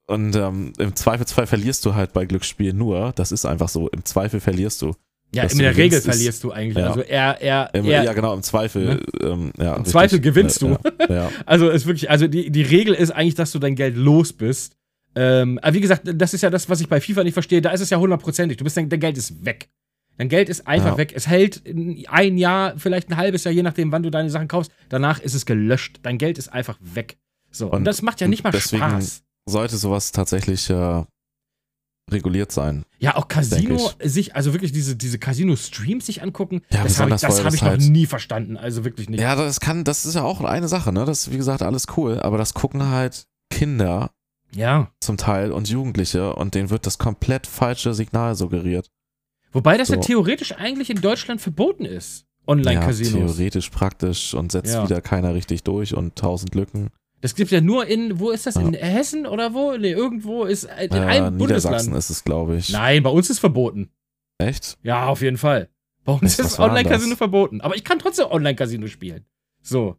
Speaker 2: Und ähm, im Zweifelsfall verlierst du halt bei Glücksspiel nur. Das ist einfach so. Im Zweifel verlierst du.
Speaker 1: Ja, in
Speaker 2: du
Speaker 1: der Regel
Speaker 2: ist-
Speaker 1: verlierst du eigentlich.
Speaker 2: ja.
Speaker 1: Also er, er,
Speaker 2: Im,
Speaker 1: er
Speaker 2: ja, genau, im Zweifel. Ähm, ja,
Speaker 1: Im. Zweifel gewinnst du.
Speaker 2: Ja, ja.
Speaker 1: Also ist wirklich, also die, die Regel ist eigentlich, dass du dein Geld los bist. Ähm, aber wie gesagt, das ist ja das, was ich bei FIFA nicht verstehe. Da ist es ja hundertprozentig. Du bist dein, dein Geld ist weg. Dein Geld ist einfach
Speaker 2: Ja.
Speaker 1: weg. Es hält in ein Jahr, vielleicht ein halbes Jahr, je nachdem, wann du deine Sachen kaufst. Danach ist es gelöscht. Dein Geld ist einfach weg. So. Und,
Speaker 2: Und
Speaker 1: das macht ja nicht mal
Speaker 2: deswegen-
Speaker 1: Spaß.
Speaker 2: Sollte sowas tatsächlich äh, reguliert sein.
Speaker 1: Ja, auch Casino sich, also wirklich diese, diese Casino-Streams sich angucken,
Speaker 2: Ja,
Speaker 1: das habe ich, das hab ich noch
Speaker 2: halt-
Speaker 1: nie verstanden. Also wirklich nicht.
Speaker 2: Ja, das kann, das ist ja auch eine Sache, ne? Das ist, wie gesagt, alles cool, aber das gucken halt Kinder
Speaker 1: ja.
Speaker 2: zum Teil und Jugendliche und denen wird das komplett falsche Signal suggeriert.
Speaker 1: Wobei das ja
Speaker 2: So.
Speaker 1: theoretisch eigentlich in Deutschland verboten ist.
Speaker 2: Ja,
Speaker 1: Online-Casinos.
Speaker 2: theoretisch praktisch und setzt
Speaker 1: Ja.
Speaker 2: wieder keiner richtig durch und tausend Lücken.
Speaker 1: das gibt ja nur in, wo ist das? In
Speaker 2: Ja.
Speaker 1: Hessen oder wo? Nee, irgendwo ist in
Speaker 2: Äh,
Speaker 1: einem
Speaker 2: Niedersachsen
Speaker 1: Bundesland.
Speaker 2: ist es, glaube ich.
Speaker 1: Nein, bei uns ist verboten.
Speaker 2: Echt?
Speaker 1: Ja, auf jeden Fall. Bei uns ist Online-Casino verboten. Aber ich kann trotzdem Online-Casino spielen. So.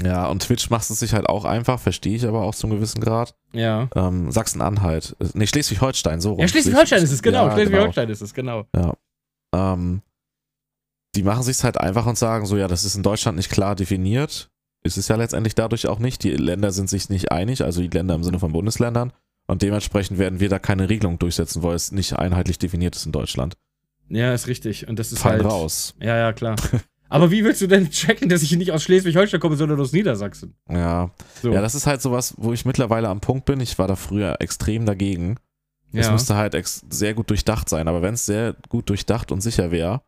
Speaker 2: Ja, und Twitch macht es sich halt auch einfach, verstehe ich aber auch zum gewissen Grad.
Speaker 1: Ja.
Speaker 2: Ähm, Sachsen-Anhalt. Äh, Nee, Schleswig-Holstein, so rum.
Speaker 1: Ja, Schleswig-Holstein ist es, genau.
Speaker 2: Ja,
Speaker 1: Schleswig-Holstein ist es, genau.
Speaker 2: Ähm, die machen sich halt einfach und sagen so, ja, das ist in Deutschland nicht klar definiert. Ist es ja letztendlich dadurch auch nicht. Die Länder sind sich nicht einig, also die Länder im Sinne von Bundesländern. Und dementsprechend werden wir da keine Regelung durchsetzen, weil es nicht einheitlich definiert ist in Deutschland.
Speaker 1: Ja, ist richtig. Und das ist
Speaker 2: Fallen
Speaker 1: halt.
Speaker 2: raus.
Speaker 1: Ja, ja, klar. Aber wie willst du denn checken, dass ich nicht aus Schleswig-Holstein komme, sondern aus Niedersachsen?
Speaker 2: Ja.
Speaker 1: So.
Speaker 2: ja, das ist halt sowas, wo ich mittlerweile am Punkt bin. Ich war da früher extrem dagegen. Es
Speaker 1: Ja.
Speaker 2: müsste halt sehr gut durchdacht sein. Aber wenn es sehr gut durchdacht und sicher wäre,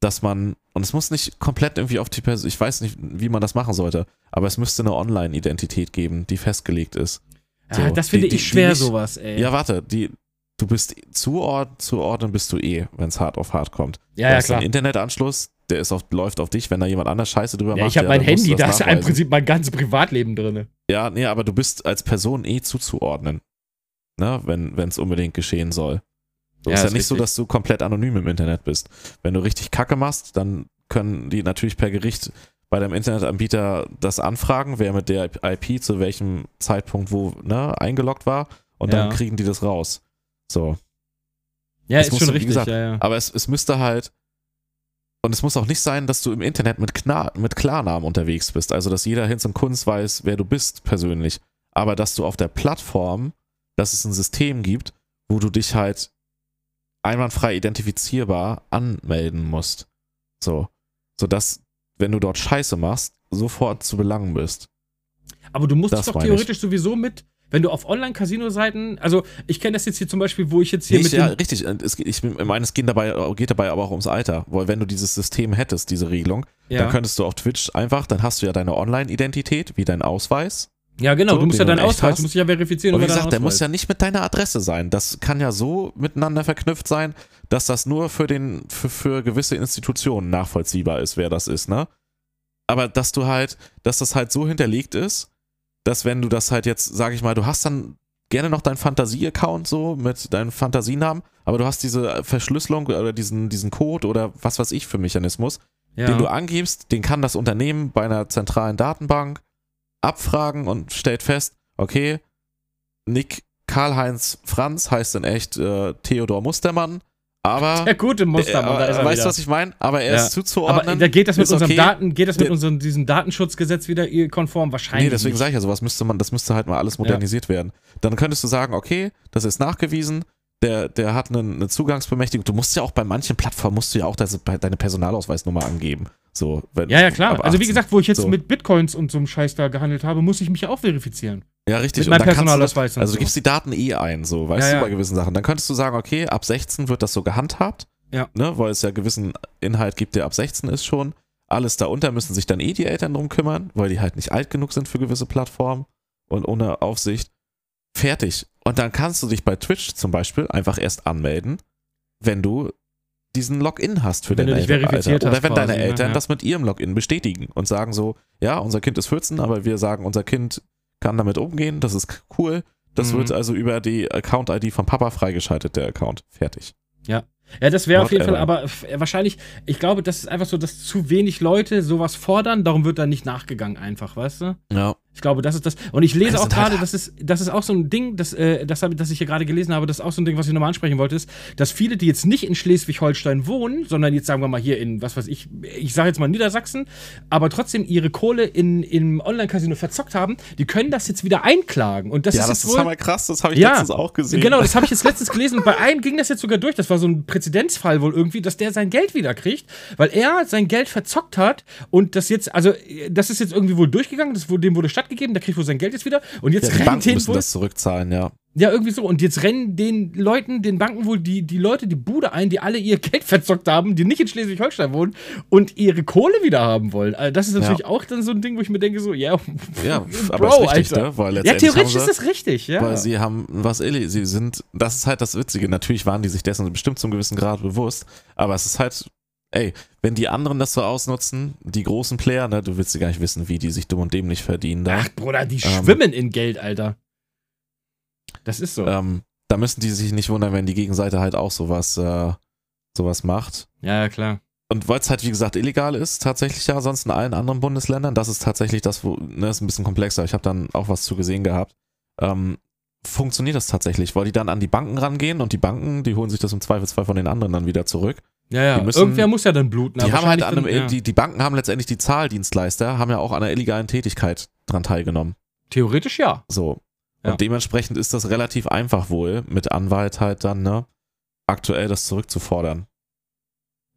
Speaker 2: dass man, und es muss nicht komplett irgendwie auf die Person, ich weiß nicht, wie man das machen sollte, aber es müsste eine Online-Identität geben, die festgelegt ist.
Speaker 1: ja,
Speaker 2: so,
Speaker 1: das finde
Speaker 2: die-
Speaker 1: ich
Speaker 2: die-
Speaker 1: schwer,
Speaker 2: die nicht-
Speaker 1: sowas, ey.
Speaker 2: Ja, warte, die, du bist zuord zuordnen bist du eh, wenn es hart auf hart kommt.
Speaker 1: ja,
Speaker 2: du
Speaker 1: ja,
Speaker 2: hast
Speaker 1: klar.
Speaker 2: einen Internetanschluss, der ist auf, läuft auf dich, wenn da jemand anders Scheiße drüber
Speaker 1: Ja,
Speaker 2: macht.
Speaker 1: ich habe mein
Speaker 2: dann musst du
Speaker 1: Handy, da ist ja im. Prinzip mein ganzes Privatleben drin.
Speaker 2: Ja, nee, aber du bist als Person eh zuzuordnen. Ne, wenn es unbedingt geschehen soll. So
Speaker 1: Ja,
Speaker 2: ist ja
Speaker 1: ist
Speaker 2: nicht so,
Speaker 1: richtig.
Speaker 2: dass du komplett anonym im Internet bist. Wenn du richtig Kacke machst, dann können die natürlich per Gericht bei deinem Internetanbieter das anfragen, wer mit der IP zu welchem Zeitpunkt wo ne, eingeloggt war und dann
Speaker 1: Ja.
Speaker 2: kriegen die das raus. So.
Speaker 1: Ja,
Speaker 2: Das
Speaker 1: ist schon richtig,
Speaker 2: gesagt,
Speaker 1: ja, ja.
Speaker 2: Aber es, es müsste halt. Und es muss auch nicht sein, dass du im Internet mit, Kna mit Klarnamen unterwegs bist. Also, dass jeder Hinz und Kunz weiß, wer du bist persönlich. Aber dass du auf der Plattform, dass es ein System gibt, wo du dich halt einwandfrei identifizierbar anmelden musst. So. Sodass, wenn du dort Scheiße machst, sofort zu belangen bist.
Speaker 1: Aber du musst
Speaker 2: Das
Speaker 1: dich doch
Speaker 2: meine ich.
Speaker 1: theoretisch sowieso mit, wenn du auf Online-Casino-Seiten, also ich kenne das jetzt hier zum Beispiel, wo ich jetzt hier
Speaker 2: Nee,
Speaker 1: mit
Speaker 2: ich, ja, richtig. Es, geht- ich meine, es geht dabei, geht dabei aber auch ums Alter. Weil wenn du dieses System hättest, diese Regelung,
Speaker 1: ja.
Speaker 2: dann könntest du auf Twitch einfach, dann hast du ja deine Online-Identität, wie dein Ausweis.
Speaker 1: ja genau,
Speaker 2: so,
Speaker 1: du musst ja deinen Ausweis,
Speaker 2: hast.
Speaker 1: du musst ja verifizieren
Speaker 2: Und wie gesagt, der muss ja nicht mit deiner Adresse sein. Das kann ja so miteinander verknüpft sein, dass das nur für, den, für, für gewisse Institutionen nachvollziehbar ist, wer das ist, ne? Aber dass du halt, dass das halt so hinterlegt ist, dass wenn du das halt jetzt, sag ich mal, du hast dann gerne noch deinen Fantasie-Account so mit deinem Fantasienamen, aber du hast diese Verschlüsselung oder diesen, diesen Code oder was weiß ich für Mechanismus,
Speaker 1: ja.
Speaker 2: den du angibst, den kann das Unternehmen bei einer zentralen Datenbank abfragen und stellt fest, okay, Nick Karl-Heinz Franz heißt in echt äh, Theodor Mustermann, aber
Speaker 1: der gute Mustermann,
Speaker 2: aber,
Speaker 1: da ist er
Speaker 2: weißt du, was ich meine? Aber er
Speaker 1: Ja.
Speaker 2: ist zuzuordnen.
Speaker 1: Aber da geht das mit unserem
Speaker 2: okay.
Speaker 1: Daten, geht das mit unserem diesem Datenschutzgesetz wieder konform? Wahrscheinlich.
Speaker 2: Nee, deswegen sage ich ja, sowas müsste man, das müsste halt mal alles modernisiert werden. Dann könntest du sagen, okay, das ist nachgewiesen, der, der hat eine, eine Zugangsberechtigung. Du musst ja auch bei manchen Plattformen musst du ja auch das, deine Personalausweisnummer angeben. So, wenn,
Speaker 1: Ja, ja, klar. Also wie
Speaker 2: 18.
Speaker 1: gesagt, wo ich jetzt
Speaker 2: So.
Speaker 1: mit Bitcoins und so einem Scheiß da gehandelt habe, muss ich mich ja auch verifizieren.
Speaker 2: Ja, richtig.
Speaker 1: Mit meinem
Speaker 2: du
Speaker 1: Personalausweis
Speaker 2: also du
Speaker 1: so.
Speaker 2: gibst die Daten eh ein, so, weißt
Speaker 1: Ja,
Speaker 2: du,
Speaker 1: ja.
Speaker 2: bei gewissen Sachen. Dann könntest du sagen, okay, ab 16 wird das so gehandhabt.
Speaker 1: Ja.
Speaker 2: Ne, weil es ja gewissen Inhalt gibt, der ab 16 ist schon. Alles darunter müssen sich dann eh die Eltern drum kümmern, weil die halt nicht alt genug sind für gewisse Plattformen und ohne Aufsicht. Fertig. Und dann kannst du dich bei Twitch zum Beispiel einfach erst anmelden, wenn du diesen Login hast für
Speaker 1: Wenn
Speaker 2: deine Eltern. Oder wenn deine
Speaker 1: quasi, ne?
Speaker 2: Eltern
Speaker 1: Ja.
Speaker 2: das mit ihrem Login bestätigen und sagen so, ja, unser Kind ist 14, aber wir sagen, unser Kind kann damit umgehen, das ist cool. Das
Speaker 1: Mhm.
Speaker 2: wird also über die Account-ID vom Papa freigeschaltet, der Account. Fertig.
Speaker 1: Ja, das wäre auf jeden Fall,
Speaker 2: Whatever.
Speaker 1: aber wahrscheinlich, ich glaube, das ist einfach so, dass zu wenig Leute sowas fordern, darum wird da nicht nachgegangen einfach, weißt du?
Speaker 2: Ja.
Speaker 1: Ich glaube, das ist das. Und ich lese
Speaker 2: Das
Speaker 1: auch
Speaker 2: halt-
Speaker 1: gerade, das ist, das ist auch so ein Ding, das, äh, das, das ich hier gerade gelesen habe, das ist auch so ein Ding, was ich nochmal ansprechen wollte, ist, dass viele, die jetzt nicht in Schleswig-Holstein wohnen, sondern jetzt sagen wir mal hier in, was weiß ich, ich sage jetzt mal Niedersachsen, aber trotzdem ihre Kohle in, im Online-Casino verzockt haben, die können das jetzt wieder einklagen. Und das
Speaker 2: ja,
Speaker 1: ist
Speaker 2: das ist
Speaker 1: wohl,
Speaker 2: aber krass, das habe ich
Speaker 1: Ja,
Speaker 2: letztens auch gesehen.
Speaker 1: Genau, das habe ich jetzt letztens gelesen und bei einem ging das jetzt sogar durch. Das war so ein Präzedenzfall wohl irgendwie, dass der sein Geld wieder kriegt, weil er sein Geld verzockt hat und das jetzt, also das ist jetzt irgendwie wohl durchgegangen, das wurde, dem wurde stattgegeben, der kriegt wohl sein Geld jetzt wieder und jetzt
Speaker 2: ja, die
Speaker 1: rennen
Speaker 2: Banken müssen
Speaker 1: wohl,
Speaker 2: das zurückzahlen, ja.
Speaker 1: ja irgendwie so und jetzt rennen den Leuten, den Banken wohl die, die Leute die Bude ein, die alle ihr Geld verzockt haben, die nicht in Schleswig-Holstein wohnen und ihre Kohle wieder haben wollen. Also das ist natürlich auch dann so ein Ding, wo ich mir denke so, ja,
Speaker 2: Ja,
Speaker 1: Bro,
Speaker 2: aber ist richtig,
Speaker 1: Alter.
Speaker 2: ne? Weil
Speaker 1: ja theoretisch
Speaker 2: sie,
Speaker 1: ist das richtig, ja.
Speaker 2: Weil sie haben was illi- sie sind, das ist halt das Witzige. Natürlich waren die sich dessen bestimmt zum gewissen Grad bewusst, aber es ist halt, ey, wenn die anderen das so ausnutzen, die großen Player, ne, du willst ja gar nicht wissen, wie die sich dumm und dämlich verdienen da.
Speaker 1: Ach, Bruder, die
Speaker 2: Ähm.
Speaker 1: schwimmen in Geld, Alter. Das ist so.
Speaker 2: Ähm, da müssen die sich nicht wundern, wenn die Gegenseite halt auch sowas, äh, sowas macht.
Speaker 1: Ja, ja, klar.
Speaker 2: Und weil es halt, wie gesagt, illegal ist, tatsächlich ja, sonst in allen anderen Bundesländern, das ist tatsächlich das, wo, ne, ist ein bisschen komplexer. Ich habe dann auch was zu gesehen gehabt. Ähm, funktioniert das tatsächlich, weil die dann an die Banken rangehen und die Banken, die holen sich das im Zweifelsfall von den anderen dann wieder zurück.
Speaker 1: Ja, ja.
Speaker 2: Müssen-
Speaker 1: Irgendwer muss ja dann bluten.
Speaker 2: Die haben halt an einem,
Speaker 1: dann-
Speaker 2: die, die Banken haben letztendlich die Zahldienstleister, haben ja auch an einer illegalen Tätigkeit dran teilgenommen.
Speaker 1: Theoretisch ja.
Speaker 2: So.
Speaker 1: Ja.
Speaker 2: Und dementsprechend ist das relativ einfach wohl, mit Anwalt halt dann, ne, aktuell das zurückzufordern.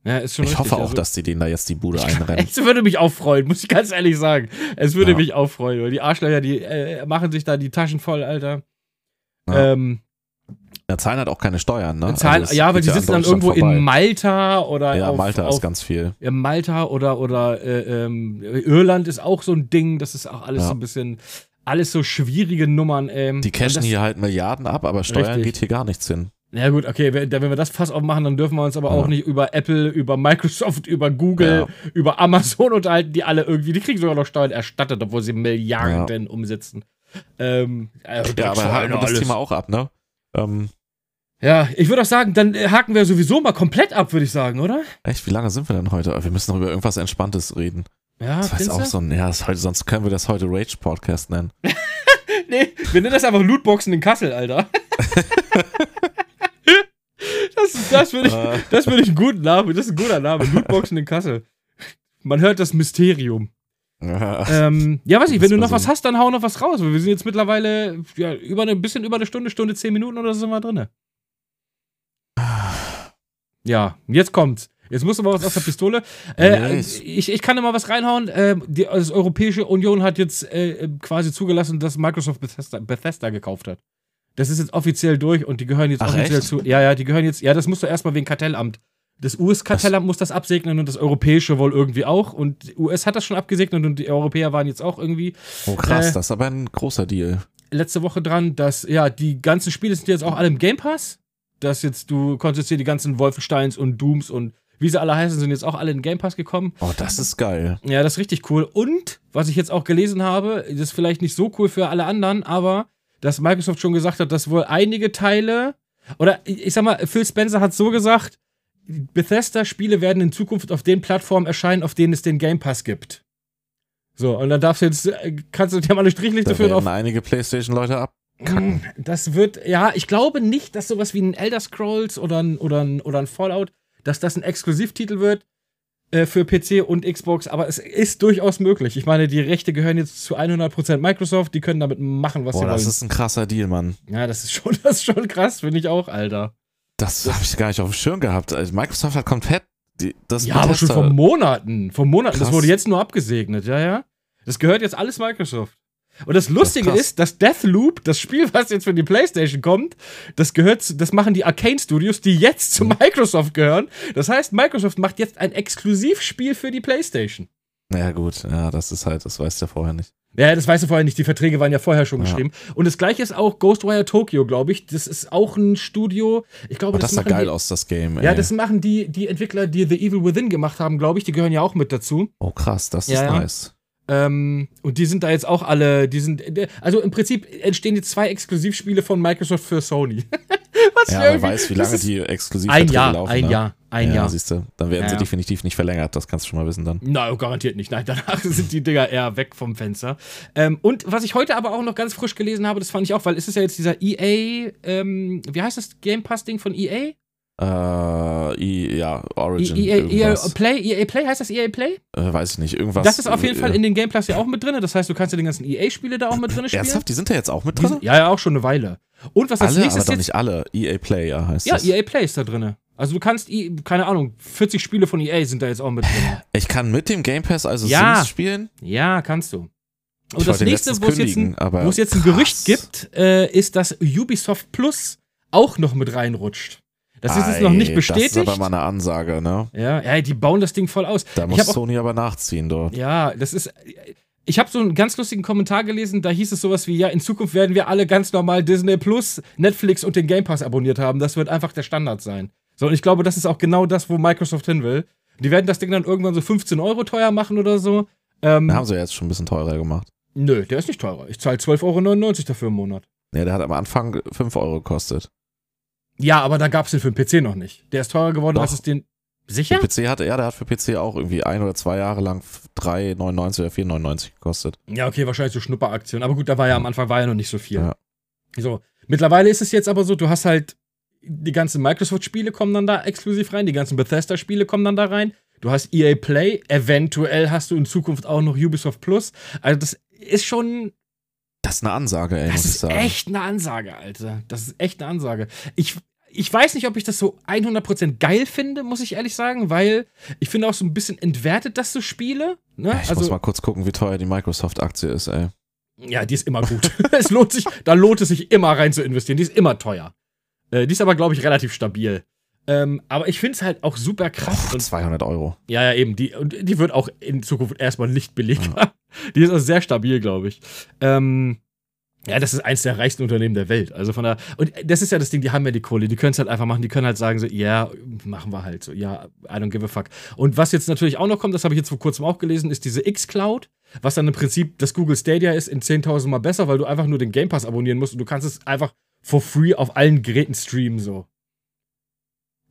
Speaker 1: Ja, ist schon
Speaker 2: Ich
Speaker 1: richtig.
Speaker 2: hoffe auch,
Speaker 1: also,
Speaker 2: dass die denen da jetzt die Bude einrennen.
Speaker 1: Es würde mich auch freuen, muss ich ganz ehrlich sagen. Es würde
Speaker 2: Ja.
Speaker 1: mich auch freuen, weil die Arschlöcher, die äh, machen sich da die Taschen voll, Alter.
Speaker 2: Ja.
Speaker 1: Ähm,
Speaker 2: Da zahlen halt auch keine Steuern, ne?
Speaker 1: zahlen,
Speaker 2: Also
Speaker 1: ja,
Speaker 2: geht
Speaker 1: die sitzen dann irgendwo
Speaker 2: vorbei.
Speaker 1: in Malta oder
Speaker 2: Ja,
Speaker 1: auf,
Speaker 2: Malta
Speaker 1: auf,
Speaker 2: ist ganz viel.
Speaker 1: Ja, Malta oder, oder äh, ähm, Irland ist auch so ein Ding. Das ist auch alles
Speaker 2: Ja.
Speaker 1: so ein bisschen, alles so schwierige Nummern. Ähm,
Speaker 2: Die cashen hier halt Milliarden ab, aber Steuern
Speaker 1: Richtig.
Speaker 2: geht hier gar nichts hin.
Speaker 1: Na gut, okay, wenn, wenn wir das Fass aufmachen, dann dürfen wir uns aber
Speaker 2: Ja.
Speaker 1: auch nicht über Apple, über Microsoft, über Google, über Amazon unterhalten, die alle irgendwie, die kriegen sogar noch Steuern erstattet, obwohl sie Milliarden umsetzen. Ähm, äh,
Speaker 2: Ja, aber haken wir das. Thema auch ab, ne? Ähm,
Speaker 1: Ja, ich würde auch sagen, dann äh, haken wir sowieso mal komplett ab, würde ich sagen, oder?
Speaker 2: echt, wie lange sind wir denn heute? Wir müssen noch über irgendwas Entspanntes reden.
Speaker 1: Ja,
Speaker 2: Das war jetzt
Speaker 1: findest
Speaker 2: auch so ein, ja, ist heute, sonst können wir das heute Rage-Podcast nennen.
Speaker 1: Nee, wir nennen das einfach Lootboxen in Kassel, Alter. das das würde ich,
Speaker 2: Äh,
Speaker 1: das würde ich einen guten Namen, das ist ein guter Name, Lootboxen in Kassel. Man hört das Mysterium.
Speaker 2: ja.
Speaker 1: Ähm, ja, weiß ich, wenn du noch was hast, dann hau noch was raus. Wir sind jetzt mittlerweile ja, über eine, ein bisschen über eine Stunde, Stunde, zehn Minuten oder so sind wir drin. Ja, jetzt kommt's. Jetzt du mal was aus der Pistole. Äh,
Speaker 2: Nee, ich-
Speaker 1: ich, kann da mal was reinhauen. Äh, die also Europäische Union hat jetzt äh, quasi zugelassen, dass Microsoft Bethesda, Bethesda gekauft hat. Das ist jetzt offiziell durch und die gehören jetzt
Speaker 2: Ach,
Speaker 1: offiziell
Speaker 2: echt?
Speaker 1: zu. Ja, ja, die gehören jetzt. Ja, das musst du erstmal wegen Kartellamt. Das US-Kartellamt muss das absegnen und das Europäische wohl irgendwie auch. Und die US hat das schon abgesegnet und die Europäer waren jetzt auch irgendwie
Speaker 2: Oh krass,
Speaker 1: äh,
Speaker 2: das ist aber ein großer Deal.
Speaker 1: letzte Woche dran, dass ja die ganzen Spiele sind jetzt auch alle im Game Pass. Dass jetzt du konntest hier die ganzen Wolfensteins und Dooms und wie sie alle heißen, sind jetzt auch alle in den Game Pass gekommen.
Speaker 2: Oh, das ist geil.
Speaker 1: Ja, das ist richtig cool. Und was ich jetzt auch gelesen habe, das ist vielleicht nicht so cool für alle anderen, aber dass Microsoft schon gesagt hat, dass wohl einige Teile oder ich sag mal, Phil Spencer hat so gesagt, Bethesda-Spiele werden in Zukunft auf den Plattformen erscheinen, auf denen es den Game Pass gibt. So, und dann darfst du jetzt, äh, kannst du dir mal eine Strichliste
Speaker 2: Da
Speaker 1: führen
Speaker 2: werden
Speaker 1: auf
Speaker 2: einige Playstation-Leute ab.
Speaker 1: Mm, Das wird, ja, ich glaube nicht, dass sowas wie ein Elder Scrolls oder ein, oder ein, oder ein Fallout, dass das ein Exklusivtitel wird äh, für PC und Xbox, aber es ist durchaus möglich. Ich meine, die Rechte gehören jetzt zu 100% Microsoft, die können damit machen, was
Speaker 2: Boah,
Speaker 1: sie
Speaker 2: das
Speaker 1: wollen.
Speaker 2: ist ein krasser Deal, Mann.
Speaker 1: ja, das ist schon, das ist schon krass, finde ich auch, Alter.
Speaker 2: Das habe ich gar nicht auf dem Schirm gehabt. Also Microsoft hat komplett die, das
Speaker 1: Ja, aber schon vor Monaten. Vor Monaten. Das
Speaker 2: Krass.
Speaker 1: wurde jetzt nur abgesegnet, ja, ja. Das gehört jetzt alles Microsoft. Und das Lustige
Speaker 2: krass.
Speaker 1: ist, dass Deathloop, das Spiel, was jetzt für die PlayStation kommt, das gehört, das machen die Arcane Studios, die jetzt zu Microsoft gehören. Das heißt, Microsoft macht jetzt ein Exklusivspiel für die PlayStation.
Speaker 2: Ja, gut, ja, das ist halt, das weißt du ja vorher nicht.
Speaker 1: Ja, das weißt du vorher nicht. Die Verträge waren ja vorher schon
Speaker 2: Ja.
Speaker 1: geschrieben. Und das gleiche ist auch Ghostwire Tokyo, glaube ich. Das ist auch ein Studio. Ich glaube,
Speaker 2: Oh, das sah
Speaker 1: machen
Speaker 2: geil
Speaker 1: die,
Speaker 2: aus, das Game, ey.
Speaker 1: Ja, das machen die, die Entwickler, die The Evil Within gemacht haben, glaube ich. Die gehören ja auch mit dazu.
Speaker 2: oh, krass, das
Speaker 1: Ja,
Speaker 2: ist nice.
Speaker 1: Ähm, und die sind da jetzt auch alle, die sind, also im Prinzip entstehen jetzt zwei Exklusivspiele von Microsoft für Sony. Was
Speaker 2: Ja, wer weiß, wie lange die exklusiv
Speaker 1: Ein Jahr,
Speaker 2: laufen.
Speaker 1: ein
Speaker 2: ne?
Speaker 1: Jahr, ein
Speaker 2: ja,
Speaker 1: Jahr.
Speaker 2: siehst du, dann werden
Speaker 1: Ja,
Speaker 2: sie definitiv nicht verlängert, das kannst du schon mal wissen dann.
Speaker 1: Na, garantiert nicht. Nein, danach sind die Dinger eher weg vom Fenster. Ähm, und was ich heute aber auch noch ganz frisch gelesen habe, das fand ich auch, weil es ist ja jetzt dieser EA, ähm, wie heißt das Game Pass-Ding von EA?
Speaker 2: Äh, ja, Origin.
Speaker 1: EA, EA. Play? EA Play? Heißt das EA Play?
Speaker 2: Äh, weiß ich nicht, irgendwas.
Speaker 1: Das ist auf jeden
Speaker 2: äh,
Speaker 1: Fall in den Game Pass ja auch mit drin. Das heißt, du kannst ja den ganzen EA-Spiele da auch mit drin spielen.
Speaker 2: Ernsthaft, die sind da jetzt auch mit drin?
Speaker 1: sind, ja, ja, auch schon eine Weile. Und was als
Speaker 2: alle, aber
Speaker 1: nächstes
Speaker 2: doch
Speaker 1: jetzt.
Speaker 2: nicht alle. EA Player heißt
Speaker 1: Ja,
Speaker 2: das.
Speaker 1: EA Play ist da drin. Also du kannst, I- keine Ahnung, 40 Spiele von EA sind da jetzt auch mit drin.
Speaker 2: Ich kann mit dem Game Pass also
Speaker 1: Ja.
Speaker 2: Sims spielen.
Speaker 1: Ja, kannst du.
Speaker 2: Ich
Speaker 1: Und das
Speaker 2: wollte
Speaker 1: nächste, wo es jetzt, ein,
Speaker 2: aber
Speaker 1: jetzt ein. Gerücht gibt, äh, ist, dass Ubisoft Plus auch noch mit reinrutscht. Das ist jetzt noch nicht bestätigt.
Speaker 2: Das ist aber mal eine Ansage, ne?
Speaker 1: ja, ja, die bauen das Ding voll aus.
Speaker 2: Da muss
Speaker 1: hab auch-
Speaker 2: Sony aber nachziehen dort.
Speaker 1: Ja, das ist. Ich habe so einen ganz lustigen Kommentar gelesen, da hieß es sowas wie, ja, in Zukunft werden wir alle ganz normal Disney Plus, Netflix und den Game Pass abonniert haben. Das wird einfach der Standard sein. So, und ich glaube, das ist auch genau das, wo Microsoft hin will. Die werden das Ding dann irgendwann so 15 Euro teuer machen oder so. Ähm,
Speaker 2: haben sie ja jetzt schon ein bisschen teurer gemacht.
Speaker 1: nö, der ist nicht teurer. Ich zahle 12,99 Euro dafür im Monat.
Speaker 2: Ja, der hat am Anfang 5 Euro gekostet.
Speaker 1: Ja, aber da gab es den für den PC noch nicht. Der ist teurer geworden,
Speaker 2: Doch.
Speaker 1: als es den. Sicher?
Speaker 2: Der PC hatte, ja, der hat für PC auch irgendwie ein oder zwei Jahre lang 3,99 oder 4,99 gekostet.
Speaker 1: Ja, okay, wahrscheinlich so Schnupperaktion. Aber gut, da war ja am Anfang war ja noch nicht so viel.
Speaker 2: Ja.
Speaker 1: So, mittlerweile ist es jetzt aber so, du hast halt die ganzen Microsoft-Spiele kommen dann da exklusiv rein, die ganzen Bethesda-Spiele kommen dann da rein. Du hast EA Play, eventuell hast du in Zukunft auch noch Ubisoft Plus. Also das ist schon,
Speaker 2: Das ist eine Ansage, ey,
Speaker 1: das
Speaker 2: muss ich
Speaker 1: ist
Speaker 2: sagen.
Speaker 1: echt eine Ansage, Alter. Das ist echt eine Ansage. Ich, ich weiß nicht, ob ich das so 100% geil finde, muss ich ehrlich sagen, weil ich finde auch so ein bisschen entwertet das so Spiele. Ne?
Speaker 2: Ich muss mal kurz gucken, wie teuer die Microsoft-Aktie ist, ey.
Speaker 1: Ja, die ist immer gut. es lohnt sich, da lohnt es sich immer rein zu investieren. Die ist immer teuer. Äh, die ist aber, glaube ich, relativ stabil. Ähm, aber ich finde es halt auch super krass. Und,
Speaker 2: 200 Euro.
Speaker 1: ja, ja, eben. Die, und die wird auch in Zukunft erstmal nicht belegbar. Die ist auch sehr stabil, glaube ich. Ähm, ja, das ist eins der reichsten Unternehmen der Welt. Also von der. Und das ist ja das Ding, die haben ja die Kohle. Die können es halt einfach machen. Die können halt sagen so, ja, machen wir halt so. Ja, I don't give a fuck. Und was jetzt natürlich auch noch kommt, das habe ich jetzt vor kurzem auch gelesen, ist diese X-Cloud, was dann im Prinzip das Google Stadia ist in 10.000 Mal besser, weil du einfach nur den Game Pass abonnieren musst und du kannst es einfach for free auf allen Geräten streamen so.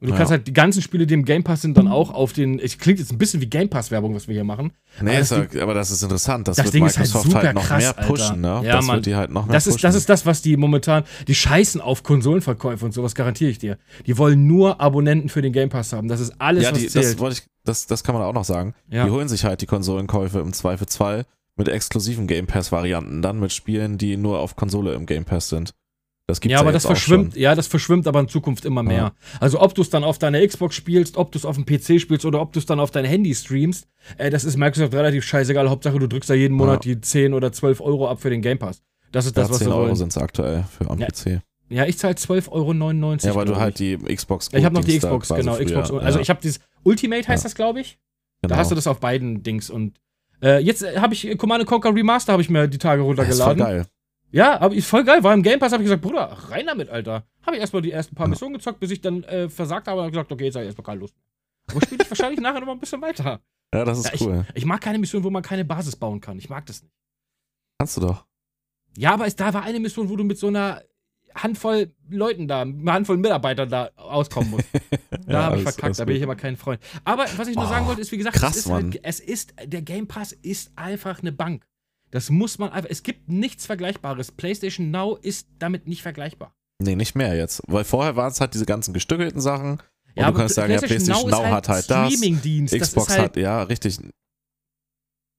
Speaker 1: Und du
Speaker 2: Ja.
Speaker 1: kannst halt die ganzen Spiele, die im Game Pass sind, dann auch auf den. Es klingt jetzt ein bisschen wie Game Pass-Werbung, was wir hier machen.
Speaker 2: Nee,
Speaker 1: Aber das
Speaker 2: ja, aber das ist interessant. Das,
Speaker 1: das
Speaker 2: wird
Speaker 1: Ding ist halt
Speaker 2: Microsoft halt,
Speaker 1: super
Speaker 2: noch
Speaker 1: krass,
Speaker 2: mehr pushen,
Speaker 1: Alter.
Speaker 2: ne?
Speaker 1: Ja,
Speaker 2: das
Speaker 1: Mann.
Speaker 2: wird die halt noch mehr
Speaker 1: Das ist,
Speaker 2: pushen.
Speaker 1: das ist das, was die momentan. Die scheißen auf Konsolenverkäufe und sowas, garantiere ich dir. Die wollen nur Abonnenten für den Game Pass haben. Das ist alles,
Speaker 2: ja,
Speaker 1: was
Speaker 2: die,
Speaker 1: zählt.
Speaker 2: das, wollte ich, das, das kann man auch noch sagen.
Speaker 1: Ja.
Speaker 2: Die holen sich halt die Konsolenkäufe im Zweifelsfall mit exklusiven Game Pass-Varianten, dann mit Spielen, die nur auf Konsole im Game Pass sind. Das gibt's
Speaker 1: ja, aber
Speaker 2: jetzt
Speaker 1: das verschwimmt, ja, das verschwimmt aber in Zukunft immer mehr.
Speaker 2: Ja.
Speaker 1: Also ob du es dann auf deiner Xbox spielst, ob du es auf dem PC spielst oder ob du es dann auf dein Handy streamst, äh, das ist Microsoft relativ scheißegal. Hauptsache, du drückst da jeden Monat die 10 oder 12 Euro ab für den Game Pass. Das ist
Speaker 2: Ja,
Speaker 1: das, was
Speaker 2: 10
Speaker 1: wir
Speaker 2: Euro sind es aktuell für am
Speaker 1: Ja,
Speaker 2: PC.
Speaker 1: Ja, ich zahle 12,99 Euro.
Speaker 2: Ja, weil du halt die Xbox
Speaker 1: Ja, ich habe noch die Xbox, genau.
Speaker 2: früher,
Speaker 1: Xbox. Also
Speaker 2: ja,
Speaker 1: ich habe dieses Ultimate heißt
Speaker 2: Ja.
Speaker 1: das, glaube ich.
Speaker 2: genau.
Speaker 1: Da hast du das auf beiden Dings und äh, jetzt äh, habe ich Command Conquer Remaster habe ich mir die Tage
Speaker 2: Das ist voll
Speaker 1: runtergeladen.
Speaker 2: geil.
Speaker 1: Ja, aber ist voll geil. War im Game Pass, habe ich gesagt, Bruder, rein damit, Alter. Habe ich erstmal die ersten paar. Missionen gezockt, bis ich dann äh, versagt habe und hab gesagt, okay, jetzt habe ich erstmal keine Lust. Aber spiele ich wahrscheinlich nachher noch mal ein bisschen weiter.
Speaker 2: Ja, das ist
Speaker 1: Ja, ich-
Speaker 2: cool.
Speaker 1: Ich mag keine Mission, wo man keine Basis bauen kann. Ich mag das nicht.
Speaker 2: Kannst du doch.
Speaker 1: Ja, aber es, da war eine Mission, wo du mit so einer Handvoll Leuten da, einer Handvoll Mitarbeitern da auskommen musst. Da
Speaker 2: Ja,
Speaker 1: habe ich verkackt,
Speaker 2: alles
Speaker 1: da bin ich aber kein Freund. Aber was ich nur
Speaker 2: Oh,
Speaker 1: sagen wollte, ist, wie gesagt,
Speaker 2: krass,
Speaker 1: es, ist halt, es ist, der Game Pass ist einfach eine Bank. Das muss man einfach, es gibt nichts Vergleichbares. PlayStation Now ist damit nicht vergleichbar.
Speaker 2: Nee, nicht mehr jetzt. Weil vorher waren es halt diese ganzen gestückelten Sachen. Und
Speaker 1: Ja,
Speaker 2: du kannst sagen, ja, PlayStation Now,
Speaker 1: ist
Speaker 2: hat halt das.
Speaker 1: Streamingdienst.
Speaker 2: Xbox
Speaker 1: das halt,
Speaker 2: hat, ja, richtig.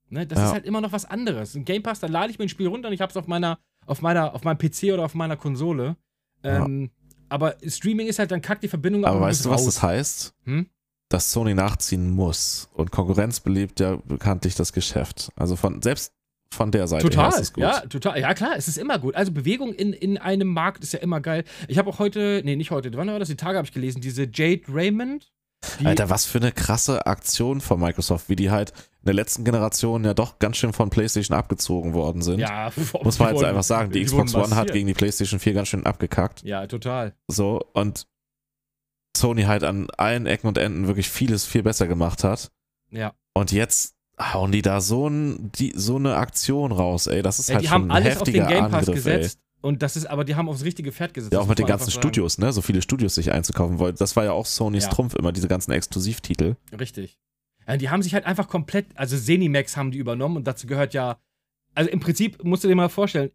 Speaker 1: ne, das
Speaker 2: ja.
Speaker 1: ist halt immer noch was anderes. Ein Game Pass, da lade ich mir ein Spiel runter und ich habe es auf meiner, auf meiner, auf meinem PC oder auf meiner Konsole. Ähm, Aber Streaming ist halt dann kackt die Verbindung ab
Speaker 2: Aber weißt du, was
Speaker 1: raus.
Speaker 2: das heißt?
Speaker 1: Hm?
Speaker 2: Dass Sony nachziehen muss. Und Konkurrenz belebt ja bekanntlich das Geschäft. Also von, selbst von der Seite her
Speaker 1: Total,
Speaker 2: ist es gut.
Speaker 1: ja, total. Ja, klar, es ist immer gut. Also Bewegung in, in einem Markt ist ja immer geil. Ich habe auch heute, nee, nicht heute, wann war das? Die Tage habe ich gelesen, diese Jade Raymond. Die,
Speaker 2: Alter, was für eine krasse Aktion von Microsoft, wie die halt in der letzten Generation ja doch ganz schön von PlayStation abgezogen worden sind.
Speaker 1: ja,
Speaker 2: Muss man jetzt einfach sagen, die, Xbox
Speaker 1: wurden
Speaker 2: One hat gegen die PlayStation 4 ganz schön abgekackt.
Speaker 1: Ja, total.
Speaker 2: So, und Sony halt an allen Ecken und Enden wirklich vieles viel besser gemacht hat.
Speaker 1: Ja.
Speaker 2: Und jetzt hauen die da so, ein, die, so eine Aktion raus, ey. Das ist
Speaker 1: ja
Speaker 2: halt
Speaker 1: die
Speaker 2: schon
Speaker 1: haben
Speaker 2: ein
Speaker 1: alles auf den
Speaker 2: heftiger
Speaker 1: Game Pass
Speaker 2: Angriff, ey.
Speaker 1: gesetzt. Und das ist, aber die haben aufs richtige Pferd gesetzt.
Speaker 2: Ja, auch mit den ganzen. Studios, ne? So viele Studios sich einzukaufen wollen. Das war ja auch Sonys
Speaker 1: Ja.
Speaker 2: Trumpf immer, diese ganzen Exklusivtitel.
Speaker 1: Richtig. Ja, die haben sich halt einfach komplett, also Zenimax haben die übernommen und dazu gehört ja, also im Prinzip musst du dir mal vorstellen,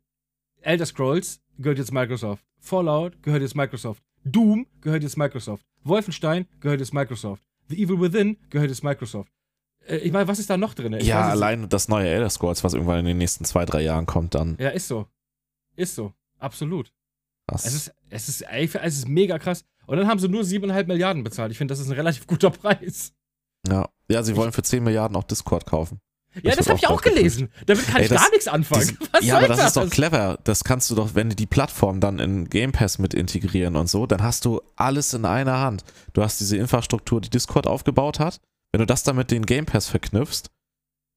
Speaker 1: Elder Scrolls gehört jetzt Microsoft, Fallout gehört jetzt Microsoft, Doom gehört jetzt Microsoft, Wolfenstein gehört jetzt Microsoft, The Evil Within gehört jetzt Microsoft. Äh, ich meine, was ist da noch drin? Ich
Speaker 2: ja,
Speaker 1: weiß
Speaker 2: allein das neue Elder Scrolls, was irgendwann in den nächsten zwei, drei Jahren kommt, dann.
Speaker 1: Ja, ist so. Ist so. Absolut.
Speaker 2: Das,
Speaker 1: Es ist, es ist, ey, es ist mega krass. Und dann haben sie nur 7,5 Milliarden bezahlt. Ich finde, das ist ein relativ guter Preis.
Speaker 2: ja. ja, sie wollen für 10 Milliarden auch Discord kaufen.
Speaker 1: Ja,
Speaker 2: Das
Speaker 1: das habe ich
Speaker 2: auch
Speaker 1: gelesen. Damit kann
Speaker 2: Ey,
Speaker 1: ich
Speaker 2: das-
Speaker 1: gar nichts anfangen. Was
Speaker 2: ja,
Speaker 1: soll
Speaker 2: aber das ist doch clever. Das kannst du doch, wenn die die Plattform dann in Game Pass mit integrieren und so, dann hast du alles in einer Hand. Du hast diese Infrastruktur, die Discord aufgebaut hat. Wenn du das dann mit den Game Pass verknüpfst,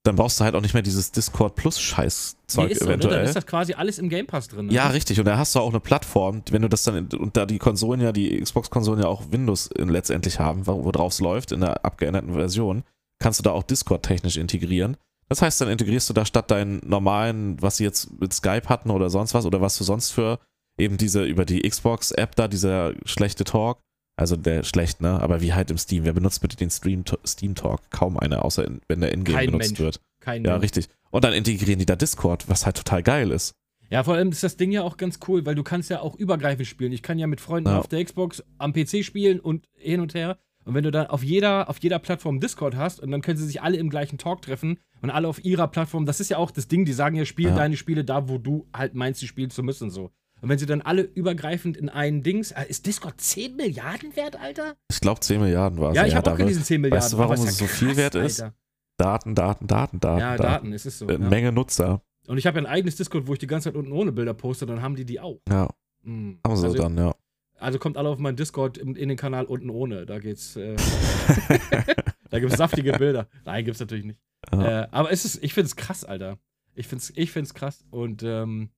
Speaker 2: dann brauchst du halt auch nicht mehr dieses Discord Plus Scheißzeug
Speaker 1: Nee, ist so, ne? Dann
Speaker 2: eventuell.
Speaker 1: ist das quasi alles im Game Pass drin. Ne?
Speaker 2: ja, richtig. Und da hast du auch eine Plattform, wenn du das dann, und da die Konsolen ja, die Xbox-Konsolen ja auch Windows in- letztendlich haben, wo wo drauf es läuft, in der abgeänderten Version, kannst du da auch Discord technisch integrieren. Das heißt, dann integrierst du da statt deinen normalen, was sie jetzt mit Skype hatten oder sonst was, oder was du sonst für eben diese über die Xbox-App da, dieser schlechte Talk, also der schlecht, ne? Aber wie halt im Steam. Wer benutzt bitte den Stream, Steam Talk? Kaum einer, außer in, wenn der Ingame
Speaker 1: Kein
Speaker 2: benutzt
Speaker 1: Mensch.
Speaker 2: wird.
Speaker 1: Kein
Speaker 2: Ja,
Speaker 1: Mensch.
Speaker 2: richtig. Und dann integrieren die da Discord, was halt total geil ist.
Speaker 1: Ja, vor allem ist das Ding ja auch ganz cool, weil du kannst ja auch übergreifend spielen. Ich kann ja mit Freunden
Speaker 2: Ja.
Speaker 1: auf der Xbox am PC spielen und hin und her. Und wenn du dann auf jeder, auf jeder Plattform Discord hast und dann können sie sich alle im gleichen Talk treffen und alle auf ihrer Plattform, das ist ja auch das Ding, die sagen ja, spiel
Speaker 2: Ja.
Speaker 1: deine Spiele da, wo du halt meinst, sie spielen zu müssen so. Und wenn sie dann alle übergreifend in einen Dings, äh, ist Discord 10 Milliarden wert, Alter?
Speaker 2: Ich glaube, 10 Milliarden war es.
Speaker 1: ja, ich habe
Speaker 2: da
Speaker 1: auch gelesen 10 Milliarden.
Speaker 2: Weißt du, warum es
Speaker 1: ja
Speaker 2: so viel
Speaker 1: krass,
Speaker 2: wert ist?
Speaker 1: Alter.
Speaker 2: Daten, Daten, Daten, Daten.
Speaker 1: Ja, Daten, es ist so.
Speaker 2: Äh,
Speaker 1: ja.
Speaker 2: Menge Nutzer.
Speaker 1: Und ich habe ja ein eigenes Discord, wo ich die ganze Zeit unten ohne Bilder poste, dann haben die die auch.
Speaker 2: Ja,
Speaker 1: Mhm.
Speaker 2: haben sie
Speaker 1: also,
Speaker 2: dann, ja.
Speaker 1: also kommt alle auf meinen Discord in, in den Kanal unten ohne. Da geht's. Äh, da gibt's saftige Bilder. Nein, gibt's natürlich nicht.
Speaker 2: Ja.
Speaker 1: Äh, aber es ist, ich find's krass, Alter. Ich find's, ich find's krass. Und ähm,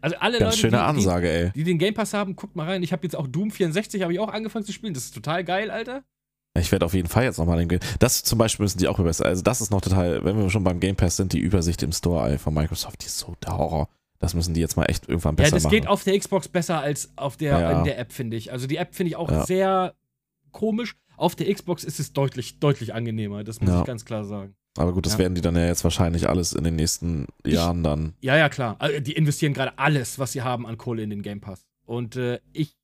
Speaker 1: also alle
Speaker 2: Ganz
Speaker 1: Leute,
Speaker 2: schöne
Speaker 1: die,
Speaker 2: Ansage, ey.
Speaker 1: Die, die den Game Pass haben, guckt mal rein. Ich habe jetzt auch Doom 64 habe ich auch angefangen zu spielen. Das ist total geil, Alter.
Speaker 2: Ich werde auf jeden Fall jetzt nochmal den Game. Das zum Beispiel müssen die auch übersetzen. Also, das ist noch total, wenn wir schon beim Game Pass sind, die Übersicht im Store ey, von Microsoft, die ist so der Horror. Das müssen die jetzt mal echt irgendwann besser
Speaker 1: ja, das
Speaker 2: machen.
Speaker 1: geht auf der Xbox besser als auf der,
Speaker 2: Ja.
Speaker 1: in der App, finde ich. Also die App finde ich auch
Speaker 2: Ja.
Speaker 1: sehr komisch. Auf der Xbox ist es deutlich, deutlich angenehmer. Das muss
Speaker 2: Ja.
Speaker 1: ich ganz klar sagen.
Speaker 2: Aber gut, das
Speaker 1: Ja.
Speaker 2: werden die dann ja jetzt wahrscheinlich alles in den nächsten Jahren dann.
Speaker 1: Ja, ja, klar. Also, die investieren gerade alles, was sie haben an Kohle in den Game Pass. Und äh, ich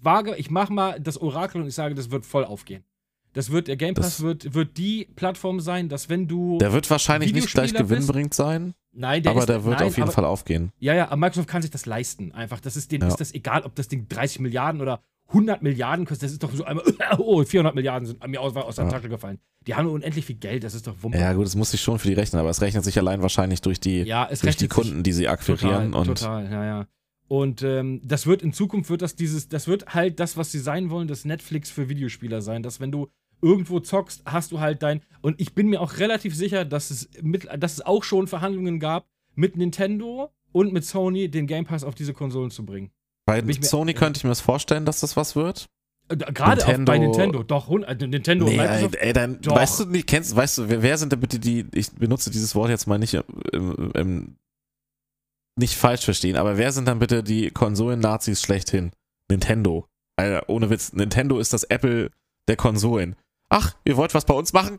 Speaker 1: wage, ich mache mal das Orakel und ich sage, das wird voll aufgehen. Das wird, der Game Pass
Speaker 2: Das-
Speaker 1: wird, wird die Plattform sein, dass wenn du.
Speaker 2: Der wird wahrscheinlich nicht gleich gewinnbeinbringend sein,
Speaker 1: nein, der
Speaker 2: aber
Speaker 1: ist,
Speaker 2: der wird
Speaker 1: nein,
Speaker 2: auf jeden
Speaker 1: aber,
Speaker 2: Fall aufgehen.
Speaker 1: Ja, ja, aber Microsoft kann sich das leisten. Einfach. Das ist denen
Speaker 2: Ja.
Speaker 1: ist das egal, ob das Ding 30 Milliarden oder 100 Milliarden kostet. Das ist doch so einmal, oh, 400 Milliarden sind mir aus, aus der
Speaker 2: Ja.
Speaker 1: Tasche gefallen. Die haben unendlich viel Geld, das ist doch Wumpe.
Speaker 2: Ja, gut, das muss sich schon für die rechnen, aber es rechnet sich allein wahrscheinlich durch die,
Speaker 1: Ja, es
Speaker 2: durch die Kunden, die sie akquirieren.
Speaker 1: Total,
Speaker 2: und
Speaker 1: total, ja, ja. Und ähm, das wird in Zukunft wird das dieses, das wird halt das, was sie sein wollen, das Netflix für Videospieler sein, dass wenn du irgendwo zockst, hast du halt dein. Und ich bin mir auch relativ sicher, dass es mit, dass es auch schon Verhandlungen gab mit Nintendo und mit Sony, den Game Pass auf diese Konsolen zu bringen.
Speaker 2: Bei
Speaker 1: ich mir-
Speaker 2: Sony könnte ich mir das vorstellen, dass das was wird.
Speaker 1: Äh, Gerade auch bei
Speaker 2: Nintendo-
Speaker 1: Nintendo, doch, äh, Nintendo und
Speaker 2: Nee, ey,
Speaker 1: Microsoft.
Speaker 2: ey, dann,
Speaker 1: Doch.
Speaker 2: weißt du nicht, kennst, weißt du, wer, wer sind denn bitte die, ich benutze dieses Wort jetzt mal nicht im, im, nicht falsch verstehen, aber wer sind dann bitte die Konsolen-Nazis schlechthin? Nintendo. Alter, ohne Witz, Nintendo ist das Apple der Konsolen. Ach, ihr wollt was bei uns machen?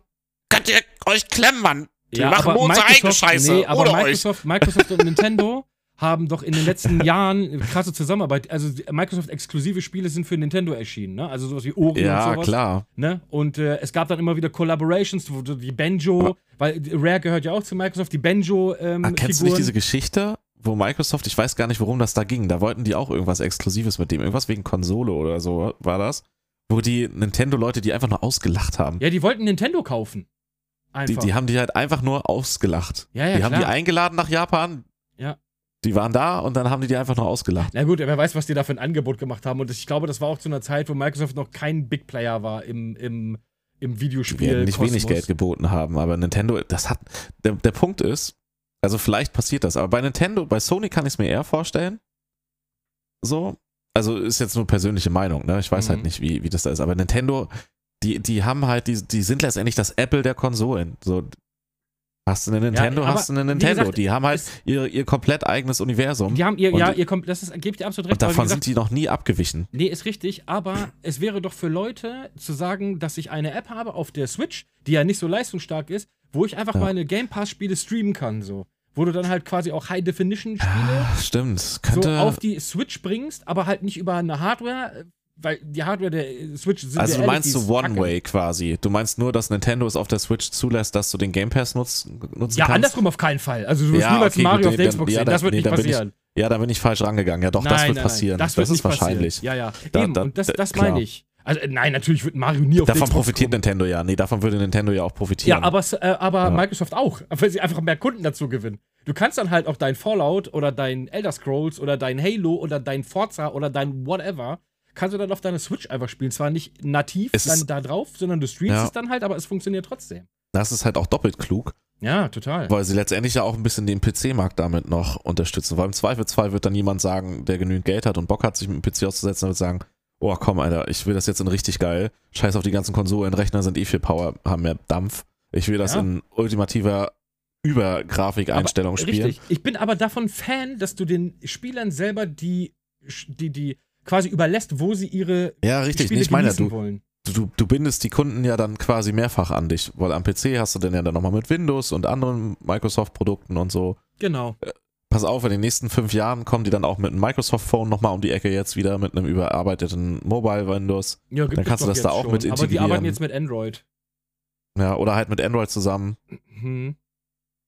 Speaker 2: Könnt ihr euch klemmen, Mann. Wir machen
Speaker 1: aber
Speaker 2: unsere eigene
Speaker 1: Microsoft-
Speaker 2: Scheiße,
Speaker 1: Nee, aber. Microsoft, Microsoft und Nintendo haben doch in den letzten Jahren krasse Zusammenarbeit. Also die- Microsoft-exklusive Spiele sind für Nintendo erschienen, ne? Also sowas wie Ori und
Speaker 2: Ja,
Speaker 1: sowas.
Speaker 2: klar.
Speaker 1: Ne? Und äh, es gab dann immer wieder Collaborations, die Banjo, weil Rare gehört ja auch zu Microsoft, die Banjo ähm,
Speaker 2: Ah, kennst du nicht
Speaker 1: Figuren.
Speaker 2: diese Geschichte, wo Microsoft, ich weiß gar nicht, worum das da ging, da wollten die auch irgendwas Exklusives mit dem, irgendwas wegen Konsole oder so war das, wo die Nintendo-Leute die einfach nur ausgelacht haben.
Speaker 1: Ja, die wollten Nintendo kaufen.
Speaker 2: Die,
Speaker 1: Einfach.
Speaker 2: die haben die halt einfach nur ausgelacht.
Speaker 1: ja, ja,
Speaker 2: die haben
Speaker 1: klar.
Speaker 2: die eingeladen nach Japan.
Speaker 1: Ja.
Speaker 2: Die waren da und dann haben die die einfach nur ausgelacht.
Speaker 1: Na gut, wer weiß, was die da für ein Angebot gemacht haben. Und ich glaube, das war auch zu einer Zeit, wo Microsoft noch kein Big Player war im, im, im
Speaker 2: Die
Speaker 1: Videospiel.
Speaker 2: werden nicht wenig
Speaker 1: Kosmos.
Speaker 2: Geld geboten haben, aber Nintendo, das hat, der, der Punkt ist, also vielleicht passiert das, aber bei Nintendo, bei Sony kann ich es mir eher vorstellen. So, also ist jetzt nur persönliche Meinung, ne? Ich weiß
Speaker 1: Mhm.
Speaker 2: halt nicht, wie, wie das da ist, aber Nintendo, die, die haben halt, die, die sind letztendlich das Apple der Konsolen. So, Hast du eine Nintendo,
Speaker 1: aber
Speaker 2: hast du eine Nintendo.
Speaker 1: gesagt,
Speaker 2: die haben halt ihr, ihr komplett eigenes Universum.
Speaker 1: Die haben ihr, ja, ihr kommt, das ist, gebe ich dir absolut recht.
Speaker 2: und davon
Speaker 1: gesagt,
Speaker 2: sind die noch nie abgewichen.
Speaker 1: Nee, ist richtig, aber es wäre doch für Leute zu sagen, dass ich eine App habe auf der Switch, die ja nicht so leistungsstark ist, wo ich einfach
Speaker 2: Ja.
Speaker 1: meine Game Pass-Spiele streamen kann, so. Wo du dann halt quasi auch High-Definition-Spiele
Speaker 2: Ah, Stimmt.
Speaker 1: so auf die Switch bringst, aber halt nicht über eine Hardware, weil die Hardware der Switch sind
Speaker 2: also
Speaker 1: ja
Speaker 2: du meinst so. One-Way quasi. Du meinst nur, dass Nintendo es auf der Switch zulässt, dass du den Game Pass nutz, nutzen
Speaker 1: Ja,
Speaker 2: kannst?
Speaker 1: andersrum auf keinen Fall. Also du wirst
Speaker 2: Ja,
Speaker 1: niemals
Speaker 2: okay,
Speaker 1: Mario
Speaker 2: gut,
Speaker 1: auf der Xbox
Speaker 2: ja,
Speaker 1: sehen. Das wird
Speaker 2: nee,
Speaker 1: nicht
Speaker 2: bin ich-
Speaker 1: passieren.
Speaker 2: Ja, da bin ich falsch rangegangen. Ja, doch, das
Speaker 1: Nein,
Speaker 2: wird
Speaker 1: nein,
Speaker 2: passieren.
Speaker 1: Das, wird
Speaker 2: ist wahrscheinlich.
Speaker 1: Passieren. Ja, ja.
Speaker 2: Da-
Speaker 1: Eben,
Speaker 2: da-
Speaker 1: und das,
Speaker 2: da-
Speaker 1: das meine ich. Also, nein, natürlich wird Mario nie auf der
Speaker 2: Davon profitiert
Speaker 1: kommen.
Speaker 2: Nintendo ja. Nee, davon würde Nintendo ja auch
Speaker 1: Ja,
Speaker 2: profitieren.
Speaker 1: aber, es, äh, aber
Speaker 2: Ja.
Speaker 1: Microsoft auch, weil sie einfach mehr Kunden dazu gewinnen. Du kannst dann halt auch dein Fallout oder dein Elder Scrolls oder dein Halo oder dein Forza oder dein whatever, kannst du dann auf deiner Switch einfach spielen. Zwar nicht nativ
Speaker 2: Es
Speaker 1: dann da drauf, sondern du streamst
Speaker 2: Ja.
Speaker 1: es dann halt, aber es funktioniert trotzdem.
Speaker 2: Das ist halt auch doppelt klug,
Speaker 1: Ja, total.
Speaker 2: weil sie letztendlich ja auch ein bisschen den PC-Markt damit noch unterstützen. Weil im Zweifelsfall wird dann jemand sagen, der genügend Geld hat und Bock hat, sich mit dem PC auszusetzen, wird sagen, oh komm, Alter, ich will das jetzt in richtig geil. Scheiß auf die ganzen Konsolen, Rechner sind eh viel Power, haben mehr Dampf. Ich will das
Speaker 1: Ja.
Speaker 2: in ultimativer Übergrafikeinstellung spielen.
Speaker 1: Richtig. Ich bin aber davon Fan, dass du den Spielern selber die, die, die quasi überlässt, wo sie ihre
Speaker 2: Ja, richtig.
Speaker 1: Spiele
Speaker 2: ich meine, du,
Speaker 1: wollen.
Speaker 2: du, du bindest die Kunden ja dann quasi mehrfach an dich, weil am PC hast du den ja dann nochmal mit Windows und anderen Microsoft-Produkten und so.
Speaker 1: Genau.
Speaker 2: Pass auf, in den nächsten fünf Jahren kommen die dann auch mit einem Microsoft-Phone nochmal um die Ecke jetzt wieder mit einem überarbeiteten Mobile-Windows.
Speaker 1: Ja, gibt
Speaker 2: Dann kannst du das da auch mit
Speaker 1: schon. Aber die
Speaker 2: integrieren.
Speaker 1: arbeiten jetzt mit Android.
Speaker 2: Ja, oder halt mit Android zusammen.
Speaker 1: Mhm.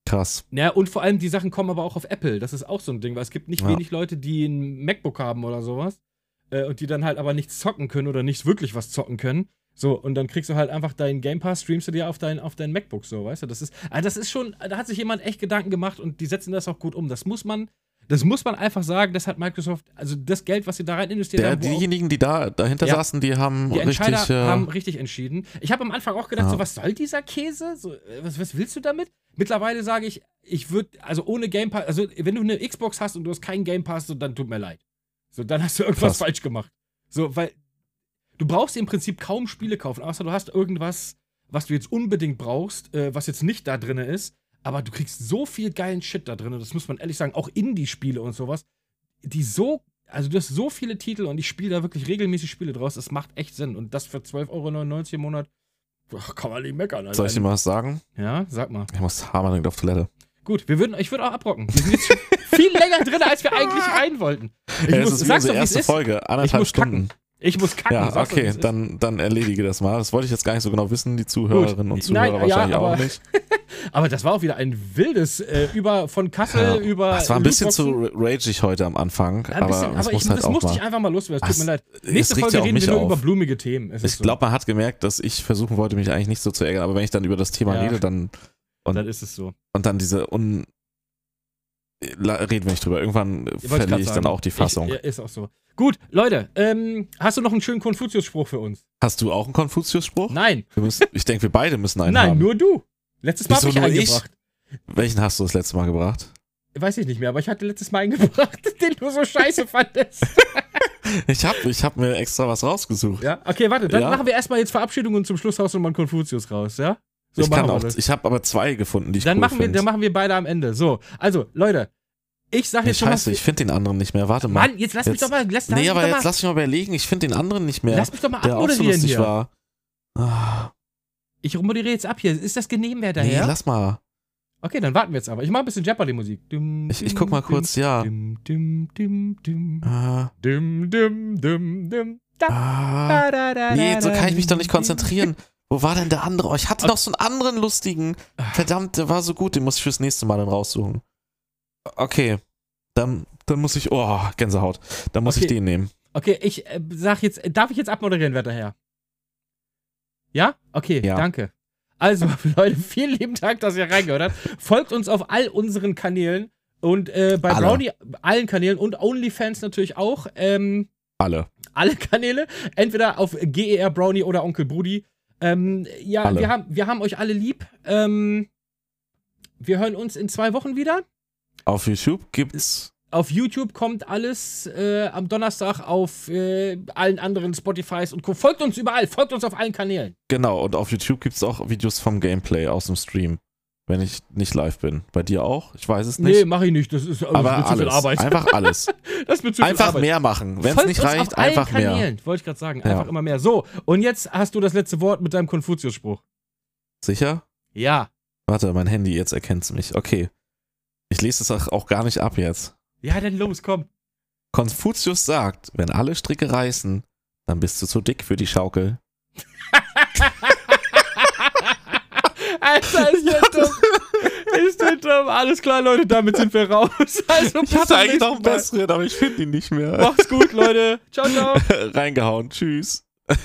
Speaker 2: Krass.
Speaker 1: Ja, und vor allem die Sachen kommen aber auch auf Apple. Das ist auch so ein Ding, weil es gibt nicht
Speaker 2: Ja.
Speaker 1: wenig Leute, die ein MacBook haben oder sowas. Äh, und die dann halt aber nichts zocken können oder nicht wirklich was zocken können. So, und dann kriegst du halt einfach deinen Game Pass, streamst du dir auf dein, auf dein MacBook, so, weißt du? Das ist, also das ist schon, da hat sich jemand echt Gedanken gemacht und die setzen das auch gut um. Das muss man, das muss man einfach sagen, das hat Microsoft, also das Geld, was sie da rein investiert
Speaker 2: Der,
Speaker 1: haben,
Speaker 2: diejenigen, die da dahinter
Speaker 1: Ja.
Speaker 2: saßen, die haben
Speaker 1: die Entscheider
Speaker 2: richtig. Äh,
Speaker 1: haben richtig entschieden. Ich habe am Anfang auch gedacht,
Speaker 2: Ja.
Speaker 1: so, was soll dieser Käse? So, äh, was, was willst du damit? Mittlerweile sage ich, ich würde, also ohne Game Pass, also wenn du eine Xbox hast und du hast keinen Game Pass, so, dann tut mir leid. So, dann hast du irgendwas
Speaker 2: Krass.
Speaker 1: falsch gemacht. So, weil du brauchst im Prinzip kaum Spiele kaufen, außer du hast irgendwas, was du jetzt unbedingt brauchst, äh, was jetzt nicht da drin ist. Aber du kriegst so viel geilen Shit da drin, und das muss man ehrlich sagen, auch Indie-Spiele und sowas, die so, also du hast so viele Titel und ich spiele da wirklich regelmäßig Spiele draus, das macht echt Sinn. Und das für 12,99 Euro im Monat, boah, kann man nicht meckern. Alter.
Speaker 2: soll ich dir mal was sagen?
Speaker 1: Ja, sag mal.
Speaker 2: Ich muss hammernd auf Toilette.
Speaker 1: Gut, wir würden, ich würde auch abrocken. Wir sind jetzt viel länger drin, als wir eigentlich rein wollten. Ich
Speaker 2: Ja,
Speaker 1: muss,
Speaker 2: es ist
Speaker 1: sag's
Speaker 2: unsere
Speaker 1: doch,
Speaker 2: erste
Speaker 1: ist.
Speaker 2: Folge, anderthalb
Speaker 1: muss kacken.
Speaker 2: Stunden.
Speaker 1: Ich muss kacken.
Speaker 2: Ja,
Speaker 1: doch,
Speaker 2: okay, dann, dann erledige das mal. Das wollte ich jetzt gar nicht so genau wissen, die Zuhörerinnen und Zuhörer
Speaker 1: Nein, ja,
Speaker 2: wahrscheinlich auch
Speaker 1: aber-
Speaker 2: nicht.
Speaker 1: Aber das war auch wieder ein wildes, äh, über, von Kassel über.
Speaker 2: Es war ein bisschen
Speaker 1: Lootboxen.
Speaker 2: zu ragig heute am Anfang,
Speaker 1: Ja, ein bisschen,
Speaker 2: aber es
Speaker 1: aber
Speaker 2: muss
Speaker 1: ich,
Speaker 2: halt
Speaker 1: das
Speaker 2: auch
Speaker 1: musste
Speaker 2: mal.
Speaker 1: ich einfach mal loswerden. Es tut mir leid. Nächste Folge
Speaker 2: ja auch
Speaker 1: reden wir nur
Speaker 2: auf.
Speaker 1: über blumige Themen. Es
Speaker 2: Ich glaube, man hat gemerkt, dass ich versuchen wollte, mich eigentlich nicht so zu ärgern, aber wenn ich dann über das Thema
Speaker 1: Ja.
Speaker 2: rede, dann
Speaker 1: so. dann ist es so.
Speaker 2: und dann diese un reden wir nicht drüber. Irgendwann
Speaker 1: ich
Speaker 2: verliere
Speaker 1: grad
Speaker 2: ich dann auch die Fassung.
Speaker 1: Ich, ja, ist auch so. Gut, Leute, ähm, hast du noch einen schönen Konfuzius-Spruch für uns?
Speaker 2: Hast du auch einen Konfuzius-Spruch?
Speaker 1: Nein.
Speaker 2: Müssen, ich denke, wir beide müssen einen
Speaker 1: Nein,
Speaker 2: haben.
Speaker 1: nur du. Letztes Mal habe ich
Speaker 2: nur ich?
Speaker 1: eingebracht.
Speaker 2: Welchen hast du das letzte Mal gebracht?
Speaker 1: Weiß ich nicht mehr, aber ich hatte letztes Mal eingebracht, den du so scheiße fandest.
Speaker 2: Ich habe ich hab mir extra was rausgesucht.
Speaker 1: ja? Okay, warte, dann
Speaker 2: Ja.
Speaker 1: machen wir erstmal jetzt Verabschiedung und zum Schluss haust du mal einen Konfuzius raus, ja? So
Speaker 2: ich kann auch,
Speaker 1: das.
Speaker 2: ich habe aber zwei gefunden, die ich
Speaker 1: Dann
Speaker 2: cool
Speaker 1: machen, wir,
Speaker 2: find.
Speaker 1: dann machen wir beide am Ende. So, also, Leute, ich sag
Speaker 2: Nee,
Speaker 1: jetzt schon
Speaker 2: scheiße,
Speaker 1: mal.
Speaker 2: ich finde den anderen nicht mehr. Warte mal.
Speaker 1: Mann, jetzt lass mich
Speaker 2: Jetzt-
Speaker 1: doch mal. Lass,
Speaker 2: nee,
Speaker 1: mich
Speaker 2: aber jetzt
Speaker 1: mal,
Speaker 2: lass mich mal überlegen. Ich finde den anderen nicht mehr,
Speaker 1: lass mich doch mal
Speaker 2: so
Speaker 1: abmoderieren
Speaker 2: lustig
Speaker 1: hier.
Speaker 2: war. Ah,
Speaker 1: Ich moderiere jetzt ab hier. Ist das Genehm-Wert
Speaker 2: nee,
Speaker 1: daher?
Speaker 2: lass mal.
Speaker 1: okay, dann warten wir jetzt aber. Ich mach ein bisschen Jeopardy-Musik.
Speaker 2: Ich, ich guck mal kurz, ja.
Speaker 1: Dum, dum, dum, dum.
Speaker 2: Ah,
Speaker 1: Dum, dum, dum, dum. Da,
Speaker 2: ah.
Speaker 1: da, da, da,
Speaker 2: Nee, so kann ich mich doch nicht konzentrieren. Wo war denn der andere? Oh, ich hatte noch so einen anderen lustigen. Verdammt, der war so gut, den muss ich fürs nächste Mal dann raussuchen. Okay, dann, dann muss ich, oh, Gänsehaut. Dann muss ich
Speaker 1: Okay.
Speaker 2: den nehmen.
Speaker 1: Okay, ich äh, sag jetzt, darf ich jetzt abmoderieren, werter Herr? Ja? Okay,
Speaker 2: Ja.
Speaker 1: danke. Also, Leute, vielen lieben Dank, dass ihr reingehört habt. Folgt uns auf all unseren Kanälen und äh, bei
Speaker 2: Alle.
Speaker 1: Brownie allen Kanälen und OnlyFans natürlich auch. Ähm,
Speaker 2: Alle.
Speaker 1: alle Kanäle, entweder auf GER Brownie oder Onkel Brudi. Ähm, ja,
Speaker 2: Alle.
Speaker 1: wir haben, wir haben euch alle lieb. Ähm, wir hören uns in zwei Wochen wieder.
Speaker 2: Auf YouTube gibt's.
Speaker 1: Auf YouTube kommt alles äh, am Donnerstag auf äh, allen anderen Spotifys und Co. Folgt uns überall, folgt uns auf allen Kanälen.
Speaker 2: Genau, und auf YouTube gibt's auch Videos vom Gameplay aus dem Stream. Wenn ich nicht live bin. Bei dir auch? Ich weiß es nicht.
Speaker 1: Nee, mach ich nicht. Das ist,
Speaker 2: aber
Speaker 1: das
Speaker 2: alles.
Speaker 1: Arbeit.
Speaker 2: Einfach alles.
Speaker 1: das viel
Speaker 2: Einfach
Speaker 1: Arbeit.
Speaker 2: mehr machen. Wenn es nicht reicht, einfach mehr.
Speaker 1: Kanälen, wollte ich gerade sagen.
Speaker 2: Ja.
Speaker 1: Einfach immer mehr. So, und jetzt hast du das letzte Wort mit deinem Konfuzius-Spruch.
Speaker 2: Sicher?
Speaker 1: Ja.
Speaker 2: Warte, mein Handy, jetzt erkennt es mich. Okay. Ich lese es auch gar nicht ab jetzt.
Speaker 1: Ja, dann los, komm.
Speaker 2: Konfuzius sagt, wenn alle Stricke reißen, dann bist du zu dick für die Schaukel.
Speaker 1: Alter, ist der dumm. Ist der dumm. Alles klar, Leute, damit sind wir raus. Also,
Speaker 2: Ich hatte eigentlich noch einen besseren, aber ich finde ihn nicht mehr.
Speaker 1: Macht's gut, Leute. Ciao, ciao.
Speaker 2: Reingehauen. Tschüss.